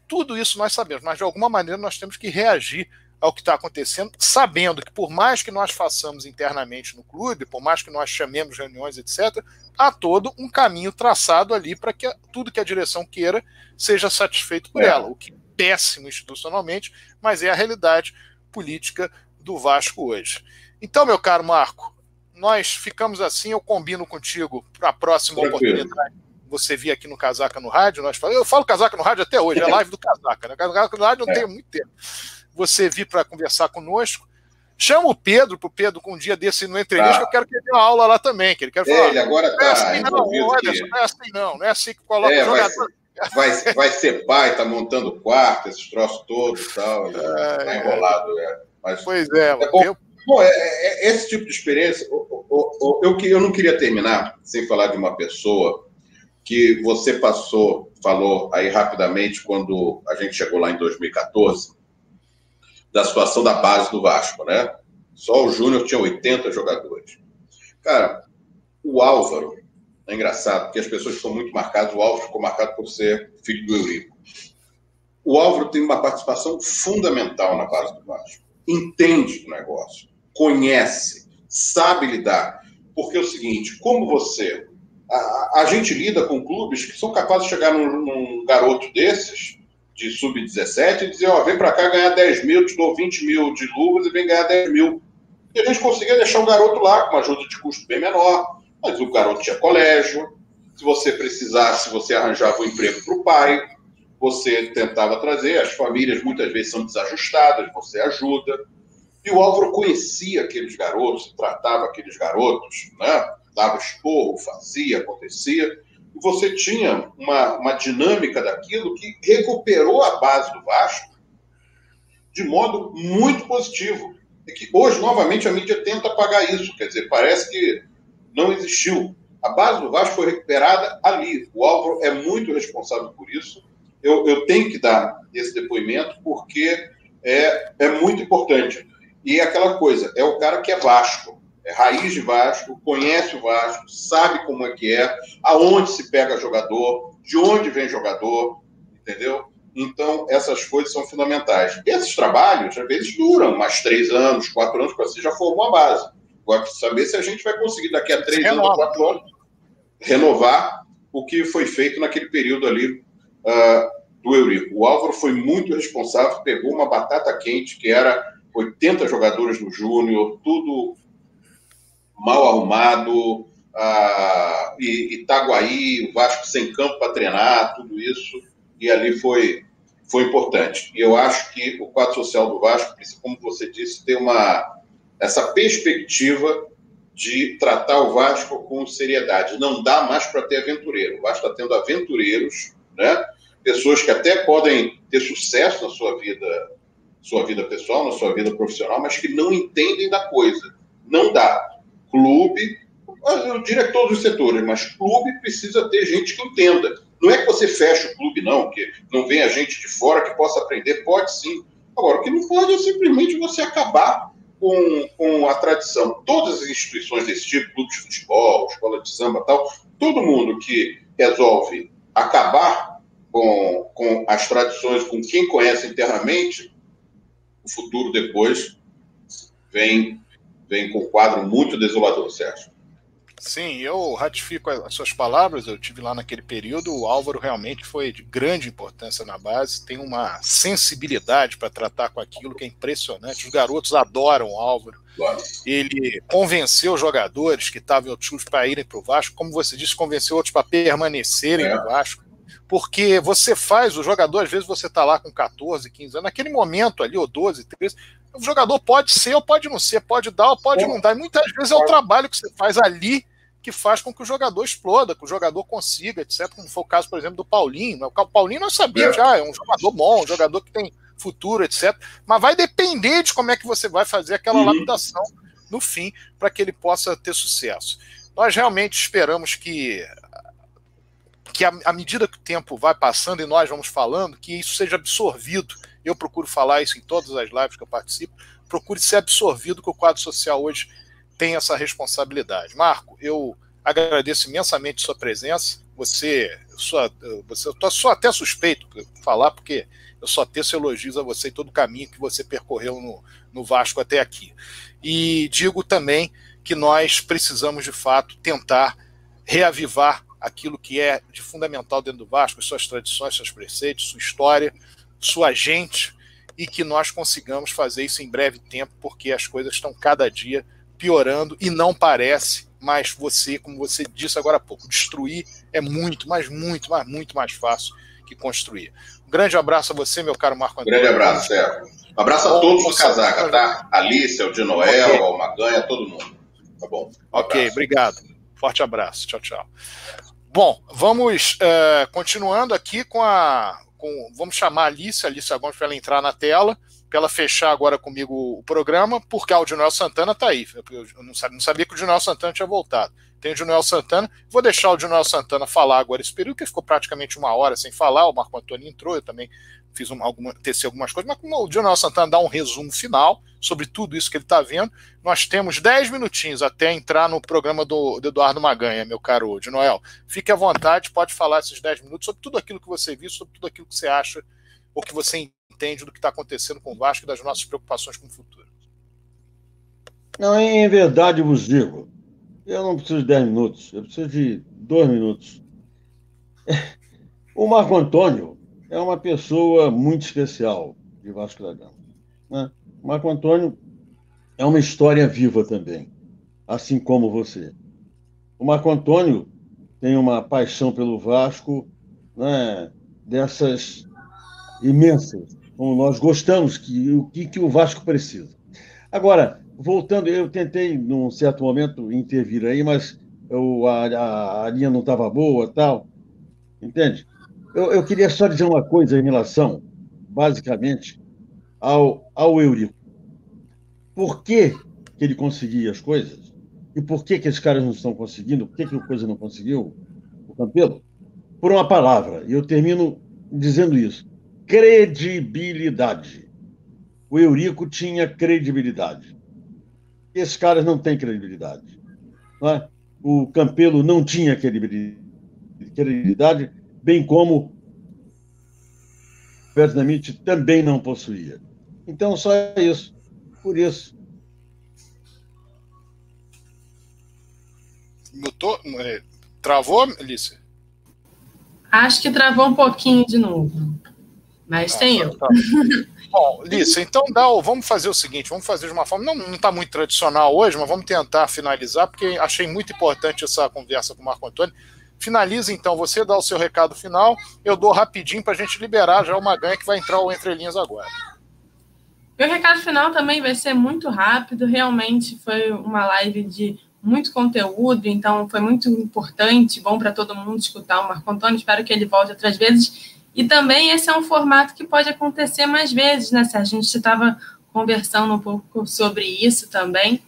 Tudo isso nós sabemos, mas de alguma maneira nós temos que reagir ao que está acontecendo, sabendo que por mais que nós façamos internamente no clube, por mais que nós chamemos reuniões, etc., há todo um caminho traçado ali para que tudo que a direção queira seja satisfeito por é. ela, o que é péssimo institucionalmente, mas é a realidade política do Vasco hoje. Então, meu caro Marco, nós ficamos assim, eu combino contigo para a próxima Tranquilo. oportunidade. Você vir aqui no Casaca no Rádio, nós falamos, eu falo Casaca no Rádio até hoje, é live do Casaca, né? Casaca no Rádio não é. tem muito tempo. Você vir para conversar conosco, Chama o Pedro, para o Pedro, com um dia desse no entrevista, tá. que eu quero que ele dê uma aula lá também, que ele quer falar. Ele agora. Não é assim, não, olha, que... não é assim, não. Não é assim que coloca é, o jogador. Vai ser, vai, ser pai, está montando quarto, esses troços todos e tal. Está é, enrolado, é. Mas, pois é, é bom. Eu... Bom, é, é, esse tipo de experiência. Eu, eu, eu, eu não queria terminar sem falar de uma pessoa que você passou, falou aí rapidamente quando a gente chegou lá em 2014 da situação da base do Vasco, né? Só o Júnior tinha 80 jogadores. Cara, o Álvaro, é engraçado, porque as pessoas ficam muito marcadas, o Álvaro ficou marcado por ser filho do Eurico. O Álvaro tem uma participação fundamental na base do Vasco. Entende o negócio, conhece, sabe lidar. Porque é o seguinte, como você... A, a gente lida com clubes que são capazes de chegar num, num garoto desses de sub-17 e dizer, ó, vem para cá ganhar 10 mil, te dou 20 mil de luvas e vem ganhar 10 mil. E a gente conseguia deixar o garoto lá com uma ajuda de custo bem menor, mas o garoto tinha colégio, se você precisasse, você arranjava um emprego para o pai, você tentava trazer, as famílias muitas vezes são desajustadas, você ajuda. E o Álvaro conhecia aqueles garotos, tratava aqueles garotos, né? dava esporro, fazia, acontecia você tinha uma, uma dinâmica daquilo que recuperou a base do Vasco de modo muito positivo. E que hoje, novamente, a mídia tenta apagar isso. Quer dizer, parece que não existiu. A base do Vasco foi recuperada ali. O Álvaro é muito responsável por isso. Eu, eu tenho que dar esse depoimento porque é, é muito importante. E é aquela coisa, é o cara que é Vasco é raiz de Vasco, conhece o Vasco, sabe como é que é, aonde se pega jogador, de onde vem jogador, entendeu? Então, essas coisas são fundamentais. Esses trabalhos, às vezes, duram mais três anos, quatro anos, para você já formou a base. Agora, saber se a gente vai conseguir, daqui a três anos ou quatro anos, renovar o que foi feito naquele período ali uh, do Eurico. O Álvaro foi muito responsável, pegou uma batata quente, que era 80 jogadores no Júnior, tudo mal arrumado, ah, Itaguaí, o Vasco sem campo para treinar, tudo isso, e ali foi, foi importante. E eu acho que o quadro social do Vasco, como você disse, tem uma, essa perspectiva de tratar o Vasco com seriedade. Não dá mais para ter aventureiro. O Vasco está tendo aventureiros, né? pessoas que até podem ter sucesso na sua vida, sua vida pessoal, na sua vida profissional, mas que não entendem da coisa. Não dá clube, eu diria todos os setores, mas clube precisa ter gente que entenda. Não é que você feche o clube, não, que não venha gente de fora que possa aprender, pode sim. Agora, o que não pode é simplesmente você acabar com, com a tradição. Todas as instituições desse tipo, clube de futebol, escola de samba tal, todo mundo que resolve acabar com, com as tradições, com quem conhece internamente, o futuro depois vem vem com um quadro muito desolador, Sérgio. Sim, eu ratifico as suas palavras. Eu tive lá naquele período. O Álvaro realmente foi de grande importância na base. Tem uma sensibilidade para tratar com aquilo que é impressionante. Os garotos adoram o Álvaro. Claro. Ele convenceu jogadores que estavam em outros clubes para irem para o Vasco. Como você disse, convenceu outros para permanecerem é. no Vasco. Porque você faz, o jogador, às vezes você está lá com 14, 15 anos, naquele momento ali, ou 12, 13, o jogador pode ser ou pode não ser, pode dar ou pode não dar. E muitas vezes é o trabalho que você faz ali que faz com que o jogador exploda, que o jogador consiga, etc. Como foi o caso, por exemplo, do Paulinho. Né? O Paulinho nós sabíamos, já é. é um jogador bom, um jogador que tem futuro, etc. Mas vai depender de como é que você vai fazer aquela uhum. lapidação no fim para que ele possa ter sucesso. Nós realmente esperamos que que à medida que o tempo vai passando e nós vamos falando, que isso seja absorvido. Eu procuro falar isso em todas as lives que eu participo, procure ser absorvido que o quadro social hoje tem essa responsabilidade. Marco, eu agradeço imensamente sua presença. Você, sou, você, eu sou até suspeito de falar, porque eu só teço elogios a você e todo o caminho que você percorreu no, no Vasco até aqui. E digo também que nós precisamos, de fato, tentar reavivar aquilo que é de fundamental dentro do Vasco, suas tradições, seus preceitos, sua história, sua gente, e que nós consigamos fazer isso em breve tempo, porque as coisas estão cada dia piorando e não parece, mas você, como você disse agora há pouco, destruir é muito, mas muito, mas muito mais fácil que construir. Um grande abraço a você, meu caro Marco Antônio. Grande abraço, Sérgio. Um abraço a todos do Casaca, tá? Alice, o de Noel, okay. o Maganha, todo mundo. Tá bom? Um ok, abraço. obrigado. Forte abraço. Tchau, tchau. Bom, vamos uh, continuando aqui com a. Com, vamos chamar a Alice, a Alice Gomes, para ela entrar na tela, para ela fechar agora comigo o programa, porque o Dinoel Santana está aí. Eu não sabia, não sabia que o Dinoel Santana tinha voltado. Tem o Dinoel Santana. Vou deixar o Dinoel Santana falar agora esse período, que ficou praticamente uma hora sem falar. O Marco Antônio entrou, eu também fiz uma, alguma, teci algumas coisas, mas como o Dionel Santana dá um resumo final sobre tudo isso que ele está vendo, nós temos 10 minutinhos até entrar no programa do, do Eduardo Maganha, meu caro Dinoel. Fique à vontade, pode falar esses 10 minutos sobre tudo aquilo que você viu, sobre tudo aquilo que você acha ou que você entende do que está acontecendo com o Vasco e das nossas preocupações com o futuro. Não, em verdade vos digo, eu não preciso de 10 minutos, eu preciso de 2 minutos. O Marco Antônio é uma pessoa muito especial de Vasco da Gama. Né? Marco Antônio é uma história viva também, assim como você. O Marco Antônio tem uma paixão pelo Vasco né, dessas imensas, como nós gostamos, que o que, que o Vasco precisa. Agora, voltando, eu tentei, num certo momento, intervir aí, mas eu, a, a, a linha não estava boa tal, entende? Eu, eu, queria só dizer uma coisa em relação, basicamente, ao, ao Eurico. Por que, que ele conseguia as coisas? E por que, que esses caras não estão conseguindo? Por que, que o Coisa não conseguiu? O Campelo? Por uma palavra, e eu termino dizendo isso: credibilidade. O Eurico tinha credibilidade. Esses caras não têm credibilidade. Não é? O Campelo não tinha credibilidade bem como Vietnamite também não possuía. Então, só isso. Por isso. Mutou? É, travou, Alice? Acho que travou um pouquinho de novo. Mas ah, tem tá, eu. Tá. Bom, Alice, então dá, vamos fazer o seguinte, vamos fazer de uma forma, não está muito tradicional hoje, mas vamos tentar finalizar, porque achei muito importante essa conversa com o Marco Antônio. Finaliza então, você dá o seu recado final, eu dou rapidinho para a gente liberar já o Maganha que vai entrar o Entre Linhas agora. Meu recado final também vai ser muito rápido, realmente foi uma live de muito conteúdo, então foi muito importante, bom para todo mundo escutar o Marco Antônio, espero que ele volte outras vezes. E também esse é um formato que pode acontecer mais vezes, né, Sérgio? A gente estava conversando um pouco sobre isso também.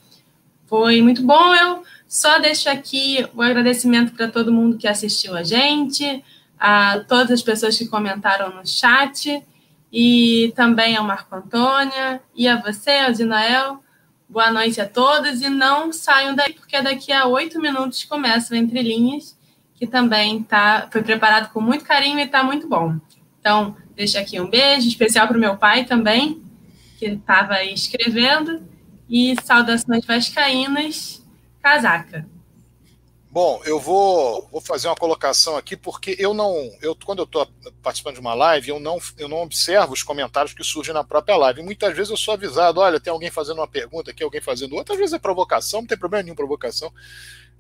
Foi muito bom. Eu só deixo aqui o agradecimento para todo mundo que assistiu a gente, a todas as pessoas que comentaram no chat, e também ao Marco Antônio, e a você, ao Dinael. Boa noite a todos, e não saiam daí, porque daqui a oito minutos começa o Entre Linhas, que também tá, foi preparado com muito carinho e está muito bom. Então, deixo aqui um beijo especial para o meu pai também, que estava aí escrevendo, e saudações vascaínas casaca. Bom, eu vou, vou fazer uma colocação aqui, porque eu não. Eu, quando eu estou participando de uma live, eu não, eu não observo os comentários que surgem na própria live. Muitas vezes eu sou avisado: olha, tem alguém fazendo uma pergunta aqui, alguém fazendo outra. Às vezes é provocação, não tem problema nenhum provocação.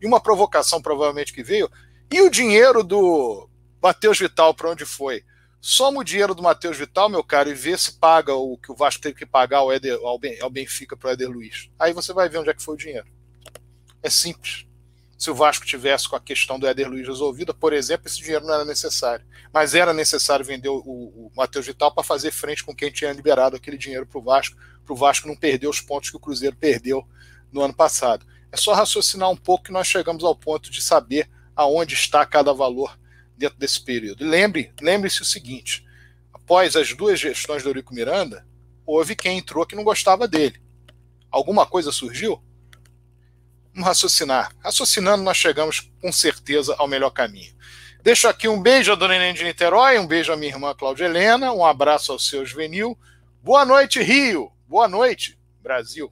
E uma provocação provavelmente que veio. E o dinheiro do Matheus Vital, para onde foi? Soma o dinheiro do Matheus Vital, meu caro, e vê se paga o que o Vasco teve que pagar ao, ao Benfica para o Éder Luiz. Aí você vai ver onde é que foi o dinheiro. É simples. Se o Vasco tivesse com a questão do Éder Luiz resolvida, por exemplo, esse dinheiro não era necessário. Mas era necessário vender o, o Matheus Vital para fazer frente com quem tinha liberado aquele dinheiro para o Vasco, para o Vasco não perder os pontos que o Cruzeiro perdeu no ano passado. É só raciocinar um pouco que nós chegamos ao ponto de saber aonde está cada valor dentro desse período. E lembre, lembre-se o seguinte: após as duas gestões do Eurico Miranda, houve quem entrou que não gostava dele. Alguma coisa surgiu? Vamos raciocinar. Raciocinando, nós chegamos com certeza ao melhor caminho. Deixo aqui um beijo à dona Neném de Niterói, um beijo à minha irmã Cláudia Helena, um abraço ao seu juvenil. Boa noite, Rio. Boa noite, Brasil.